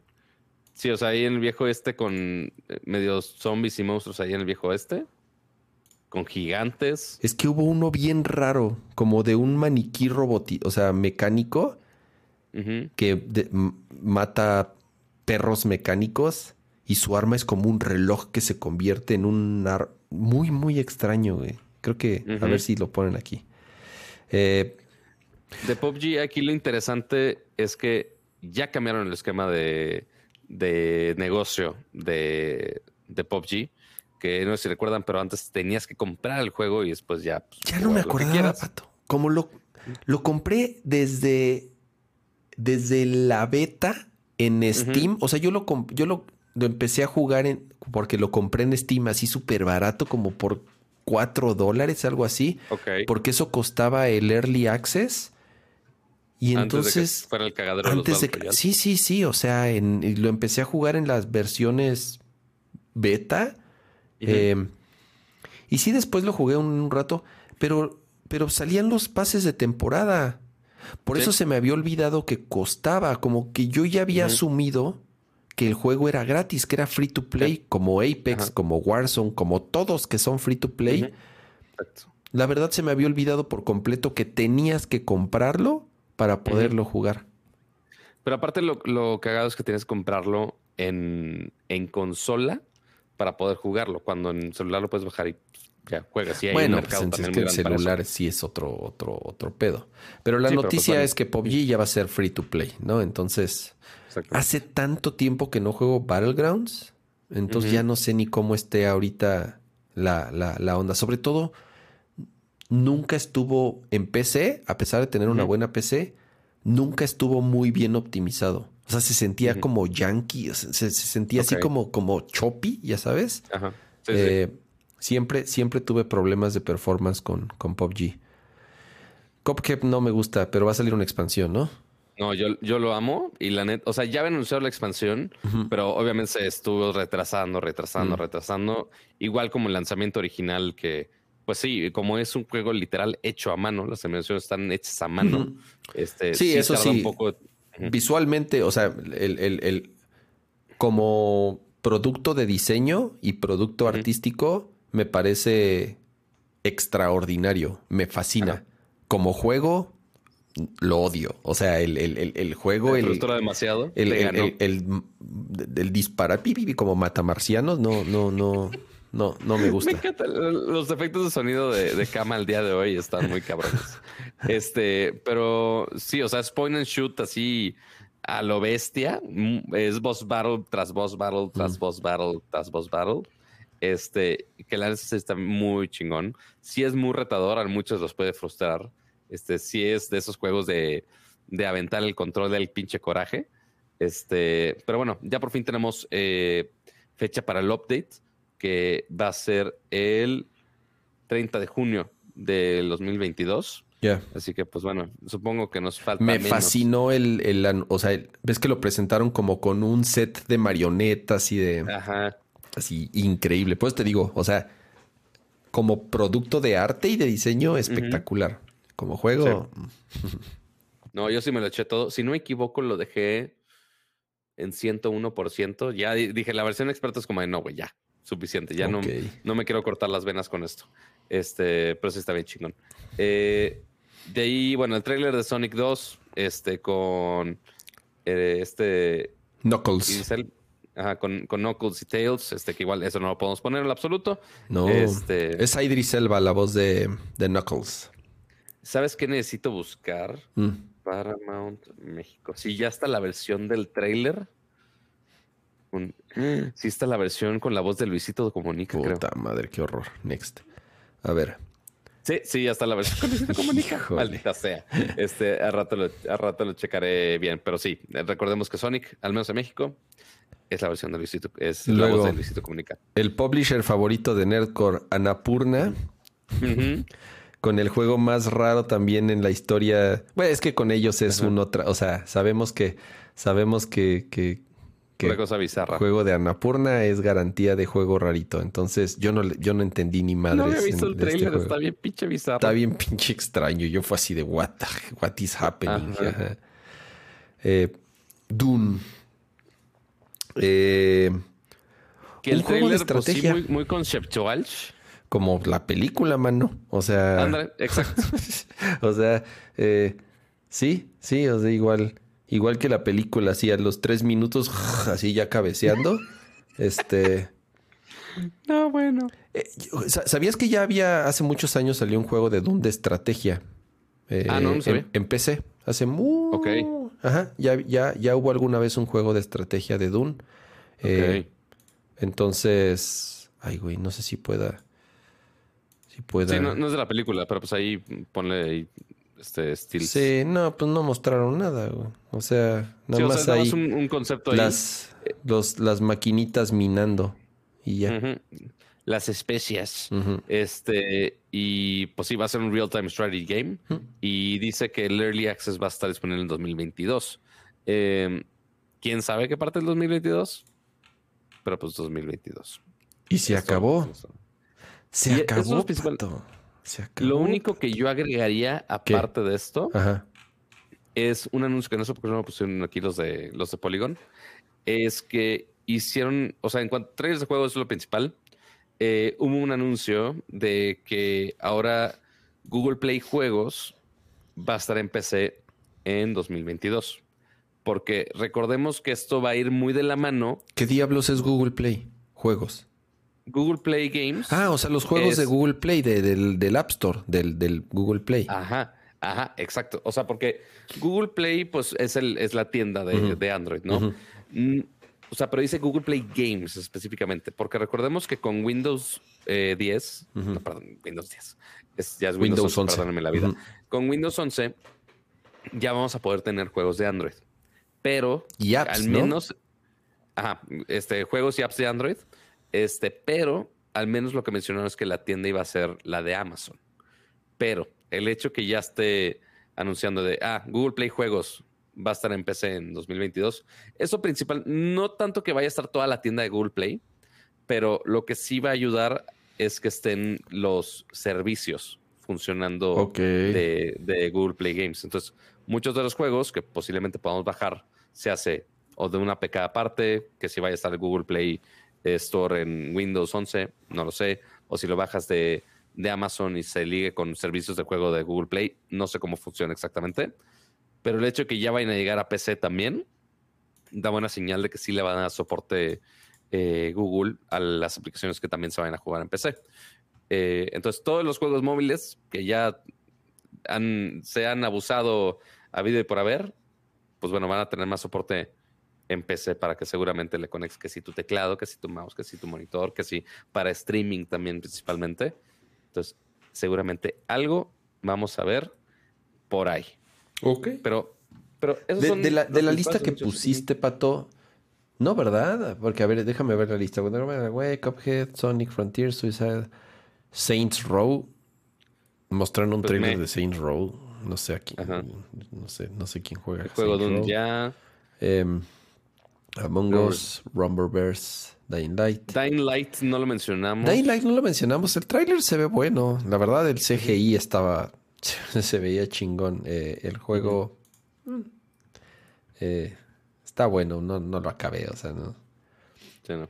Sí, o sea, ahí en el viejo este con eh, medios zombies y monstruos ahí en el viejo este. Con gigantes. Es que hubo uno bien raro, como de un maniquí roboti, o sea, mecánico, que de- mata perros mecánicos y su arma es como un reloj que se convierte en un ar muy, muy extraño, güey. Creo que, a ver si lo ponen aquí. Eh, De PUBG, aquí lo interesante es que ya cambiaron el esquema de, de negocio de, de PUBG. Que no sé si recuerdan, pero antes tenías que comprar el juego y después ya. pues, ya no me acordaba. Pato. Como lo, lo compré desde desde la beta en Steam. O sea, yo lo, yo lo, empecé a jugar en, porque lo compré en Steam así súper barato, como por 4 dólares, algo así. Porque eso costaba el Early Access. Y entonces. fuera el cagadero antes de Sí, sí, sí. O sea, en, lo empecé a jugar en las versiones beta. Em, y sí, después lo jugué un, rato. Pero, pero salían los pases de temporada. Por eso se me había olvidado que costaba. Como que yo ya había asumido que el juego era gratis, que era free to play, como Apex, como Warzone, como todos que son free to play. La verdad se me había olvidado por completo que tenías que comprarlo para poderlo jugar. Pero aparte lo, lo cagado es que tienes que comprarlo en, consola para poder jugarlo. Cuando en celular lo puedes bajar y ya juegas. Y hay bueno, mercado pues, es que el celular sí es otro, otro, otro pedo. Pero la pues, noticia es que PUBG ya va a ser free to play, ¿no? Entonces, hace tanto tiempo que no juego Battlegrounds. Entonces ya no sé ni cómo esté ahorita la, la, la onda. Sobre todo, nunca estuvo en PC, a pesar de tener una buena PC, nunca estuvo muy bien optimizado. O sea, se sentía como yankee, se, sentía así como, como choppy, ya sabes. Ajá. Eh, siempre, siempre tuve problemas de performance con, con PUBG. Cuphead no me gusta, pero va a salir una expansión, ¿no? No, yo, yo lo amo y la net, o sea, ya había anunciado la expansión, pero obviamente se estuvo retrasando, retrasando, retrasando, igual como el lanzamiento original que, pues sí, como es un juego literal hecho a mano, las animaciones están hechas a mano. este, sí, eso sí. Un poco... Visualmente, o sea, el, como producto de diseño y producto artístico, me parece extraordinario. Me fascina. Como juego, lo odio. O sea, el, el, juego. El, demasiado. El, el, el, disparar como matamarcianos, no, no, no. No, no me gusta. Me los efectos de sonido de, de cama al día de hoy están muy cabrones. este, pero sí, o sea, es point and shoot así a lo bestia. Mm, es boss battle tras boss battle, tras boss battle, tras boss battle. Este, que la neta está muy chingón. Sí es muy retador, a muchos los puede frustrar. Este, sí es de esos juegos de, de aventar el control del pinche coraje. Este, pero bueno, ya por fin tenemos eh, fecha para el update que va a ser el 30 de junio del 2022. Ya. Así que, pues bueno, supongo que nos falta. Me fascinó el, el, O sea, ves que lo presentaron como con un set de marionetas y de. Ajá. Así, increíble. Pues te digo, o sea, como producto de arte y de diseño, espectacular. Como juego. no, yo sí me lo eché todo. Si no me equivoco, lo dejé en 101%. Ya dije, la versión experta es como de no, güey, ya suficiente. Ya no, no me quiero cortar las venas con esto. Este, pero sí está bien chingón. Eh, de ahí, bueno, el tráiler de Sonic 2, este, con eh, este Knuckles. ajá, con, con, Knuckles y Tails, este, que igual eso no lo podemos poner en absoluto. No. Este, es Idris Elba, la voz de, de Knuckles. ¿Sabes qué necesito buscar? Mm. Paramount México. Sí, ya está la versión del tráiler Sí está la versión con la voz de Luisito Comunica, Puta madre, qué horror. Next. A ver. Sí, sí, ya está la versión con Luisito Comunica. Maldita sea. Este, a rato, lo, a rato lo checaré bien. Pero sí, recordemos que Sonic, al menos en México, es la versión de Luisito, es la voz de Luisito Comunica. El publisher favorito de Nerdcore, Anapurna. Con el juego más raro también en la historia. Bueno, es que con ellos es un otra. O sea, sabemos que. Sabemos que, que, una cosa bizarra. Juego de Anapurna es garantía de juego rarito. Entonces yo no, yo no entendí ni madre. No había visto el este trailer, está bien pinche bizarro. Está bien pinche extraño. Yo fue así de what, what is happening. Eh, Dune. Eh, que el trailer, pues, sí, muy, muy conceptual. Como la película, mano. O sea. Ándale, exacto. o sea, eh, sí, sí, o sea, igual. Igual que la película, así a los tres minutos, así ya cabeceando. este. No, bueno. Eh, ¿Sabías que ya había, hace muchos años salió un juego de Dune de estrategia? Eh, ah, no, no en, en, PC. Hace muy. Ok. Ajá. Ya, ya, ya hubo alguna vez un juego de estrategia de Dune. Eh, entonces. Ay, güey, no sé si pueda. Si pueda. Sí, no, es de la película, pero pues ahí ponle este Steels. Sí, no, pues no mostraron nada, güey. O sea, nada Sí, o más sea, ahí un, un concepto ahí. las, los, las maquinitas minando y ya. Las especias. Este, y pues sí, va a ser un real-time strategy game. Y dice que el Early Access va a estar disponible en 2022. Eh, ¿Quién sabe qué parte del 2022? Pero pues 2022. Y se Esto- acabó. Se Y eso es lo único que yo agregaría, aparte de esto, Ajá. es un anuncio que no sé por qué no lo pusieron aquí los de los de Polygon. Es que hicieron, o sea, en cuanto a trailers de juegos es lo principal. eh, hubo un anuncio de que ahora Google Play Juegos va a estar en PC en 2022. Porque recordemos que esto va a ir muy de la mano. ¿Qué diablos es Google Play? Juegos. Google Play Games. Ah, o sea, los juegos Es- de Google Play, de- del, del App Store, del, del Google Play. Ajá, ajá, exacto. O sea, porque Google Play, pues, es el, es la tienda de, de Android, ¿no? Mm, o sea, pero dice Google Play Games específicamente, porque recordemos que con Windows eh, 10, Ujú. no, perdón, Windows 10, es, ya es Windows, Windows 11, 11. perdónenme la vida. Con Windows 11 ya vamos a poder tener juegos de Android, pero Y apps, al ¿no? menos, ajá, este, juegos y apps de Android, este, pero al menos lo que mencionaron es que la tienda iba a ser la de Amazon. Pero el hecho que ya esté anunciando de, ah, Google Play Juegos va a estar en PC en 2022, eso principal, no tanto que vaya a estar toda la tienda de Google Play, pero lo que sí va a ayudar es que estén los servicios funcionando de, de Google Play Games. Entonces, muchos de los juegos que posiblemente podamos bajar se hace o de una APK aparte, que si vaya a estar Google Play Store en Windows 11, no lo sé, o si lo bajas de, de Amazon y se ligue con servicios de juego de Google Play, no sé cómo funciona exactamente, pero el hecho de que ya vayan a llegar a PC también da buena señal de que sí le van a dar soporte eh, Google a las aplicaciones que también se vayan a jugar en PC. Eh, entonces, todos los juegos móviles que ya se han abusado a vida y por haber, pues bueno, van a tener más soporte en PC para que seguramente le conectes que si tu teclado, que si tu mouse, que si tu monitor, que si para streaming también principalmente. Entonces, seguramente algo vamos a ver por ahí. Ok. Pero, pero esos De, son de la, de la lista que pusiste, Pato. No, ¿verdad? Porque, a ver, déjame ver la lista. Güey, Cuphead, Sonic Frontier, Suicide, Saints Row. Mostraron un Pues trailer me- de Saints Row. No sé aquí. Ajá. No sé, no sé quién juega. El juego de Saints un Row. ya. Em, Among No. Us, Rumberverse, Dying Light. Dying Light no lo mencionamos. Dying Light no lo mencionamos. El tráiler se ve bueno. La verdad, el CGI estaba. Se veía chingón. Eh, el juego. mm, eh, está bueno. No, no lo acabé. O sea, no. Sí, no.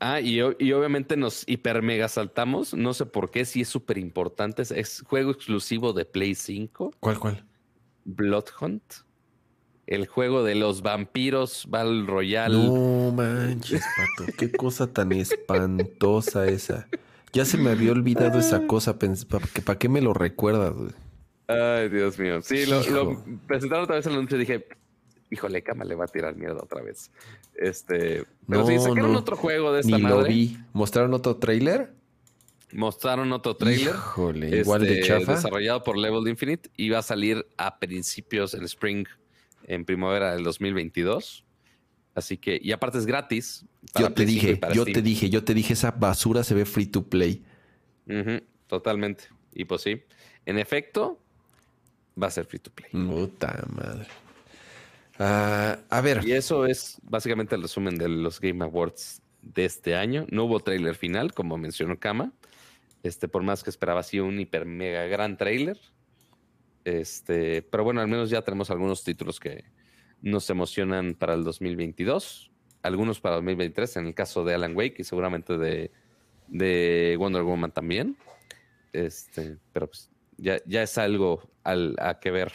Ah, y, y obviamente nos hiper mega saltamos. No sé por qué, si es súper importante. Es, es juego exclusivo de Play 5, ¿Cuál, cuál? Blood Hunt. El juego de los vampiros Battle Royale. No manches, pato. Qué cosa tan espantosa esa. Ya se me había olvidado esa cosa. ¿Para qué, pa' qué me lo recuerdas? güey? Ay, Dios mío. Sí, lo, presentaron otra vez el anuncio y dije, híjole, cama le va a tirar mierda otra vez. Este, pero No, sí, sacaron no. otro juego de esta Ni madre. lo vi. ¿Mostraron otro trailer? Mostraron otro trailer. Híjole, igual de este, chafa. Desarrollado por Level Infinite y va a salir a principios en Spring, en primavera del 2022. Así que, y aparte es gratis. Yo te Play 5 y dije, yo Steam. te dije, yo te dije, esa basura se ve free to play. Totalmente. Y pues sí, en efecto, va a ser free to play. Puta madre. Ah, a ver, Y eso es básicamente el resumen de los Game Awards de este año. No hubo tráiler final, como mencionó Kama. Este, por más que esperaba así un hiper mega gran tráiler. Este, pero bueno, al menos ya tenemos algunos títulos que nos emocionan para el 2022, algunos para el 2023, en el caso de Alan Wake y seguramente de, de Wonder Woman también. Este, pero pues ya, ya es algo al, a que ver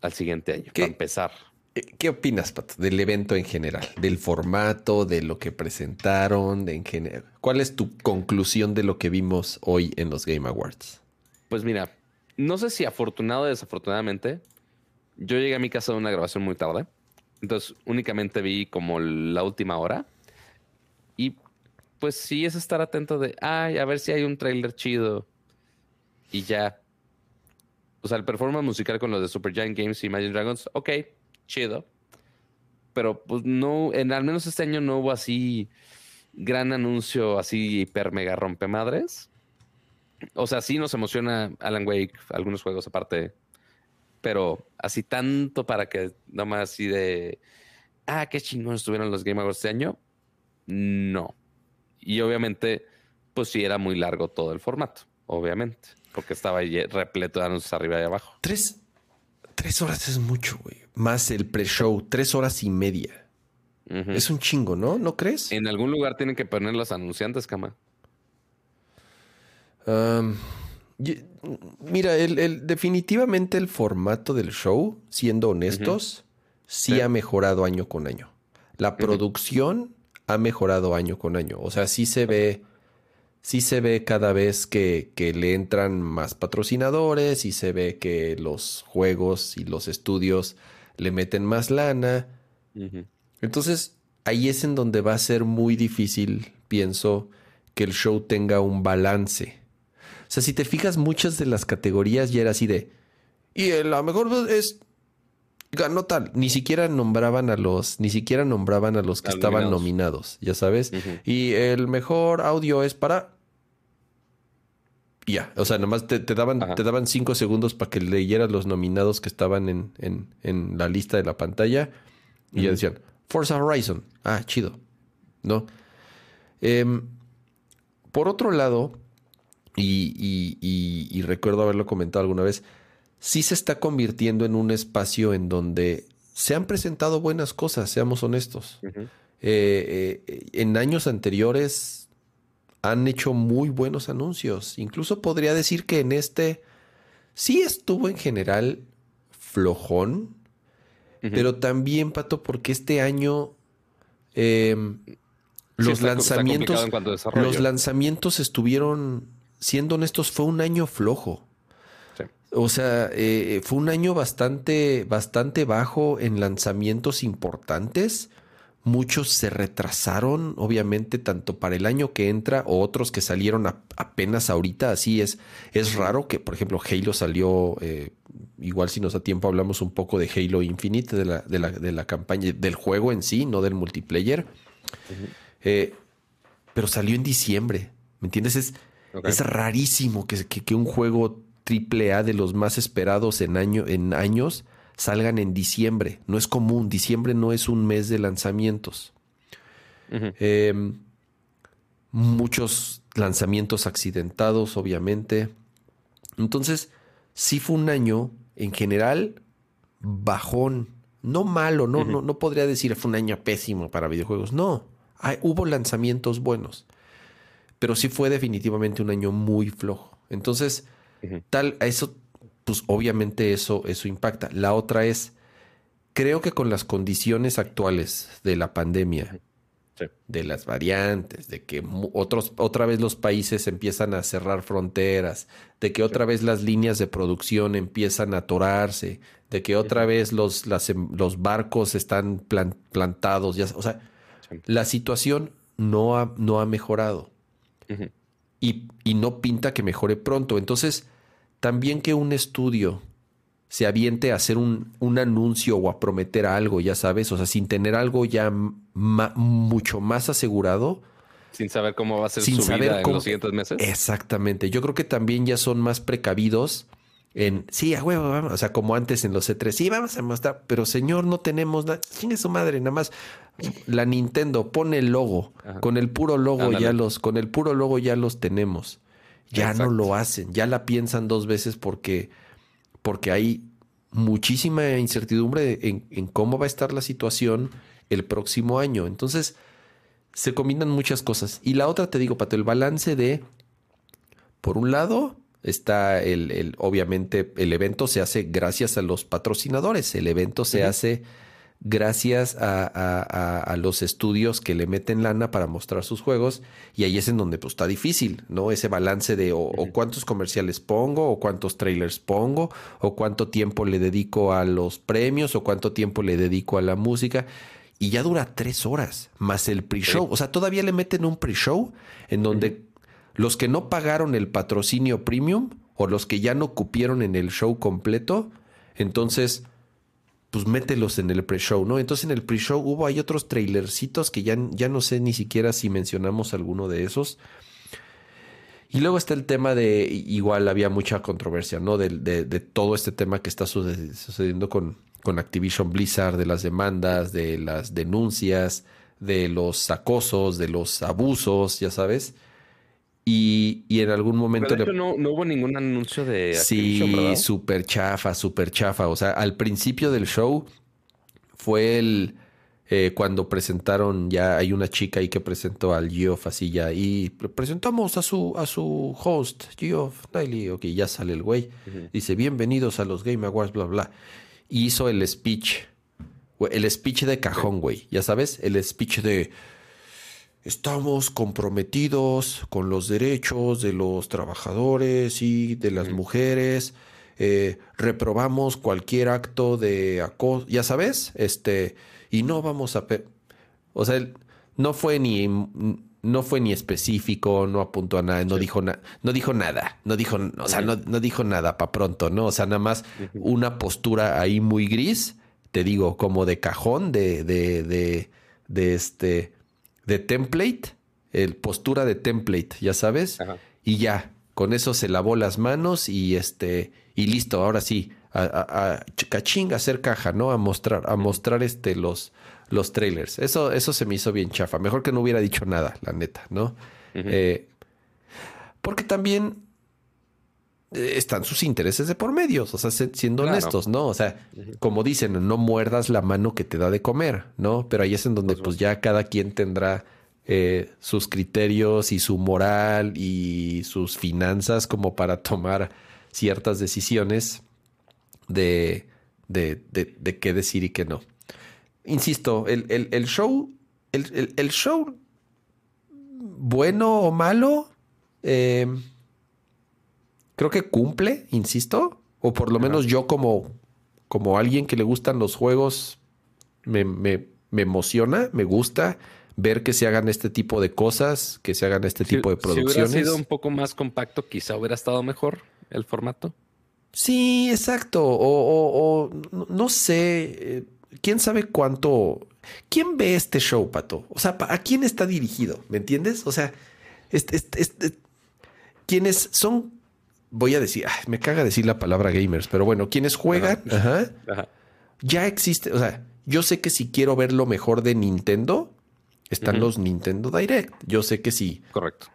al siguiente año, ¿Qué? para empezar. eh, ¿qué opinas, Pato, del evento en general? Del formato, de lo que presentaron, de en general. ¿Cuál es tu conclusión de lo que vimos hoy en los Game Awards? Pues mira, no sé si afortunado o desafortunadamente, yo llegué a mi casa de una grabación muy tarde, entonces únicamente vi como la última hora y pues sí es estar atento de, ay, a ver si hay un trailer chido y ya. O sea, el performance musical con los de Super Giant Games y Imagine Dragons, ok, chido. Pero pues no, en, al menos este año no hubo así gran anuncio así hiper mega rompemadres. O sea, sí nos emociona Alan Wake, algunos juegos aparte, pero así tanto para que nomás así de, ah, qué chingón estuvieron los Game Awards este año, no. Y obviamente, pues sí era muy largo todo el formato, obviamente, porque estaba repleto de anuncios arriba y abajo. Tres, tres horas es mucho, güey. Más el pre-show, tres horas y media. Es un chingo, ¿no? ¿No crees? En algún lugar tienen que poner los anunciantes, cama. Mira, el, definitivamente el formato del show, siendo honestos, sí, ha mejorado año con año. La producción ha mejorado año con año. O sea, sí se ve, sí se ve cada vez que, que le entran más patrocinadores y se ve que los juegos y los estudios le meten más lana. Entonces, ahí es en donde va a ser muy difícil, pienso, que el show tenga un balance. O sea, si te fijas, muchas de las categorías ya era así de. Y la mejor es. Ganó tal. Ni siquiera nombraban a los. Ni siquiera nombraban a los que estaban nominados, ya sabes. Y el mejor audio es para. Ya. O sea, nomás te, daban, te daban cinco segundos para que leyeras los nominados que estaban en, en, en la lista de la pantalla. Y ya decían, Forza Horizon. Ah, chido. ¿No? Em, por otro lado, y, recuerdo haberlo comentado alguna vez, sí se está convirtiendo en un espacio en donde se han presentado buenas cosas, seamos honestos. Eh, eh, en años anteriores han hecho muy buenos anuncios. Incluso podría decir que en este sí estuvo en general flojón, pero también, Pato, porque este año em, los lanzamientos. los lanzamientos estuvieron, siendo honestos, fue un año flojo. O sea, eh, fue un año bastante, bastante bajo en lanzamientos importantes. Muchos se retrasaron, obviamente, tanto para el año que entra o otros que salieron apenas ahorita. Así es. Es raro que, por ejemplo, Halo salió eh, igual si nos da tiempo hablamos un poco de Halo Infinite, de la, de la, de la campaña, del juego en sí, no del multiplayer. Eh, pero salió en diciembre, ¿me entiendes? Es, es rarísimo que, que, un juego triple A de los más esperados en, año, en años salgan en diciembre. No es común, diciembre no es un mes de lanzamientos. Em, muchos lanzamientos accidentados, obviamente. Entonces, sí fue un año en general, bajón. No malo, no, no, no podría decir fue un año pésimo para videojuegos. No, hubo lanzamientos buenos. Pero sí fue definitivamente un año muy flojo. Entonces, tal, eso, pues obviamente eso, eso impacta. La otra es, creo que con las condiciones actuales de la pandemia, de las variantes, de que otros, otra vez los países empiezan a cerrar fronteras, de que otra vez las líneas de producción empiezan a atorarse, de que otra vez los, em, los barcos están plantados, ya, o sea, la situación no ha, no ha mejorado y, y no pinta que mejore pronto. Entonces, también que un estudio se aviente a hacer un, un, anuncio o a prometer algo, ya sabes, o sea, sin tener algo ya mucho más asegurado. Sin saber cómo va a ser su vida en los siguientes meses. Exactamente. Yo creo que también ya son más precavidos en, sí, a huevo, vamos, o sea, como antes en los C3, sí, vamos a mostrar, pero señor, no tenemos nada. ¿Quién es su madre? Nada más la Nintendo pone el logo, con el puro logo ya los, con el puro logo ya los tenemos. Ya no lo hacen, ya la piensan dos veces porque porque hay muchísima incertidumbre en, cómo va a estar la situación el próximo año. Entonces, se combinan muchas cosas. Y la otra, te digo, Pato, el balance de, por un lado, está el, obviamente, el evento se hace gracias a los patrocinadores, el evento se hace gracias a, los estudios que le meten lana para mostrar sus juegos y ahí es en donde pues está difícil, ¿no? Ese balance de o, cuántos comerciales pongo o cuántos trailers pongo o cuánto tiempo le dedico a los premios o cuánto tiempo le dedico a la música y ya dura tres horas más el pre-show, o sea, todavía le meten un pre-show en donde los que no pagaron el patrocinio premium o los que ya no cupieron en el show completo, entonces pues mételos en el pre-show, ¿no? Entonces en el pre-show hubo, hay otros trailercitos que ya, ya no sé ni siquiera si mencionamos alguno de esos. Y luego está el tema de, igual había mucha controversia, ¿no? De, de, todo este tema que está sucediendo con, con Activision Blizzard, de las demandas, de las denuncias, de los acosos, de los abusos, ya sabes. Y, y en algún momento... Pero no, no, hubo ningún anuncio de... sí, súper chafa, súper chafa. O sea, al principio del show fue el... Eh, cuando presentaron, ya hay una chica ahí que presentó al Geoff así ya, y presentamos a su, a su host, Geoff Daily, ok, ya sale el güey, dice, bienvenidos a los Game Awards, bla, bla, y hizo el speech, el speech de cajón, güey, ya sabes, el speech de, estamos comprometidos con los derechos de los trabajadores y de las mujeres. Eh, reprobamos cualquier acto de acoso, ya sabes, este, y no vamos a, o sea, no fue ni, no fue ni específico, no apuntó a nada, no dijo nada, no dijo nada, no dijo, o sea, no, dijo nada para pronto, ¿no? O sea, nada más una postura ahí muy gris, te digo, como de cajón, de, de, de, de este, de template, el postura de template, ya sabes, y ya, con eso se lavó las manos y este, y listo, ahora sí, a, a, cachín, a hacer caja, ¿no? A mostrar, a mostrar este los, los trailers. Eso, eso se me hizo bien chafa. Mejor que no hubiera dicho nada, la neta, ¿no? Eh, porque también están sus intereses de por medios, o sea, siendo honestos, ¿no? O sea, como dicen, no muerdas la mano que te da de comer, ¿no? Pero ahí es en donde pues, ya cada quien tendrá eh, sus criterios y su moral y sus finanzas como para tomar ciertas decisiones de, de, de, qué decir y qué no. Insisto, el, el, show, el, el, show bueno o malo, eh, creo que cumple, insisto, o por lo menos yo como, como alguien que le gustan los juegos, me, me, me, emociona, me gusta ver que se hagan este tipo de cosas, que se hagan este tipo de producciones. Si hubiera sido un poco más compacto, quizá hubiera estado mejor el formato. Sí, exacto. O, o, o no sé, eh, quién sabe cuánto. ¿Quién ve este show, Pato? O sea, ¿a quién está dirigido? ¿Me entiendes? O sea, este, este, este, quienes son voy a decir, me caga decir la palabra gamers, pero bueno, quienes juegan, ya existe, o sea, yo sé que si quiero ver lo mejor de Nintendo, están los Nintendo Direct. Yo sé que si Correcto.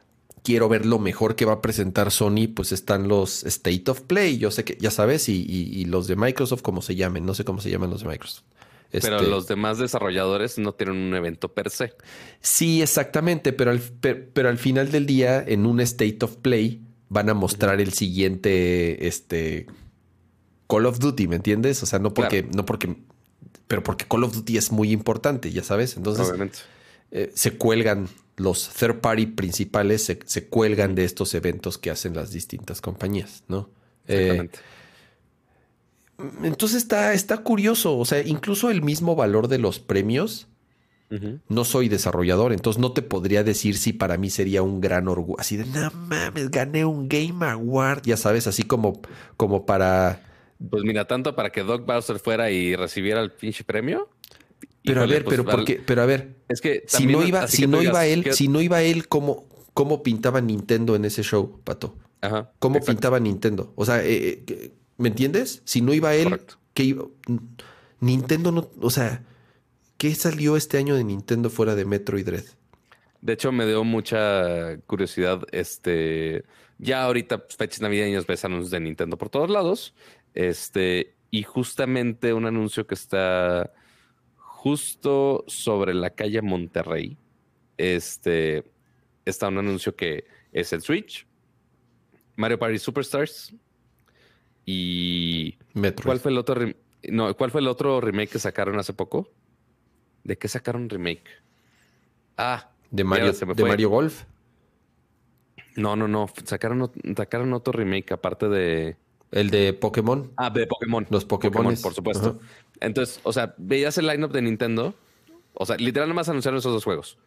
quiero ver lo mejor que va a presentar Sony, pues están los State of Play. Yo sé que, ya sabes, y, los de Microsoft, como se llamen, no sé cómo se llaman los de Microsoft. Pero este los demás desarrolladores no tienen un evento per se. Sí, exactamente, pero al, pero al final del día, en un State of Play, van a mostrar el siguiente este Call of Duty, ¿me entiendes? O sea, no porque, no porque, pero porque Call of Duty es muy importante, ya sabes. Entonces, eh, se cuelgan los third party principales, se, cuelgan de estos eventos que hacen las distintas compañías, ¿no? Eh, entonces está, está curioso. O sea, incluso el mismo valor de los premios no soy desarrollador, entonces no te podría decir si para mí sería un gran orgullo. Así de, no mames, gané un Game Award, ya sabes, así como, como para... Pues mira, tanto para que Doc Bowser fuera y recibiera el pinche premio. Pero a ver, pues, pero porque, pero a ver, es que si no iba, si no iba él, si no iba él, ¿cómo, cómo pintaba Nintendo en ese show, Pato? Ajá. ¿Cómo pintaba Nintendo? O sea, eh, eh, ¿me entiendes? Si no iba él, que iba, Nintendo no, o sea, ¿Qué salió este año de Nintendo fuera de Metroid Dread? De hecho, me dio mucha curiosidad. Este, ya ahorita pues, fechas navideñas ves anuncios de Nintendo por todos lados. Este, y justamente un anuncio que está justo sobre la calle Monterrey. Este, está un anuncio que es el Switch, Mario Party Superstars y Metroid. ¿Cuál fue el otro? No, ¿cuál fue el otro remake que sacaron hace poco? ¿De qué sacaron remake? Ah, de Mario, de Mario Golf. No, no, no. Sacaron, sacaron otro remake aparte de. El de Pokémon. Ah, de Pokémon. Los Pokémon, por supuesto. Entonces, o sea, veías el lineup de Nintendo. O sea, literal nomás anunciaron esos dos juegos.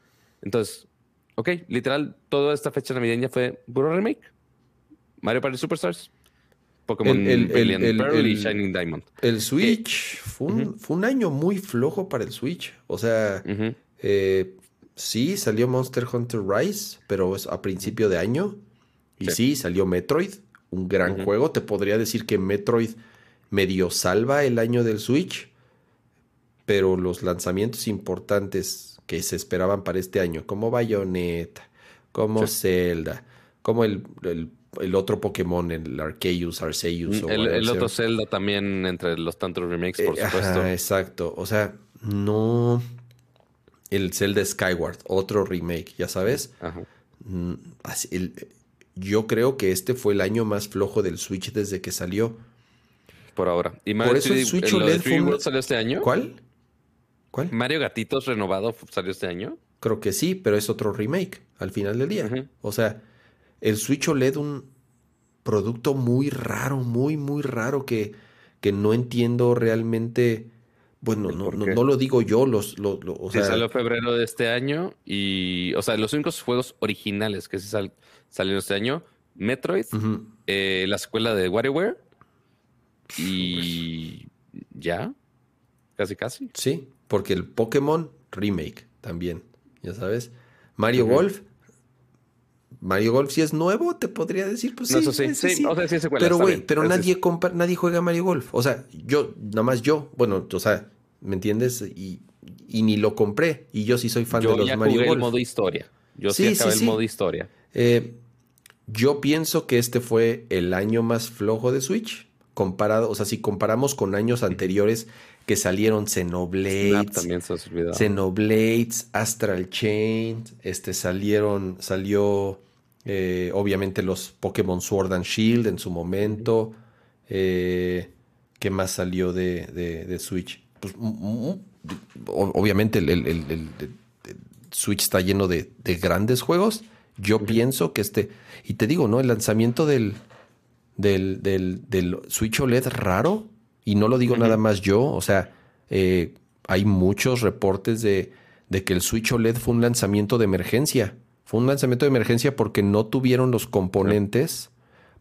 Entonces, ok, literal, toda esta fecha navideña fue puro remake. Mario Party Superstars Pokémon El- el- Brilliant el- Pearl y Shining Diamond. El Switch fue, un, fue un año muy flojo para el Switch. O sea, eh, sí, salió Monster Hunter Rise, pero es a principio de año. Y sí, Sí. salió Metroid, un gran juego. Te podría decir que Metroid medio salva el año del Switch, pero los lanzamientos importantes que se esperaban para este año, como Bayonetta, como Sí. Zelda, como el, el- el otro Pokémon, el Arceus, Arceus. o El, otro. Zelda también entre los tantos remakes, por Eh, supuesto. Ajá, exacto. O sea, no. El Zelda Skyward, otro remake, ya sabes. Ajá. Mm, así- el- yo creo que este fue el año más flojo del Switch desde que salió. Por ahora. ¿Y Por eso el 3D Switch OLED fue 3D un- World salió este año? ¿Cuál? ¿Cuál? ¿Mario Gatitos renovado salió este año? Creo que sí, pero es otro remake al final del día. O sea, el Switch OLED, un producto muy raro, muy, muy raro que, que no entiendo realmente. Bueno, ¿El no, no, lo digo yo, los, lo- lo- o Sí, sea, salió febrero de este año y, o sea, los únicos juegos originales que sí sal- salieron este año, Metroid, eh, la secuela de WarioWare y ya, casi casi. Sí, porque el Pokémon Remake también, ya sabes. Mario Ujú. Golf. Mario Golf si es nuevo, te podría decir, pues sí, No, eso sí, ese sí, o sea, sí secuela, pero güey, pero nadie compra, nadie juega Mario Golf. O sea, yo, nada más yo, bueno, o sea, ¿me entiendes? Y, y ni lo compré. Y yo sí soy fan Yo de los ya Mario jugué el Golf. modo historia. Yo sí, Sí, sí, acabé sí. el modo historia. Eh, yo pienso que este fue el año más flojo de Switch. Comparado, o sea, si comparamos con años anteriores que salieron Xenoblade, Snap también se. Xenoblades, Astral Chain, este salieron, salió eh, obviamente los Pokémon Sword and Shield en su momento. Eh, ¿Qué más salió de, de- de Switch? Pues, mm, mm, o- obviamente el, el- el- el- el Switch está lleno de, de grandes juegos. Yo pienso que este, y te digo, ¿no? El lanzamiento del, del, del, del Switch OLED raro, y no lo digo nada más yo, o sea, eh, hay muchos reportes de, de que el Switch OLED fue un lanzamiento de emergencia. Fue un lanzamiento de emergencia porque no tuvieron los componentes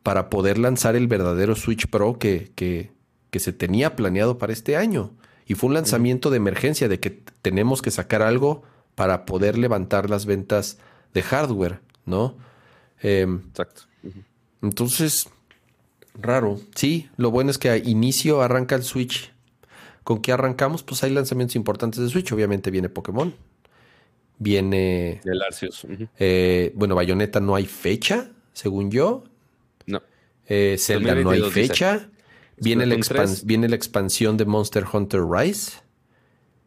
para poder lanzar el verdadero Switch Pro que, que, que se tenía planeado para este año. Y fue un lanzamiento de emergencia de que tenemos que sacar algo para poder levantar las ventas de hardware, ¿no? Em, Exacto. Entonces, raro. Sí, lo bueno es que a inicio arranca el Switch. ¿Con qué arrancamos? Pues hay lanzamientos importantes de Switch. Obviamente viene Pokémon. Viene. El Arceus. eh, bueno, Bayonetta no hay fecha, según yo. No. Eh, Zelda no hay 2022 dice. fecha. Viene la, Splatoon expan- 3. viene la expansión de Monster Hunter Rise.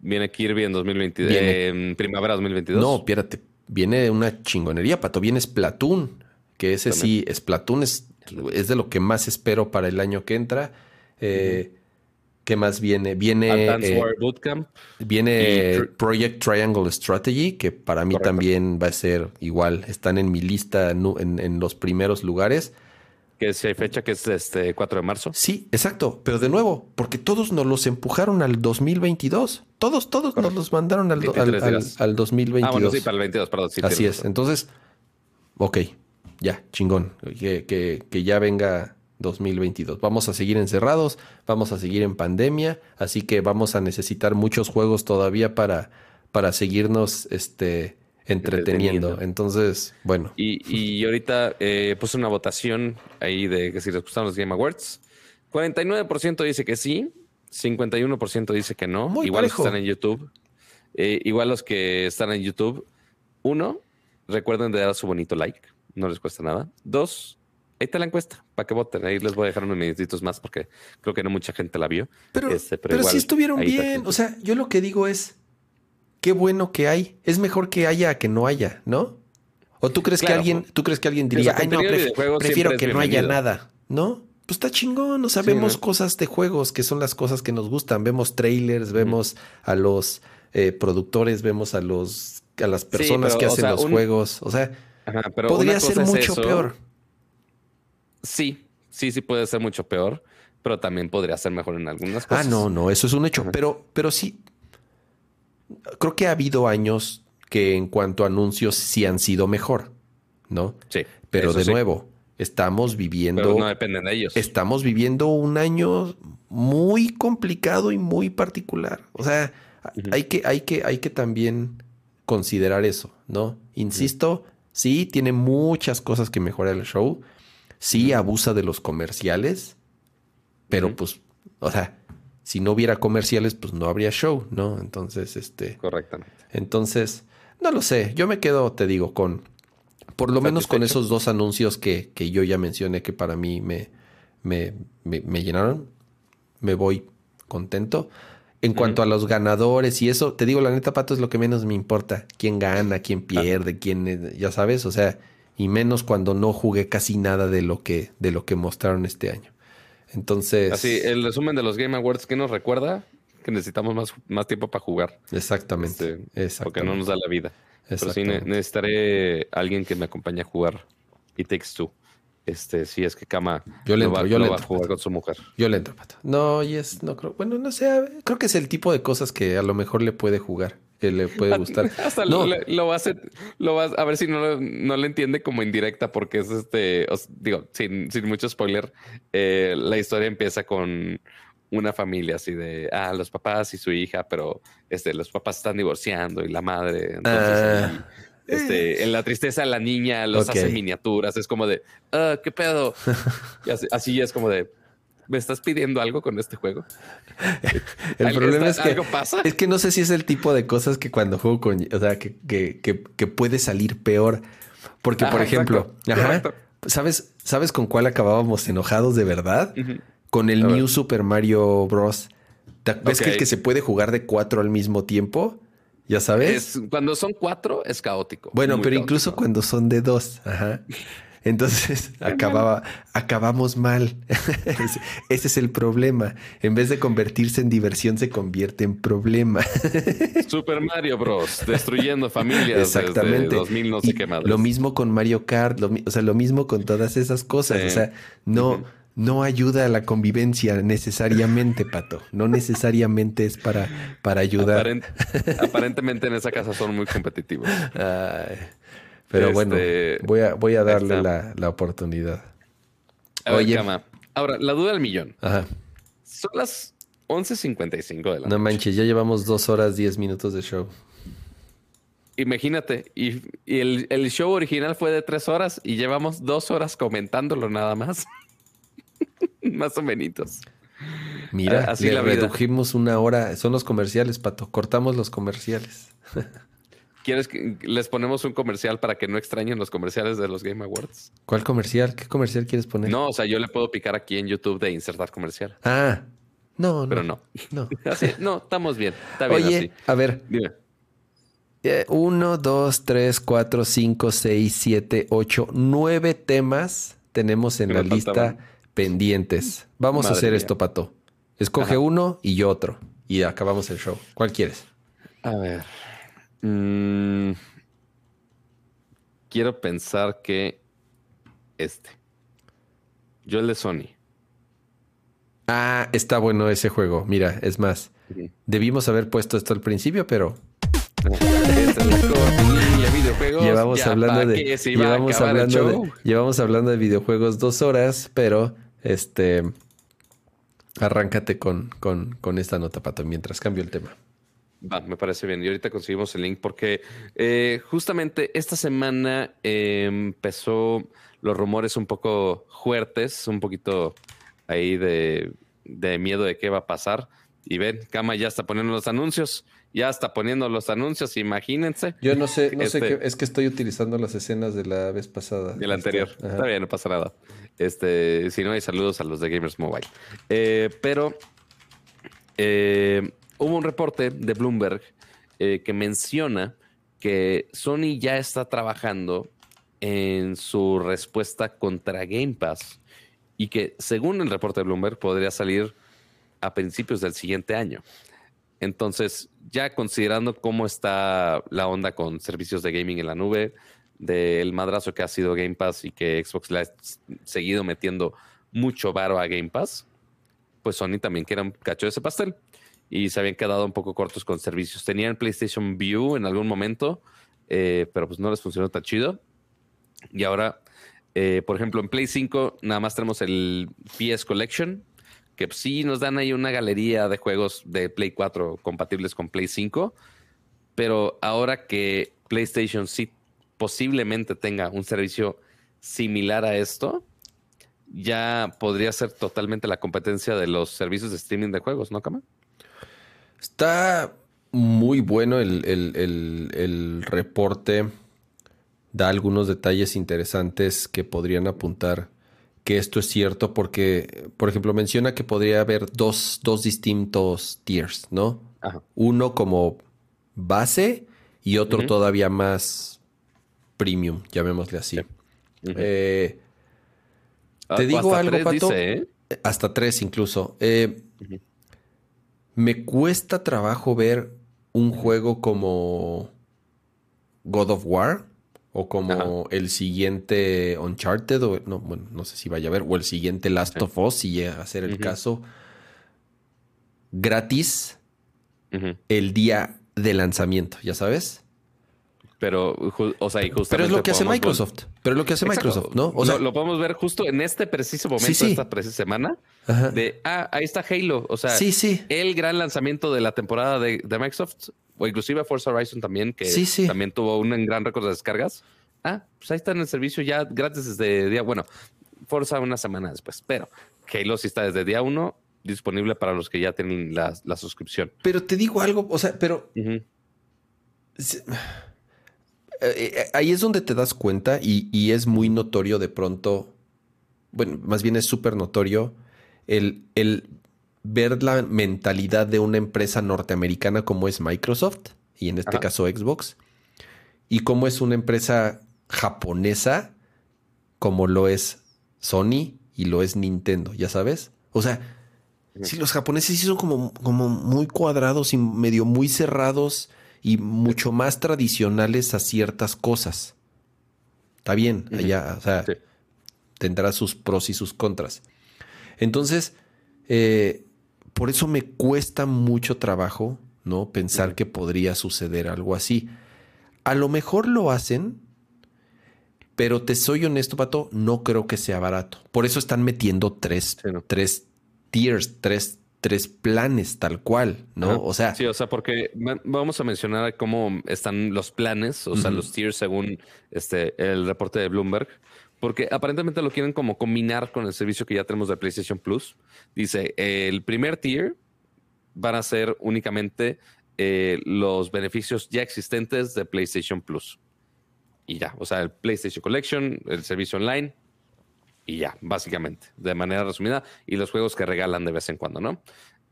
Viene Kirby en 2022. Viene- en primavera 2022. No, espérate. Viene una chingonería, pato. Viene Splatoon. Que ese sí, Splatoon es, es de lo que más espero para el año que entra. Eh, ¿Qué más viene? Viene, eh, Bootcamp. viene y Project Triangle Strategy, que para mí Correcto. también va a ser igual. Están en mi lista en, en los primeros lugares. Que si hay fecha que es este 4 de marzo. Sí, exacto. Pero de nuevo, porque todos nos los empujaron al 2022. Todos, todos nos los mandaron al, al, 23 al- al 2022. Ah, bueno, sí, para el 22, perdón. sí, Así es. Entonces, ok, ya, chingón. Que, que- que ya venga 2022. Vamos a seguir encerrados, vamos a seguir en pandemia, así que vamos a necesitar muchos juegos todavía para, para seguirnos este, entreteniendo. Entreteniendo. Entonces, bueno, Y, y ahorita eh, puse una votación ahí de que si les gustaron los Game Awards. 49% dice que sí, 51% dice que no. Muy igual los que están en YouTube. Eh, igual los que están en YouTube. Uno, recuerden de dar su bonito like. No les cuesta nada. Dos, ahí está la encuesta para que voten. Ahí les voy a dejar unos minutitos más porque creo que no mucha gente la vio. pero, Este, pero pero igual, sí estuvieron bien. O sea, yo lo que digo es, qué bueno que hay. Es mejor que haya a que no haya, ¿no? ¿O tú crees que alguien, tú crees que alguien diría, ay no, pref- prefiero que no haya bienvenido". nada, ¿no? Pues está chingón, o sea, Sí, vemos ¿no? cosas de juegos que son las cosas que nos gustan, vemos trailers, vemos a los eh, productores, vemos a los a las personas pero, que o hacen sea, los un- juegos, o sea, Ajá, pero podría ser es mucho peor. Sí, sí, sí puede ser mucho peor, pero también podría ser mejor en algunas Ah, cosas. no, no, eso es un hecho, Ajá. pero pero sí creo que ha habido años que en cuanto a anuncios sí han sido mejor, ¿no? Sí, Pero de sí. nuevo, estamos viviendo. Pero no dependen de ellos. Estamos viviendo un año muy complicado y muy particular. O sea, hay, que, hay, que, hay que también considerar eso, ¿no? Insisto, sí, tiene muchas cosas que mejorar el show. Sí, abusa de los comerciales. Pero pues, o sea, si no hubiera comerciales, pues no habría show, ¿no? Entonces, este. Correctamente. Entonces, no lo sé. Yo me quedo, te digo, con. Por lo menos con esos dos anuncios que, que, yo ya mencioné que para mí me, me, me, llenaron. Me voy contento. En cuanto a los ganadores y eso, te digo, la neta, Pato, es lo que menos me importa. Quién gana, quién pierde, quién, ya sabes, o sea, y menos cuando no jugué casi nada de lo que, de lo que mostraron este año. Entonces. Así, el resumen de los Game Awards, ¿qué nos recuerda? Que necesitamos más, más tiempo para jugar. Exactamente, este, Porque no nos da la vida. Pero sí necesitaré alguien que me acompañe a jugar y Takes Two. Este, si es que Kama yo le entro, va, yo le va a jugar con su mujer. Yo le entro, pato. No, y es, no creo, bueno, no sé, creo que es el tipo de cosas que a lo mejor le puede jugar que le puede gustar. Hasta no. lo, va a hacer, lo va a ver si no, no le entiende como indirecta, porque es este, digo, sin, sin mucho spoiler, eh, la historia empieza con una familia así de, ah, los papás y su hija, pero este, los papás están divorciando y la madre. Entonces, ah. este, en la tristeza la niña los hace miniaturas, es como de, ah, ¿qué pedo? y así, así es como de, ¿Me estás pidiendo algo con este juego? el problema es que pasa? es que no sé si es el tipo de cosas que cuando juego con, o sea, que, que, que, puede salir peor. Porque, por ejemplo, ¿sabes, ¿sabes con cuál acabábamos enojados de verdad? Con el New Super Mario Bros. ¿Ves que el que se puede jugar de cuatro al mismo tiempo? Ya sabes. cuando son cuatro es caótico. Bueno, pero incluso cuando son de dos. Ajá. Entonces acababa, acabamos mal. ese, es el problema. En vez de convertirse en diversión, se convierte en problema. Super Mario Bros. Destruyendo familias. Exactamente. Desde 2000 no sé qué Lo mismo con Mario Kart, o sea, lo mismo con todas esas cosas. O sea, no, no ayuda a la convivencia necesariamente, Pato. No necesariamente es para, para ayudar. aparentemente en esa casa son muy competitivos. Ay. Pero bueno, este, voy a, voy a darle la, oportunidad. Oye. Ahora, la duda del millón. Ajá. Son las 11.55 de la No manches, ya llevamos dos horas, diez minutos de show. Imagínate, y, el, show original fue de tres horas y llevamos dos horas comentándolo nada más. más o menos. Mira, así le redujimos una hora. Son los comerciales, Pato. Cortamos los comerciales. ¿Quieres que les ponemos un comercial para que no extrañen los comerciales de los Game Awards? ¿Cuál comercial? ¿Qué comercial quieres poner? No, o sea, yo le puedo picar aquí en YouTube de insertar comercial. Ah, no, no. Pero no. No, no estamos bien. Está bien Oye, a ver. Dime. Eh, uno, dos, tres, cuatro, cinco, seis, siete, ocho, nueve temas tenemos en la lista pendientes. Vamos a hacer esto, Pato. Escoge uno y yo otro. Y acabamos el show. ¿Cuál quieres? A ver. Mm, quiero pensar que este. Yo el de Sony. Ah, está bueno ese juego. Mira, es más, debimos haber puesto esto al principio, pero. llevamos hablando de llevamos hablando de llevamos hablando de videojuegos dos horas, pero este arráncate con, con, con esta nota, Pato, mientras cambio el tema. Va, me parece bien. Y ahorita conseguimos el link porque eh, justamente esta semana empezó los rumores un poco fuertes, un poquito ahí de, miedo de qué va a pasar. Y ven, Kama ya está poniendo los anuncios. Ya está poniendo los anuncios, imagínense. Yo no sé, no sé este qué, es que estoy utilizando las escenas de la vez pasada. De la anterior. Está bien, no pasa nada. Este, si no hay saludos a los de Gamers Mobile. Eh, pero eh, hubo un reporte de Bloomberg eh, que menciona que Sony ya está trabajando en su respuesta contra Game Pass y que según el reporte de Bloomberg podría salir a principios del siguiente año. Entonces, ya considerando cómo está la onda con servicios de gaming en la nube, del madrazo que ha sido Game Pass y que Xbox le ha seguido metiendo mucho varo a Game Pass, pues Sony también quiere un cacho de ese pastel y se habían quedado un poco cortos con servicios. Tenían PlayStation View en algún momento, eh, pero pues no les funcionó tan chido. Y ahora Eh, por ejemplo, en Play 5 nada más tenemos el PS Collection, que sí nos dan ahí una galería de juegos de Play 4 compatibles con Play 5, pero ahora que PlayStation sí posiblemente tenga un servicio similar a esto, ya podría ser totalmente la competencia de los servicios de streaming de juegos, ¿no, Kama? Está muy bueno el, el, reporte. Da algunos detalles interesantes que podrían apuntar que esto es cierto porque, por ejemplo, menciona que podría haber dos, dos distintos tiers, ¿no? Uno como base y otro todavía más premium, llamémosle así. Eh, ah, te digo algo, Pato. ¿eh? Hasta tres incluso. Eh, me cuesta trabajo ver un juego como God of War o como el siguiente Uncharted o no, bueno, no sé si vaya a ver o el siguiente Last of Us si llega a ser el caso gratis el día de lanzamiento, ya sabes. Pero, o sea, y justamente Pero es lo que hace Microsoft. Pero es lo que hace Microsoft, ¿no? O sea, lo, podemos ver justo en este preciso momento, esta precisa semana, de, ah, ahí está Halo. O sea, sí, sí. el gran lanzamiento de la temporada de, Microsoft, o inclusive Forza Horizon también, que también tuvo un gran récord de descargas. Ah, pues ahí está en el servicio ya gratis desde día, bueno, Forza una semana después, pero Halo sí está desde día uno disponible para los que ya tienen la, suscripción. Pero te digo algo, o sea, pero... Eh, eh, ahí es donde te das cuenta y, es muy notorio de pronto, bueno, más bien es súper notorio el, el, ver la mentalidad de una empresa norteamericana como es Microsoft y en este caso Xbox y como es una empresa japonesa como lo es Sony y lo es Nintendo, ya sabes. O sea, si los japoneses sí son como, como muy cuadrados y medio muy cerrados y mucho más tradicionales a ciertas cosas. Está bien, allá, o sea, tendrá sus pros y sus contras. Entonces, eh, por eso me cuesta mucho trabajo, ¿no? Pensar que podría suceder algo así. A lo mejor lo hacen, pero te soy honesto, Pato, no creo que sea barato. Por eso están metiendo tres, tres tiers, tres tres planes tal cual, ¿no? O sea. Sí, o sea, porque vamos a mencionar cómo están los planes, o sea, los tiers según este el reporte de Bloomberg, porque aparentemente lo quieren como combinar con el servicio que ya tenemos de PlayStation Plus. Dice, el primer tier van a ser únicamente eh, los beneficios ya existentes de PlayStation Plus. Y ya, o sea, el PlayStation Collection, el servicio online, y ya, básicamente, de manera resumida, y los juegos que regalan de vez en cuando, ¿no?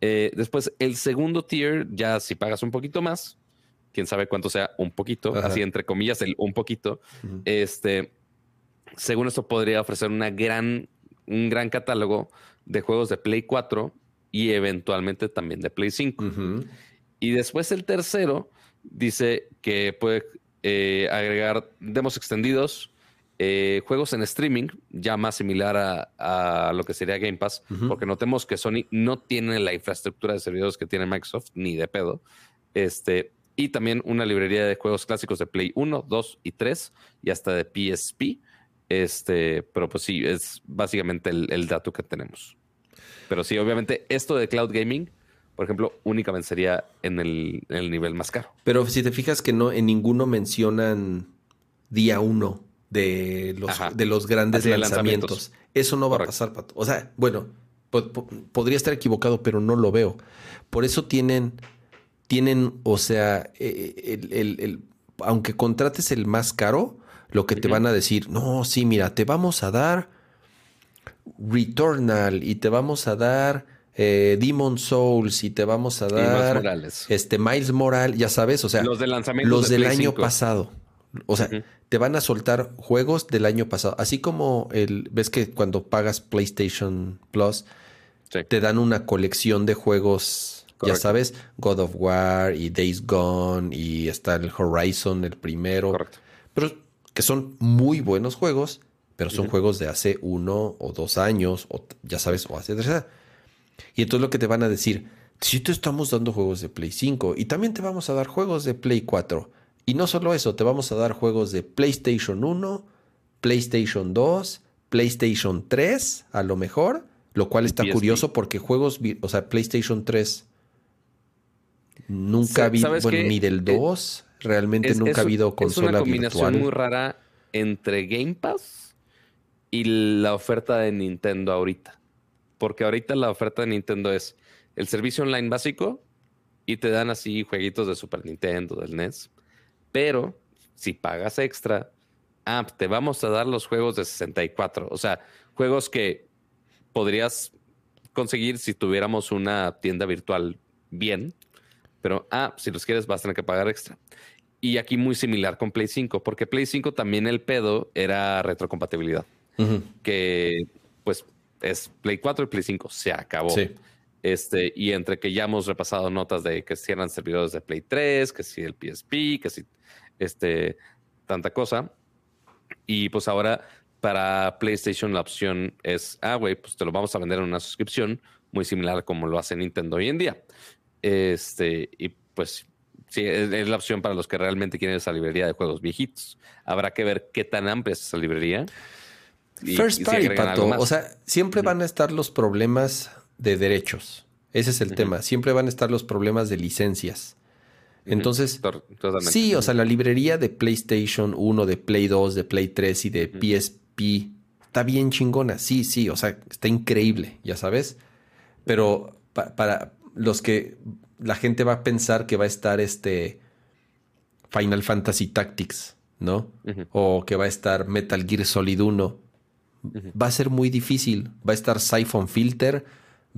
Eh, después, el segundo tier, ya si pagas un poquito más, quién sabe cuánto sea un poquito, así entre comillas, el un poquito, este, según esto podría ofrecer una gran, un gran catálogo de juegos de Play 4 y eventualmente también de Play 5. Y después el tercero dice que puede eh, agregar demos extendidos, eh, juegos en streaming, ya más similar a, lo que sería Game Pass, porque notemos que Sony no tiene la infraestructura de servidores que tiene Microsoft, ni de pedo. Este, y también una librería de juegos clásicos de Play 1, 2 y 3, y hasta de PSP. Este, pero pues sí, es básicamente el, dato que tenemos. Pero sí, obviamente, esto de cloud gaming, por ejemplo, únicamente sería en el, en el nivel más caro. Pero si te fijas que no, en ninguno mencionan día 1 de los, de los grandes lanzamientos. Eso no va a pasar, Pato. O sea, bueno, podría estar equivocado, pero no lo veo. Por eso tienen, tienen, o sea, eh, el, aunque contrates el más caro, lo que te van a decir, no, sí, mira, te vamos a dar Returnal y te vamos a dar eh, Demon Souls y te vamos a dar este Miles Morales, ya sabes, o sea, los, de los del año pasado. O sea, te van a soltar juegos del año pasado. Así como el, ves que cuando pagas PlayStation Plus, te dan una colección de juegos, ya sabes, God of War y Days Gone y está el Horizon, el primero. Correcto. Pero que son muy buenos juegos, pero son juegos de hace uno o dos años, o ya sabes, o hace tres. Y entonces lo que te van a decir, si te estamos dando juegos de Play 5 y también te vamos a dar juegos de Play 4 y no solo eso, te vamos a dar juegos de PlayStation 1, PlayStation 2, PlayStation 3, a lo mejor, lo cual está curioso porque juegos, o sea, PlayStation 3 nunca ha habido, bueno, ni del 2, eh, realmente nunca ha habido consola. Es una combinación muy rara entre Game Pass y la oferta de Nintendo ahorita. Porque ahorita la oferta de Nintendo es el servicio online básico y te dan así jueguitos de Super Nintendo, del NES. Pero si pagas extra, ah, te vamos a dar los juegos de 64. O sea, juegos que podrías conseguir si tuviéramos una tienda virtual bien. Pero, ah, si los quieres vas a tener que pagar extra. Y aquí muy similar con Play 5, porque Play 5 también el pedo era retrocompatibilidad. Que pues es Play 4 y Play 5, se acabó. Este, y entre que ya hemos repasado notas de que si eran servidores de Play 3, que si el PSP, que si este, tanta cosa. Y pues ahora para PlayStation la opción es, ah, güey, pues te lo vamos a vender en una suscripción muy similar como lo hace Nintendo hoy en día. Este, y pues sí, es, la opción para los que realmente quieren esa librería de juegos viejitos. Habrá que ver qué tan amplia es esa librería. First party, Pato. O sea, siempre van a estar los problemas de derechos. Ese es el tema. Siempre van a estar los problemas de licencias. Entonces, sí, o sea, la librería de PlayStation 1, de Play 2, de Play 3 y de PSP está bien chingona. Sí, sí, o sea, está increíble, ya sabes. Pero para los que la gente va a pensar que va a estar este Final Fantasy Tactics, ¿no? O que va a estar Metal Gear Solid 1. Va a ser muy difícil. Va a estar Siphon Filter,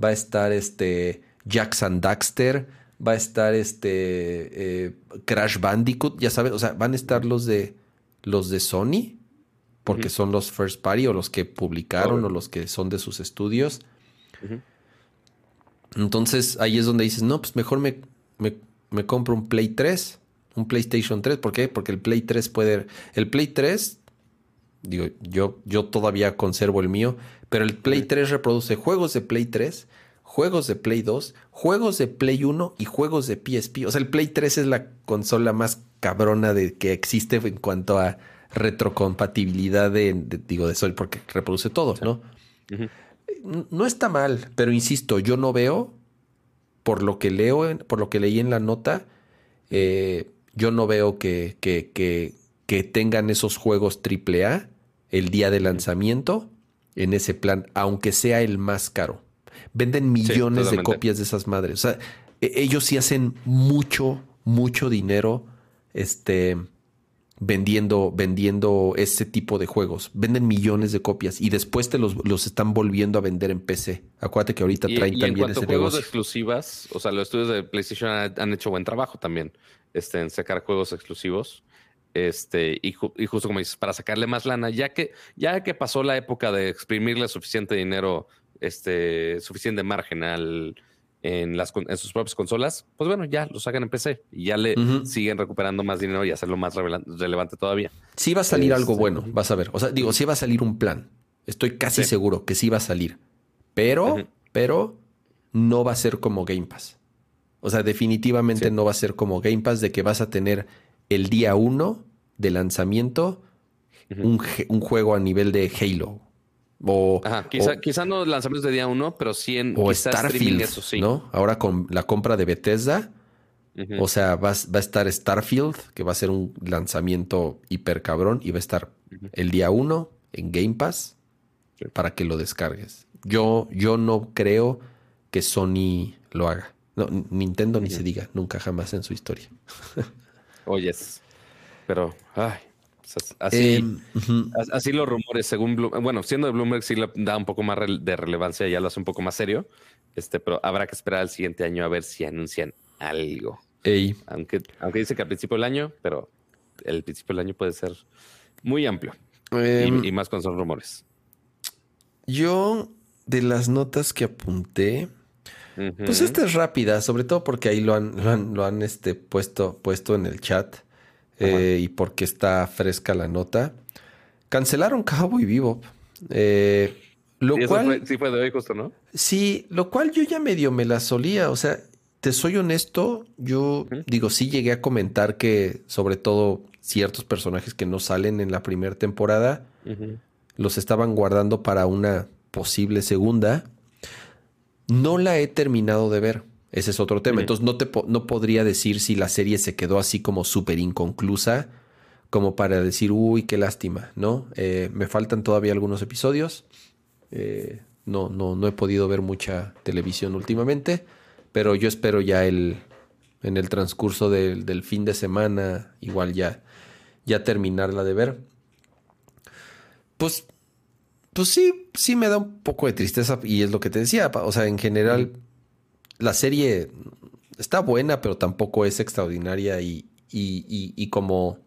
va a estar este Jackson Daxter, va a estar este eh, Crash Bandicoot, ya sabes, o sea, van a estar los de los de Sony, porque son los first party o los que publicaron o los que son de sus estudios. Entonces ahí es donde dices, no, pues mejor me, me, compro un Play 3, un PlayStation 3. ¿Por qué? Porque el Play 3 puede... El Play 3, digo, yo, yo todavía conservo el mío, pero el Play 3 reproduce juegos de Play 3, juegos de Play 2, juegos de Play 1 y juegos de PSP. O sea, el Play 3 es la consola más cabrona de que existe en cuanto a retrocompatibilidad de, digo, de Sol, porque reproduce todo, ¿no? no está mal, pero insisto, yo no veo, por lo que leo, por lo que leí en la nota, eh, yo no veo que, que, que, tengan esos juegos AAA el día de lanzamiento en ese plan, aunque sea el más caro. Venden millones de copias de esas madres. O sea, e, ellos sí hacen mucho, mucho dinero. Este vendiendo, vendiendo ese tipo de juegos. Venden millones de copias y después te los, los están volviendo a vender en PC. Acuérdate que ahorita traen y también en a juegos exclusivas, o sea, los estudios de PlayStation han, hecho buen trabajo también este, en sacar juegos exclusivos. Este, y, y, justo como dices, para sacarle más lana, ya que, ya que pasó la época de exprimirle suficiente dinero, este, suficiente margen al, en, las, en sus propias consolas, pues bueno, ya lo sacan en PC y ya le siguen recuperando más dinero y hacerlo más relevante todavía. Sí va a salir algo este, bueno, vas a ver. O sea, digo, sí va a salir un plan. Estoy casi seguro que sí va a salir. Pero, pero no va a ser como Game Pass. O sea, definitivamente no va a ser como Game Pass de que vas a tener el día uno de lanzamiento un, un, juego a nivel de Halo o, quizá, no lanzamientos de día uno, pero sí en o Starfield, eso sí. ¿no? Ahora con la compra de Bethesda, o sea, va, va, a estar Starfield, que va a ser un lanzamiento hiper cabrón y va a estar el día uno en Game Pass para que lo descargues. Yo, yo no creo que Sony lo haga. No, Nintendo ni se diga, nunca jamás en su historia. Oyes. Pero, ay, así, em, así los rumores, según bueno, siendo de Bloomberg, sí le da un poco más de relevancia, ya lo hace un poco más serio. Este, pero habrá que esperar al siguiente año a ver si anuncian algo. Aunque, aunque dice que al principio del año, pero el principio del año puede ser muy amplio. y, em, más con son rumores. Yo, de las notas que apunté, pues esta es rápida, sobre todo porque ahí lo han, lo han, lo han este, puesto, puesto en el chat. Eh, y porque está fresca la nota. Cancelaron Cowboy Bebop. Eh, lo cual, sí fue de hoy justo, ¿no? Sí, lo cual yo ya medio me la solía. O sea, te soy honesto, yo digo, sí llegué a comentar que sobre todo ciertos personajes que no salen en la primera temporada, Los estaban guardando para una posible segunda. No la he terminado de ver. Ese es otro tema. Entonces no, te no podría decir si la serie se quedó así como súper inconclusa, como para decir, uy, qué lástima, ¿no? Eh, me faltan todavía algunos episodios. Eh, no, no, no he podido ver mucha televisión últimamente, pero yo espero ya el, en el transcurso del, fin de semana, igual ya, ya terminarla de ver. Pues, pues sí, sí me da un poco de tristeza y es lo que te decía, o sea, en general la serie está buena, pero tampoco es extraordinaria y, y, como...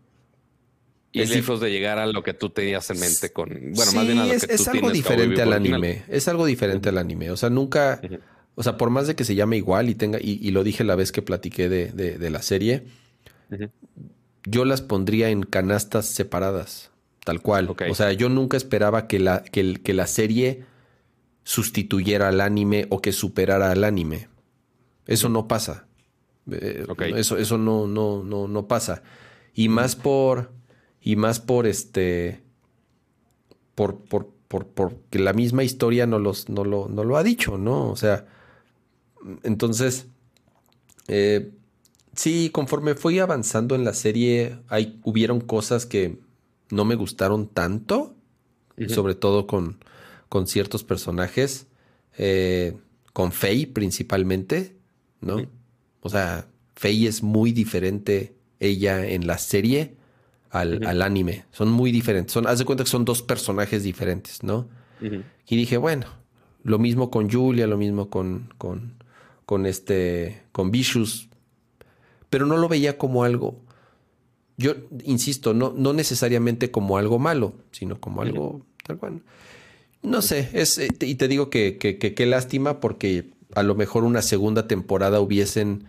Y es lejos de llegar a lo que tú tenías en mente con... Bueno, más bien a lo es, que es algo diferente al anime. Es algo diferente al anime. O sea, nunca... O sea, por más de que se llame igual y tenga... Y, lo dije la vez que platiqué de, la serie, yo las pondría en canastas separadas, tal cual. O sea, yo nunca esperaba que la, que, que la serie sustituyera al anime o que superara al anime. Eso no pasa. Eh, eso, eso no, no, no, no pasa. Y más por. Y más por este. Por, por, por, porque la misma historia no, los, no, lo, no lo ha dicho, ¿no? O sea. Entonces. Eh, sí, conforme fui avanzando en la serie, hay, hubieron cosas que no me gustaron tanto. Sobre todo con, con ciertos personajes. Eh, con Faye principalmente. ¿No? O sea, Faye es muy diferente ella en la serie al, anime. Son muy diferentes. Son, haz de cuenta que son dos personajes diferentes, ¿no? Y dije, bueno, lo mismo con Julia, lo mismo con, con, con este, con Vicious, pero no lo veía como algo. Yo insisto, no, no necesariamente como algo malo, sino como algo tal cual. No sé, es, eh, y te digo que qué lástima porque a lo mejor una segunda temporada hubiesen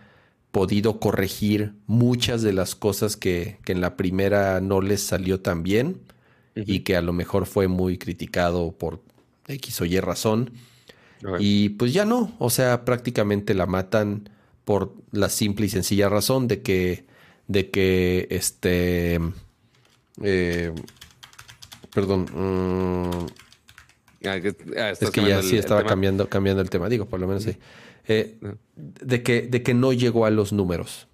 podido corregir muchas de las cosas que, en la primera no les salió tan bien y que a lo mejor fue muy criticado por X o Y razón. Y pues ya no, o sea, prácticamente la matan por la simple y sencilla razón de que, de que este, eh, perdón, mm, Ah, ah, es que ya sí estaba cambiando, cambiando el tema, digo, por lo menos sí. Eh, de, que, de que no llegó a los números.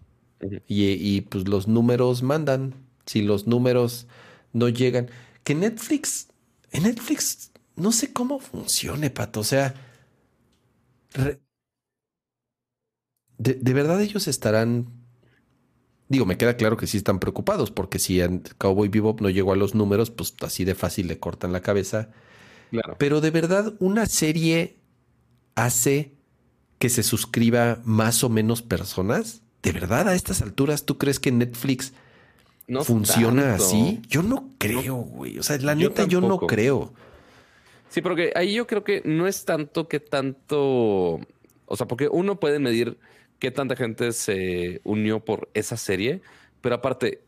y, pues los números mandan. Si los números no llegan. Que Netflix, en Netflix, no sé cómo funcione, Pato. O sea, de, de, verdad ellos estarán. Digo, me queda claro que sí están preocupados, porque si en Cowboy Bebop no llegó a los números, pues así de fácil le cortan la cabeza pero de verdad, una serie hace que se suscriba más o menos personas. ¿De verdad a estas alturas tú crees que Netflix no funciona así? Yo no creo, güey. O sea, la neta yo no creo. Sí, porque ahí yo creo que no es tanto que tanto, o sea, porque uno puede medir qué tanta gente se unió por esa serie, pero aparte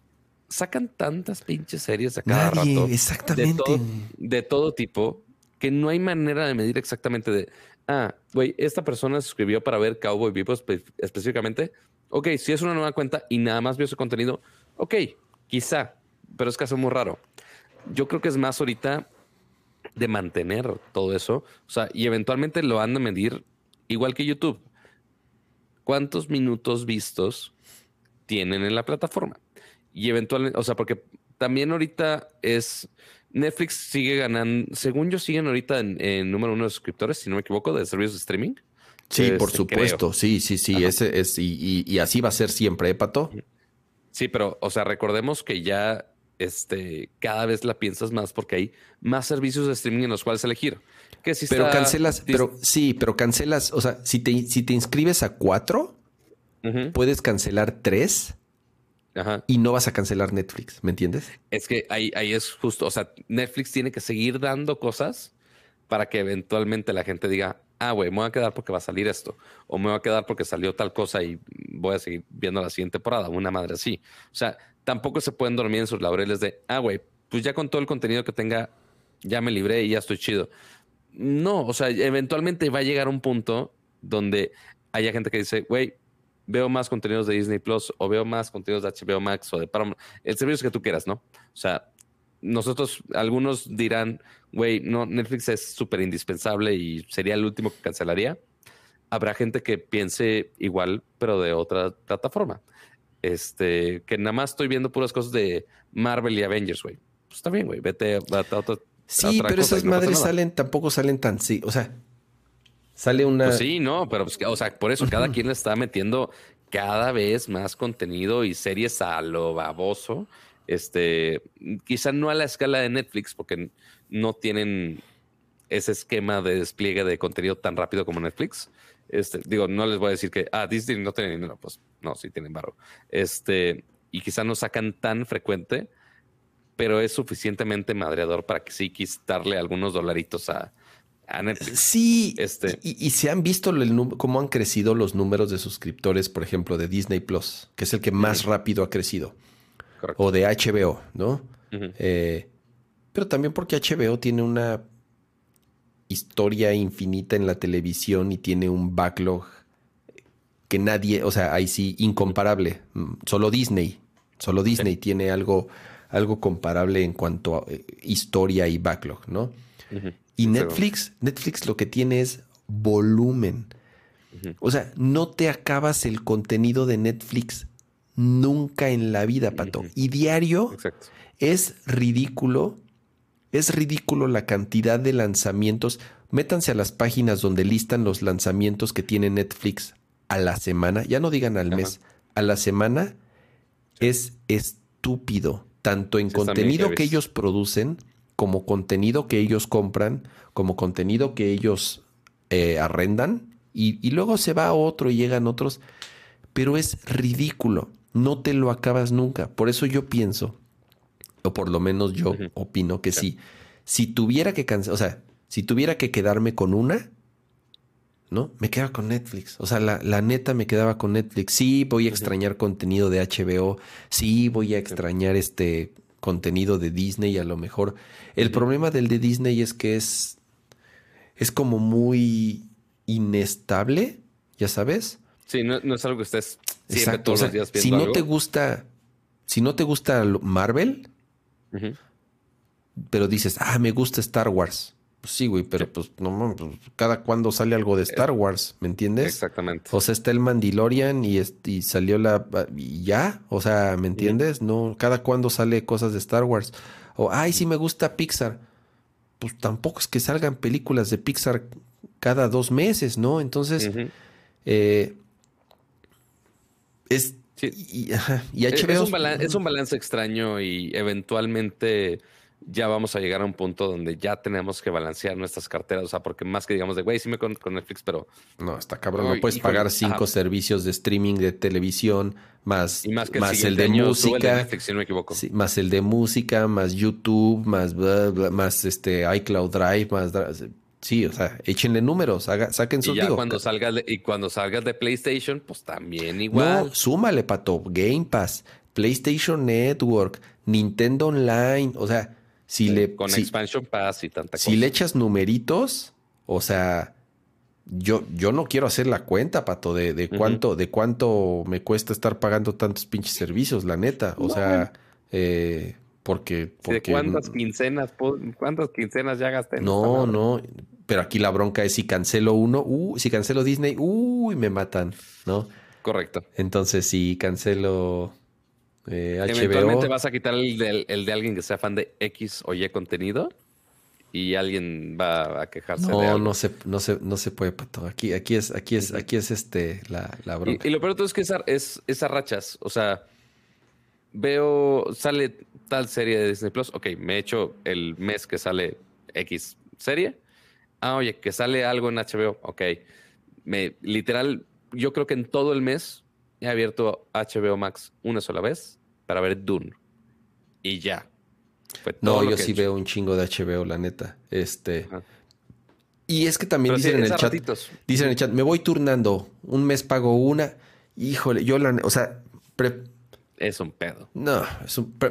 sacan tantas pinches series a cada rato, exactamente, de todo tipo que no hay manera de medir exactamente de, ah, güey, esta persona se suscribió para ver Cowboy Vivo específicamente. Ok, si es una nueva cuenta y nada más vio su contenido, ok, quizá, pero es caso muy raro. Yo creo que es más ahorita de mantener todo eso, o sea, y eventualmente lo han de medir igual que YouTube. ¿Cuántos minutos vistos tienen en la plataforma? Y eventualmente, o sea, porque también ahorita es Netflix sigue ganando, según yo, siguen ahorita en, número uno de suscriptores, si no me equivoco, de servicios de streaming. Sí, por este, supuesto, sí, sí, sí, ese es, y, así va a ser siempre, ¿eh, Pato? Sí, pero, o sea, recordemos que ya este, cada vez la piensas más porque hay más servicios de streaming en los cuales elegir. Que si pero cancelas, pero sí, pero cancelas, o sea, si te, si te inscribes a cuatro, puedes cancelar tres y no vas a cancelar Netflix, ¿me entiendes? Es que ahí, ahí es justo, o sea, Netflix tiene que seguir dando cosas para que eventualmente la gente diga, ah, güey, me voy a quedar porque va a salir esto, o me voy a quedar porque salió tal cosa y voy a seguir viendo la siguiente temporada, una madre así. O sea, tampoco se pueden dormir en sus laureles de, ah, güey, pues ya con todo el contenido que tenga, ya me libré y ya estoy chido. No, o sea, eventualmente va a llegar un punto donde haya gente que dice, güey, veo más contenidos de Disney Plus o veo más contenidos de HBO Max o de Paramount, el servicio que tú quieras, ¿no? O sea, nosotros, algunos dirán, güey, no, Netflix es súper indispensable y sería el último que cancelaría. Habrá gente que piense igual, pero de otra plataforma. Este, que nada más estoy viendo puras cosas de Marvel y Avengers, güey. Pues está bien, güey, vete a, otra. Sí, pero esas madres salen, tampoco salen tan, sí, o sea, sale una. Pues sí, no, pero pues, o sea, por eso cada quien le está metiendo cada vez más contenido y series a lo baboso. Este, quizá no a la escala de Netflix, porque no tienen ese esquema de despliegue de contenido tan rápido como Netflix. Este, digo, no les voy a decir que, ah, Disney no tiene dinero, pues no, sí tienen barro. Este, y quizá no sacan tan frecuente, pero es suficientemente madreador para que sí quitarle algunos dolaritos a. Sí, este. y, se han visto cómo han crecido los números de suscriptores, por ejemplo, de Disney Plus, que es el que más rápido ha crecido. O de HBO, ¿no? Eh, pero también porque HBO tiene una historia infinita en la televisión y tiene un backlog que nadie, o sea, ahí sí, incomparable. Mm, solo Disney, solo Disney tiene algo, algo comparable en cuanto a eh, historia y backlog, ¿no? Y Netflix, Netflix lo que tiene es volumen. O sea, no te acabas el contenido de Netflix nunca en la vida, Pato. Y diario es ridículo es ridículo la cantidad de lanzamientos. Métanse a las páginas donde listan los lanzamientos que tiene Netflix a la semana. Ya no digan al mes, a la semana. Es estúpido. Tanto en contenido que ellos producen, como contenido que ellos compran, como contenido que ellos eh, arrendan. Y, y luego se va a otro y llegan otros. Pero es ridículo. No te lo acabas nunca. Por eso yo pienso o por lo menos yo opino que sí. Si tuviera que cancelar, o sea, si tuviera que quedarme con una, ¿no? Me quedaba con Netflix. O sea, la, neta me quedaba con Netflix. Sí, voy a extrañar contenido de HBO. Sí, voy a extrañar este contenido de Disney a lo mejor. El problema del de Disney es que es, es como muy inestable, ya sabes. Sí, no, es algo que estés siempre todos los días viendo Si no te gusta, si no te gusta Marvel, pero dices, ah, me gusta Star Wars. Pues sí, güey, pero pues no pues, cada cuando sale algo de Star Wars, ¿me entiendes? Exactamente. O sea, está el Mandalorian y, y salió la y ya, o sea, ¿me entiendes? No, cada cuando sale cosas de Star Wars. O ay, sí me gusta Pixar. Pues tampoco es que salgan películas de Pixar cada dos meses, ¿no? Entonces, eh, es y, Es, un balance, es un balance extraño y eventualmente ya vamos a llegar a un punto donde ya tenemos que balancear nuestras carteras. O sea, porque más que digamos de, güey, sí me con, con Netflix, pero... No, está cabrón. No puedes pagar cinco servicios de streaming de televisión, más, más, el, de música. si no me equivoco. más el de música, más YouTube, más, más este iCloud Drive, más... Sí, o sea, échenle números, saquen su Y ya cuando salgas de, y cuando salgas de PlayStation, pues también igual. No, súmale, pato. Game Pass, PlayStation Network, Nintendo Online. O sea, si le. Con Expansion Pass y tanta Si le echas numeritos, o sea, yo, yo no quiero hacer la cuenta, pato, de, de cuánto, de cuánto me cuesta estar pagando tantos pinches servicios, la neta. O sea, eh, porque, porque, cuántas quincenas, cuántas quincenas ya gasté? no, no, pero aquí la bronca es si cancelo uno, uh, si cancelo Disney, uy, me matan, ¿no? Correcto. Entonces, si cancelo eh, HBO. Eventualmente vas a quitar el de, el de alguien que sea fan de X o Y contenido y alguien va a quejarse no, de algo. No, se, no se, no se puede, Pato. Aquí, aquí es, aquí es, aquí es este la, la bronca. Y, lo peor de todo es que es, es, es a rachas. O sea, veo, sale tal serie de Disney Plus. Ok, me he hecho el mes que sale X serie ah, oye, que sale algo en HBO, ok. Me, literal, yo creo que en todo el mes he abierto HBO Max una sola vez para ver Dune. Y ya. no, yo sí veo un chingo de HBO, la neta. Este. Y es que también dicen en el chat. Dicen en el chat, me voy turnando. Un mes pago una. Híjole, yo la. O sea, es un pedo. No,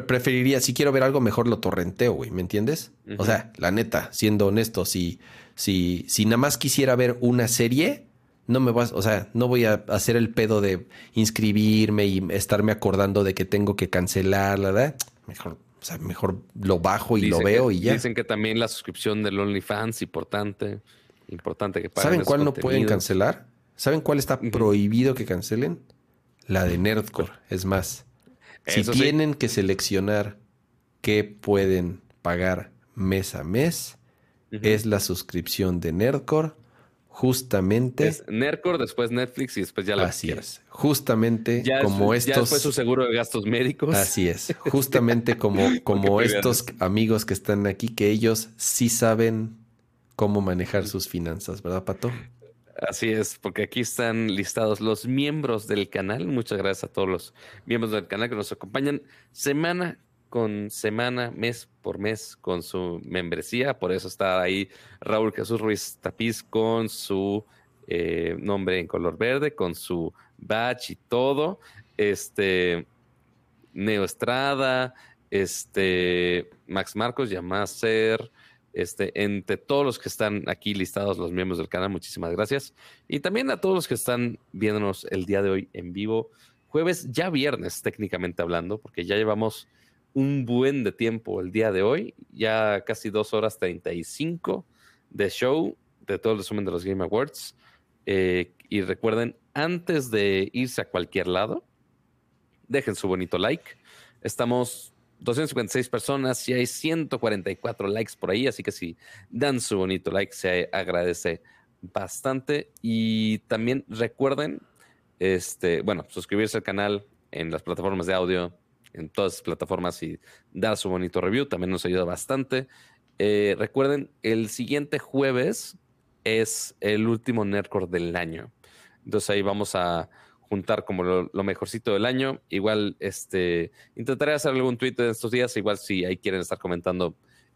preferiría, si quiero ver algo, mejor lo torrenteo, güey, ¿me entiendes? O sea, la neta, siendo honesto, si, si, si nada más quisiera ver una serie, no me vas, o sea, no voy a hacer el pedo de inscribirme y estarme acordando de que tengo que cancelar, ¿verdad? Mejor, O sea, mejor lo bajo y lo veo y ya. Dicen que también la suscripción del OnlyFans importante. Importante que paguen ¿Saben cuál no pueden cancelar? ¿Saben cuál está prohibido que cancelen? La de Nerdcore. Es más, si tienen que seleccionar qué pueden pagar mes a mes, es la suscripción de Nerdcore. Justamente. Es Nerdcore, después Netflix y después ya la Así es. Justamente como estos. Ya después su seguro de gastos médicos. Así es. Justamente como, como estos amigos que están aquí, que ellos sí saben cómo manejar sus finanzas, ¿verdad, Pato? Así es, porque aquí están listados los miembros del canal. Muchas gracias a todos los miembros del canal que nos acompañan semana con semana, mes por mes con su membresía. Por eso está ahí Raúl Jesús Ruiz Tapiz con su eh, nombre en color verde, con su badge y todo. Este Neo Estrada, este Max Marcos, Yamaser, este, entre todos los que están aquí listados, los miembros del canal, muchísimas gracias. Y también a todos los que están viéndonos el día de hoy en vivo, jueves, ya viernes técnicamente hablando, porque ya llevamos un buen de tiempo el día de hoy, ya casi dos horas 35 de show, de todo el resumen de los Game Awards. Eh, y recuerden, antes de irse a cualquier lado, dejen su bonito like. Estamos 256 personas y hay 144 likes por ahí, así que si dan su bonito like, se agradece bastante. Y también recuerden, este, bueno, suscribirse al canal en las plataformas de audio, en todas las plataformas y dar su bonito review, también nos ayuda bastante. Eh, recuerden, el siguiente jueves es el último Nerdcore del año. Entonces ahí vamos a juntar como lo, mejorcito del año. Igual este intentaré hacer algún tweet en estos días, igual si ahí quieren estar comentando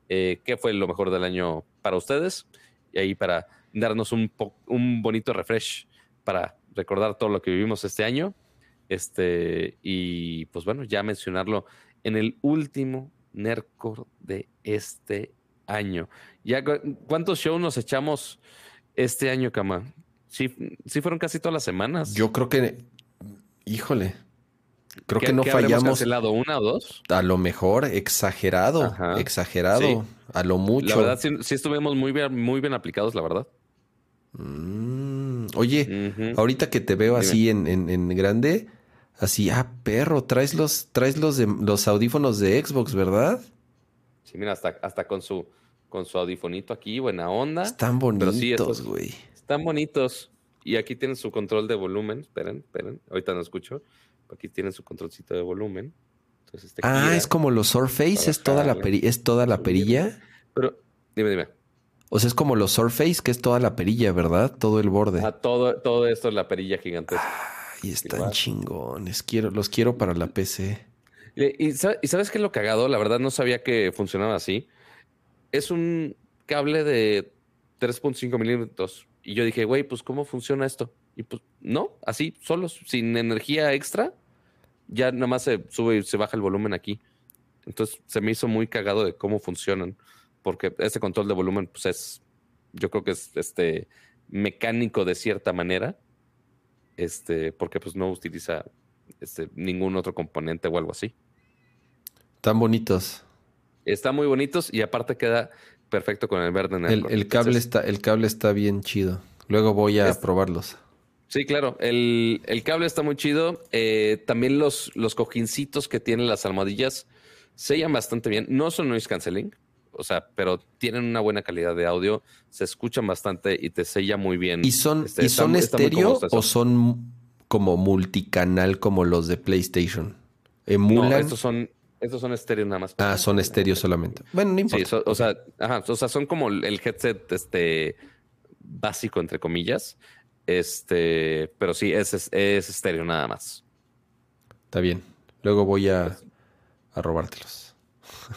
eh, qué fue lo mejor del año para ustedes y ahí para darnos un, un bonito refresh para recordar todo lo que vivimos este año este, y pues bueno, ya mencionarlo en el último NERCOR de este año. Ya, ¿Cuántos shows nos echamos este año, Kama? Sí, sí fueron casi todas las semanas. Yo creo que, híjole, creo que no fallamos. cancelado una o dos? A lo mejor, exagerado, exagerado, a lo mucho. La verdad, sí, estuvimos muy bien, muy bien aplicados, la verdad. Mm, oye, ahorita que te veo así en, en grande, Así, ah, perro, traes los, traes los, de, los audífonos de Xbox, ¿verdad? Sí, mira, hasta, hasta con su con su audifonito aquí, buena onda. Están bonitos, güey. están bonitos. Y aquí tienen su control de volumen. Esperen, esperen. Ahorita no escucho. Aquí tienen su controlcito de volumen. Entonces, este ah, es como los Surface, es toda, la es toda la perilla. Pero, dime, dime. O sea, es como los Surface, que es toda la perilla, ¿verdad? Todo el borde. Ah, todo, todo esto es la perilla gigantesca. Y están chingones. Quiero, los quiero para la PC. Y, sabes qué es lo cagado? La verdad no sabía que funcionaba así. Es un cable de 3.5 milímetros. Y yo dije, güey, pues ¿cómo funciona esto? Y pues no, así, solo, sin energía extra, ya nada más se sube y se baja el volumen aquí. Entonces se me hizo muy cagado de cómo funcionan. Porque este control de volumen, pues es, yo creo que es este mecánico de cierta manera este, porque pues no utiliza este, ningún otro componente o algo así. Están bonitos. Están muy bonitos y aparte queda perfecto con el verde el, el, cable está, el cable está bien chido. Luego voy a probarlos. Sí, claro. El, cable está muy chido. Eh, también los, los cojincitos que tienen las almohadillas sellan bastante bien. No son noise canceling o sea, pero tienen una buena calidad de audio, se escuchan bastante y te sella muy bien. ¿Y son, este, ¿y son estéreo o son como multicanal como los de PlayStation? ¿Emulan? No, estos son, estos son estéreo nada más. Ah, son estéreo solamente. Bueno, no importa. Sí, o, sea, ajá, o sea, son como el headset este, básico, entre comillas. Este, pero sí, es, es, estéreo nada más. Está bien. Luego voy a, a robártelos.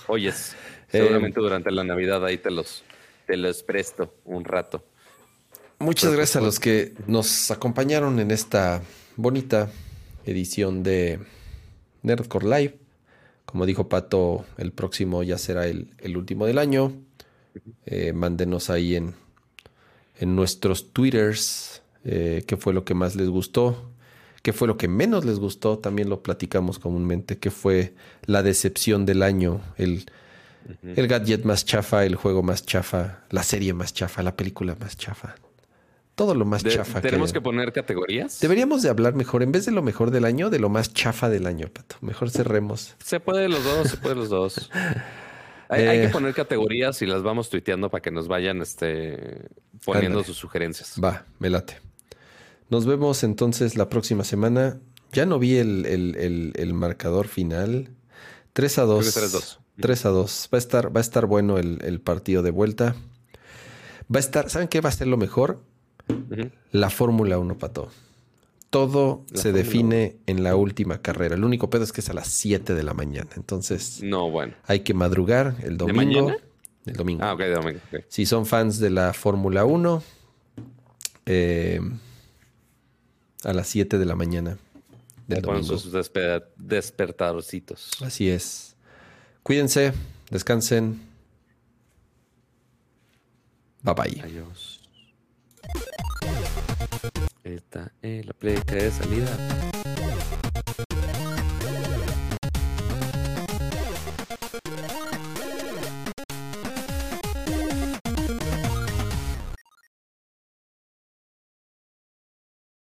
Oyes. Seguramente durante la Navidad ahí te los, te los presto un rato. Muchas gracias a los que nos acompañaron en esta bonita edición de Nerdcore Live. Como dijo Pato, el próximo ya será el, último del año. Eh, mándenos ahí en, en nuestros twitters eh, qué fue lo que más les gustó, qué fue lo que menos les gustó, también lo platicamos comúnmente, qué fue la decepción del año, el, el gadget más chafa, el juego más chafa, la serie más chafa, la película más chafa. Todo lo más chafa. ¿Tenemos que... poner categorías? Deberíamos de hablar mejor, en vez de lo mejor del año, de lo más chafa del año, Pato. Mejor cerremos. Se puede los dos, se puede los dos. hay, que eh. poner categorías y las vamos tuiteando para que nos vayan este, poniendo sus sugerencias. Va, me late. Nos vemos entonces la próxima semana. Ya no vi el, marcador final. 3 a 2. 3 a 2. 3 a 2. Va a estar, va a estar bueno el, partido de vuelta. Va a estar, ¿saben qué va a ser lo mejor? La Fórmula 1, Pato. Todo se define en la última carrera. El único pedo es que es a las 7 de la mañana. Entonces, no, bueno. Hay que madrugar el domingo. El domingo. Ah, ok, domingo. Si son fans de la Fórmula 1, eh, a las 7 de la mañana del domingo. sus despertadorcitos. Así es. Cuídense, descansen. Bye bye. Adiós. Esta la pleca de salida.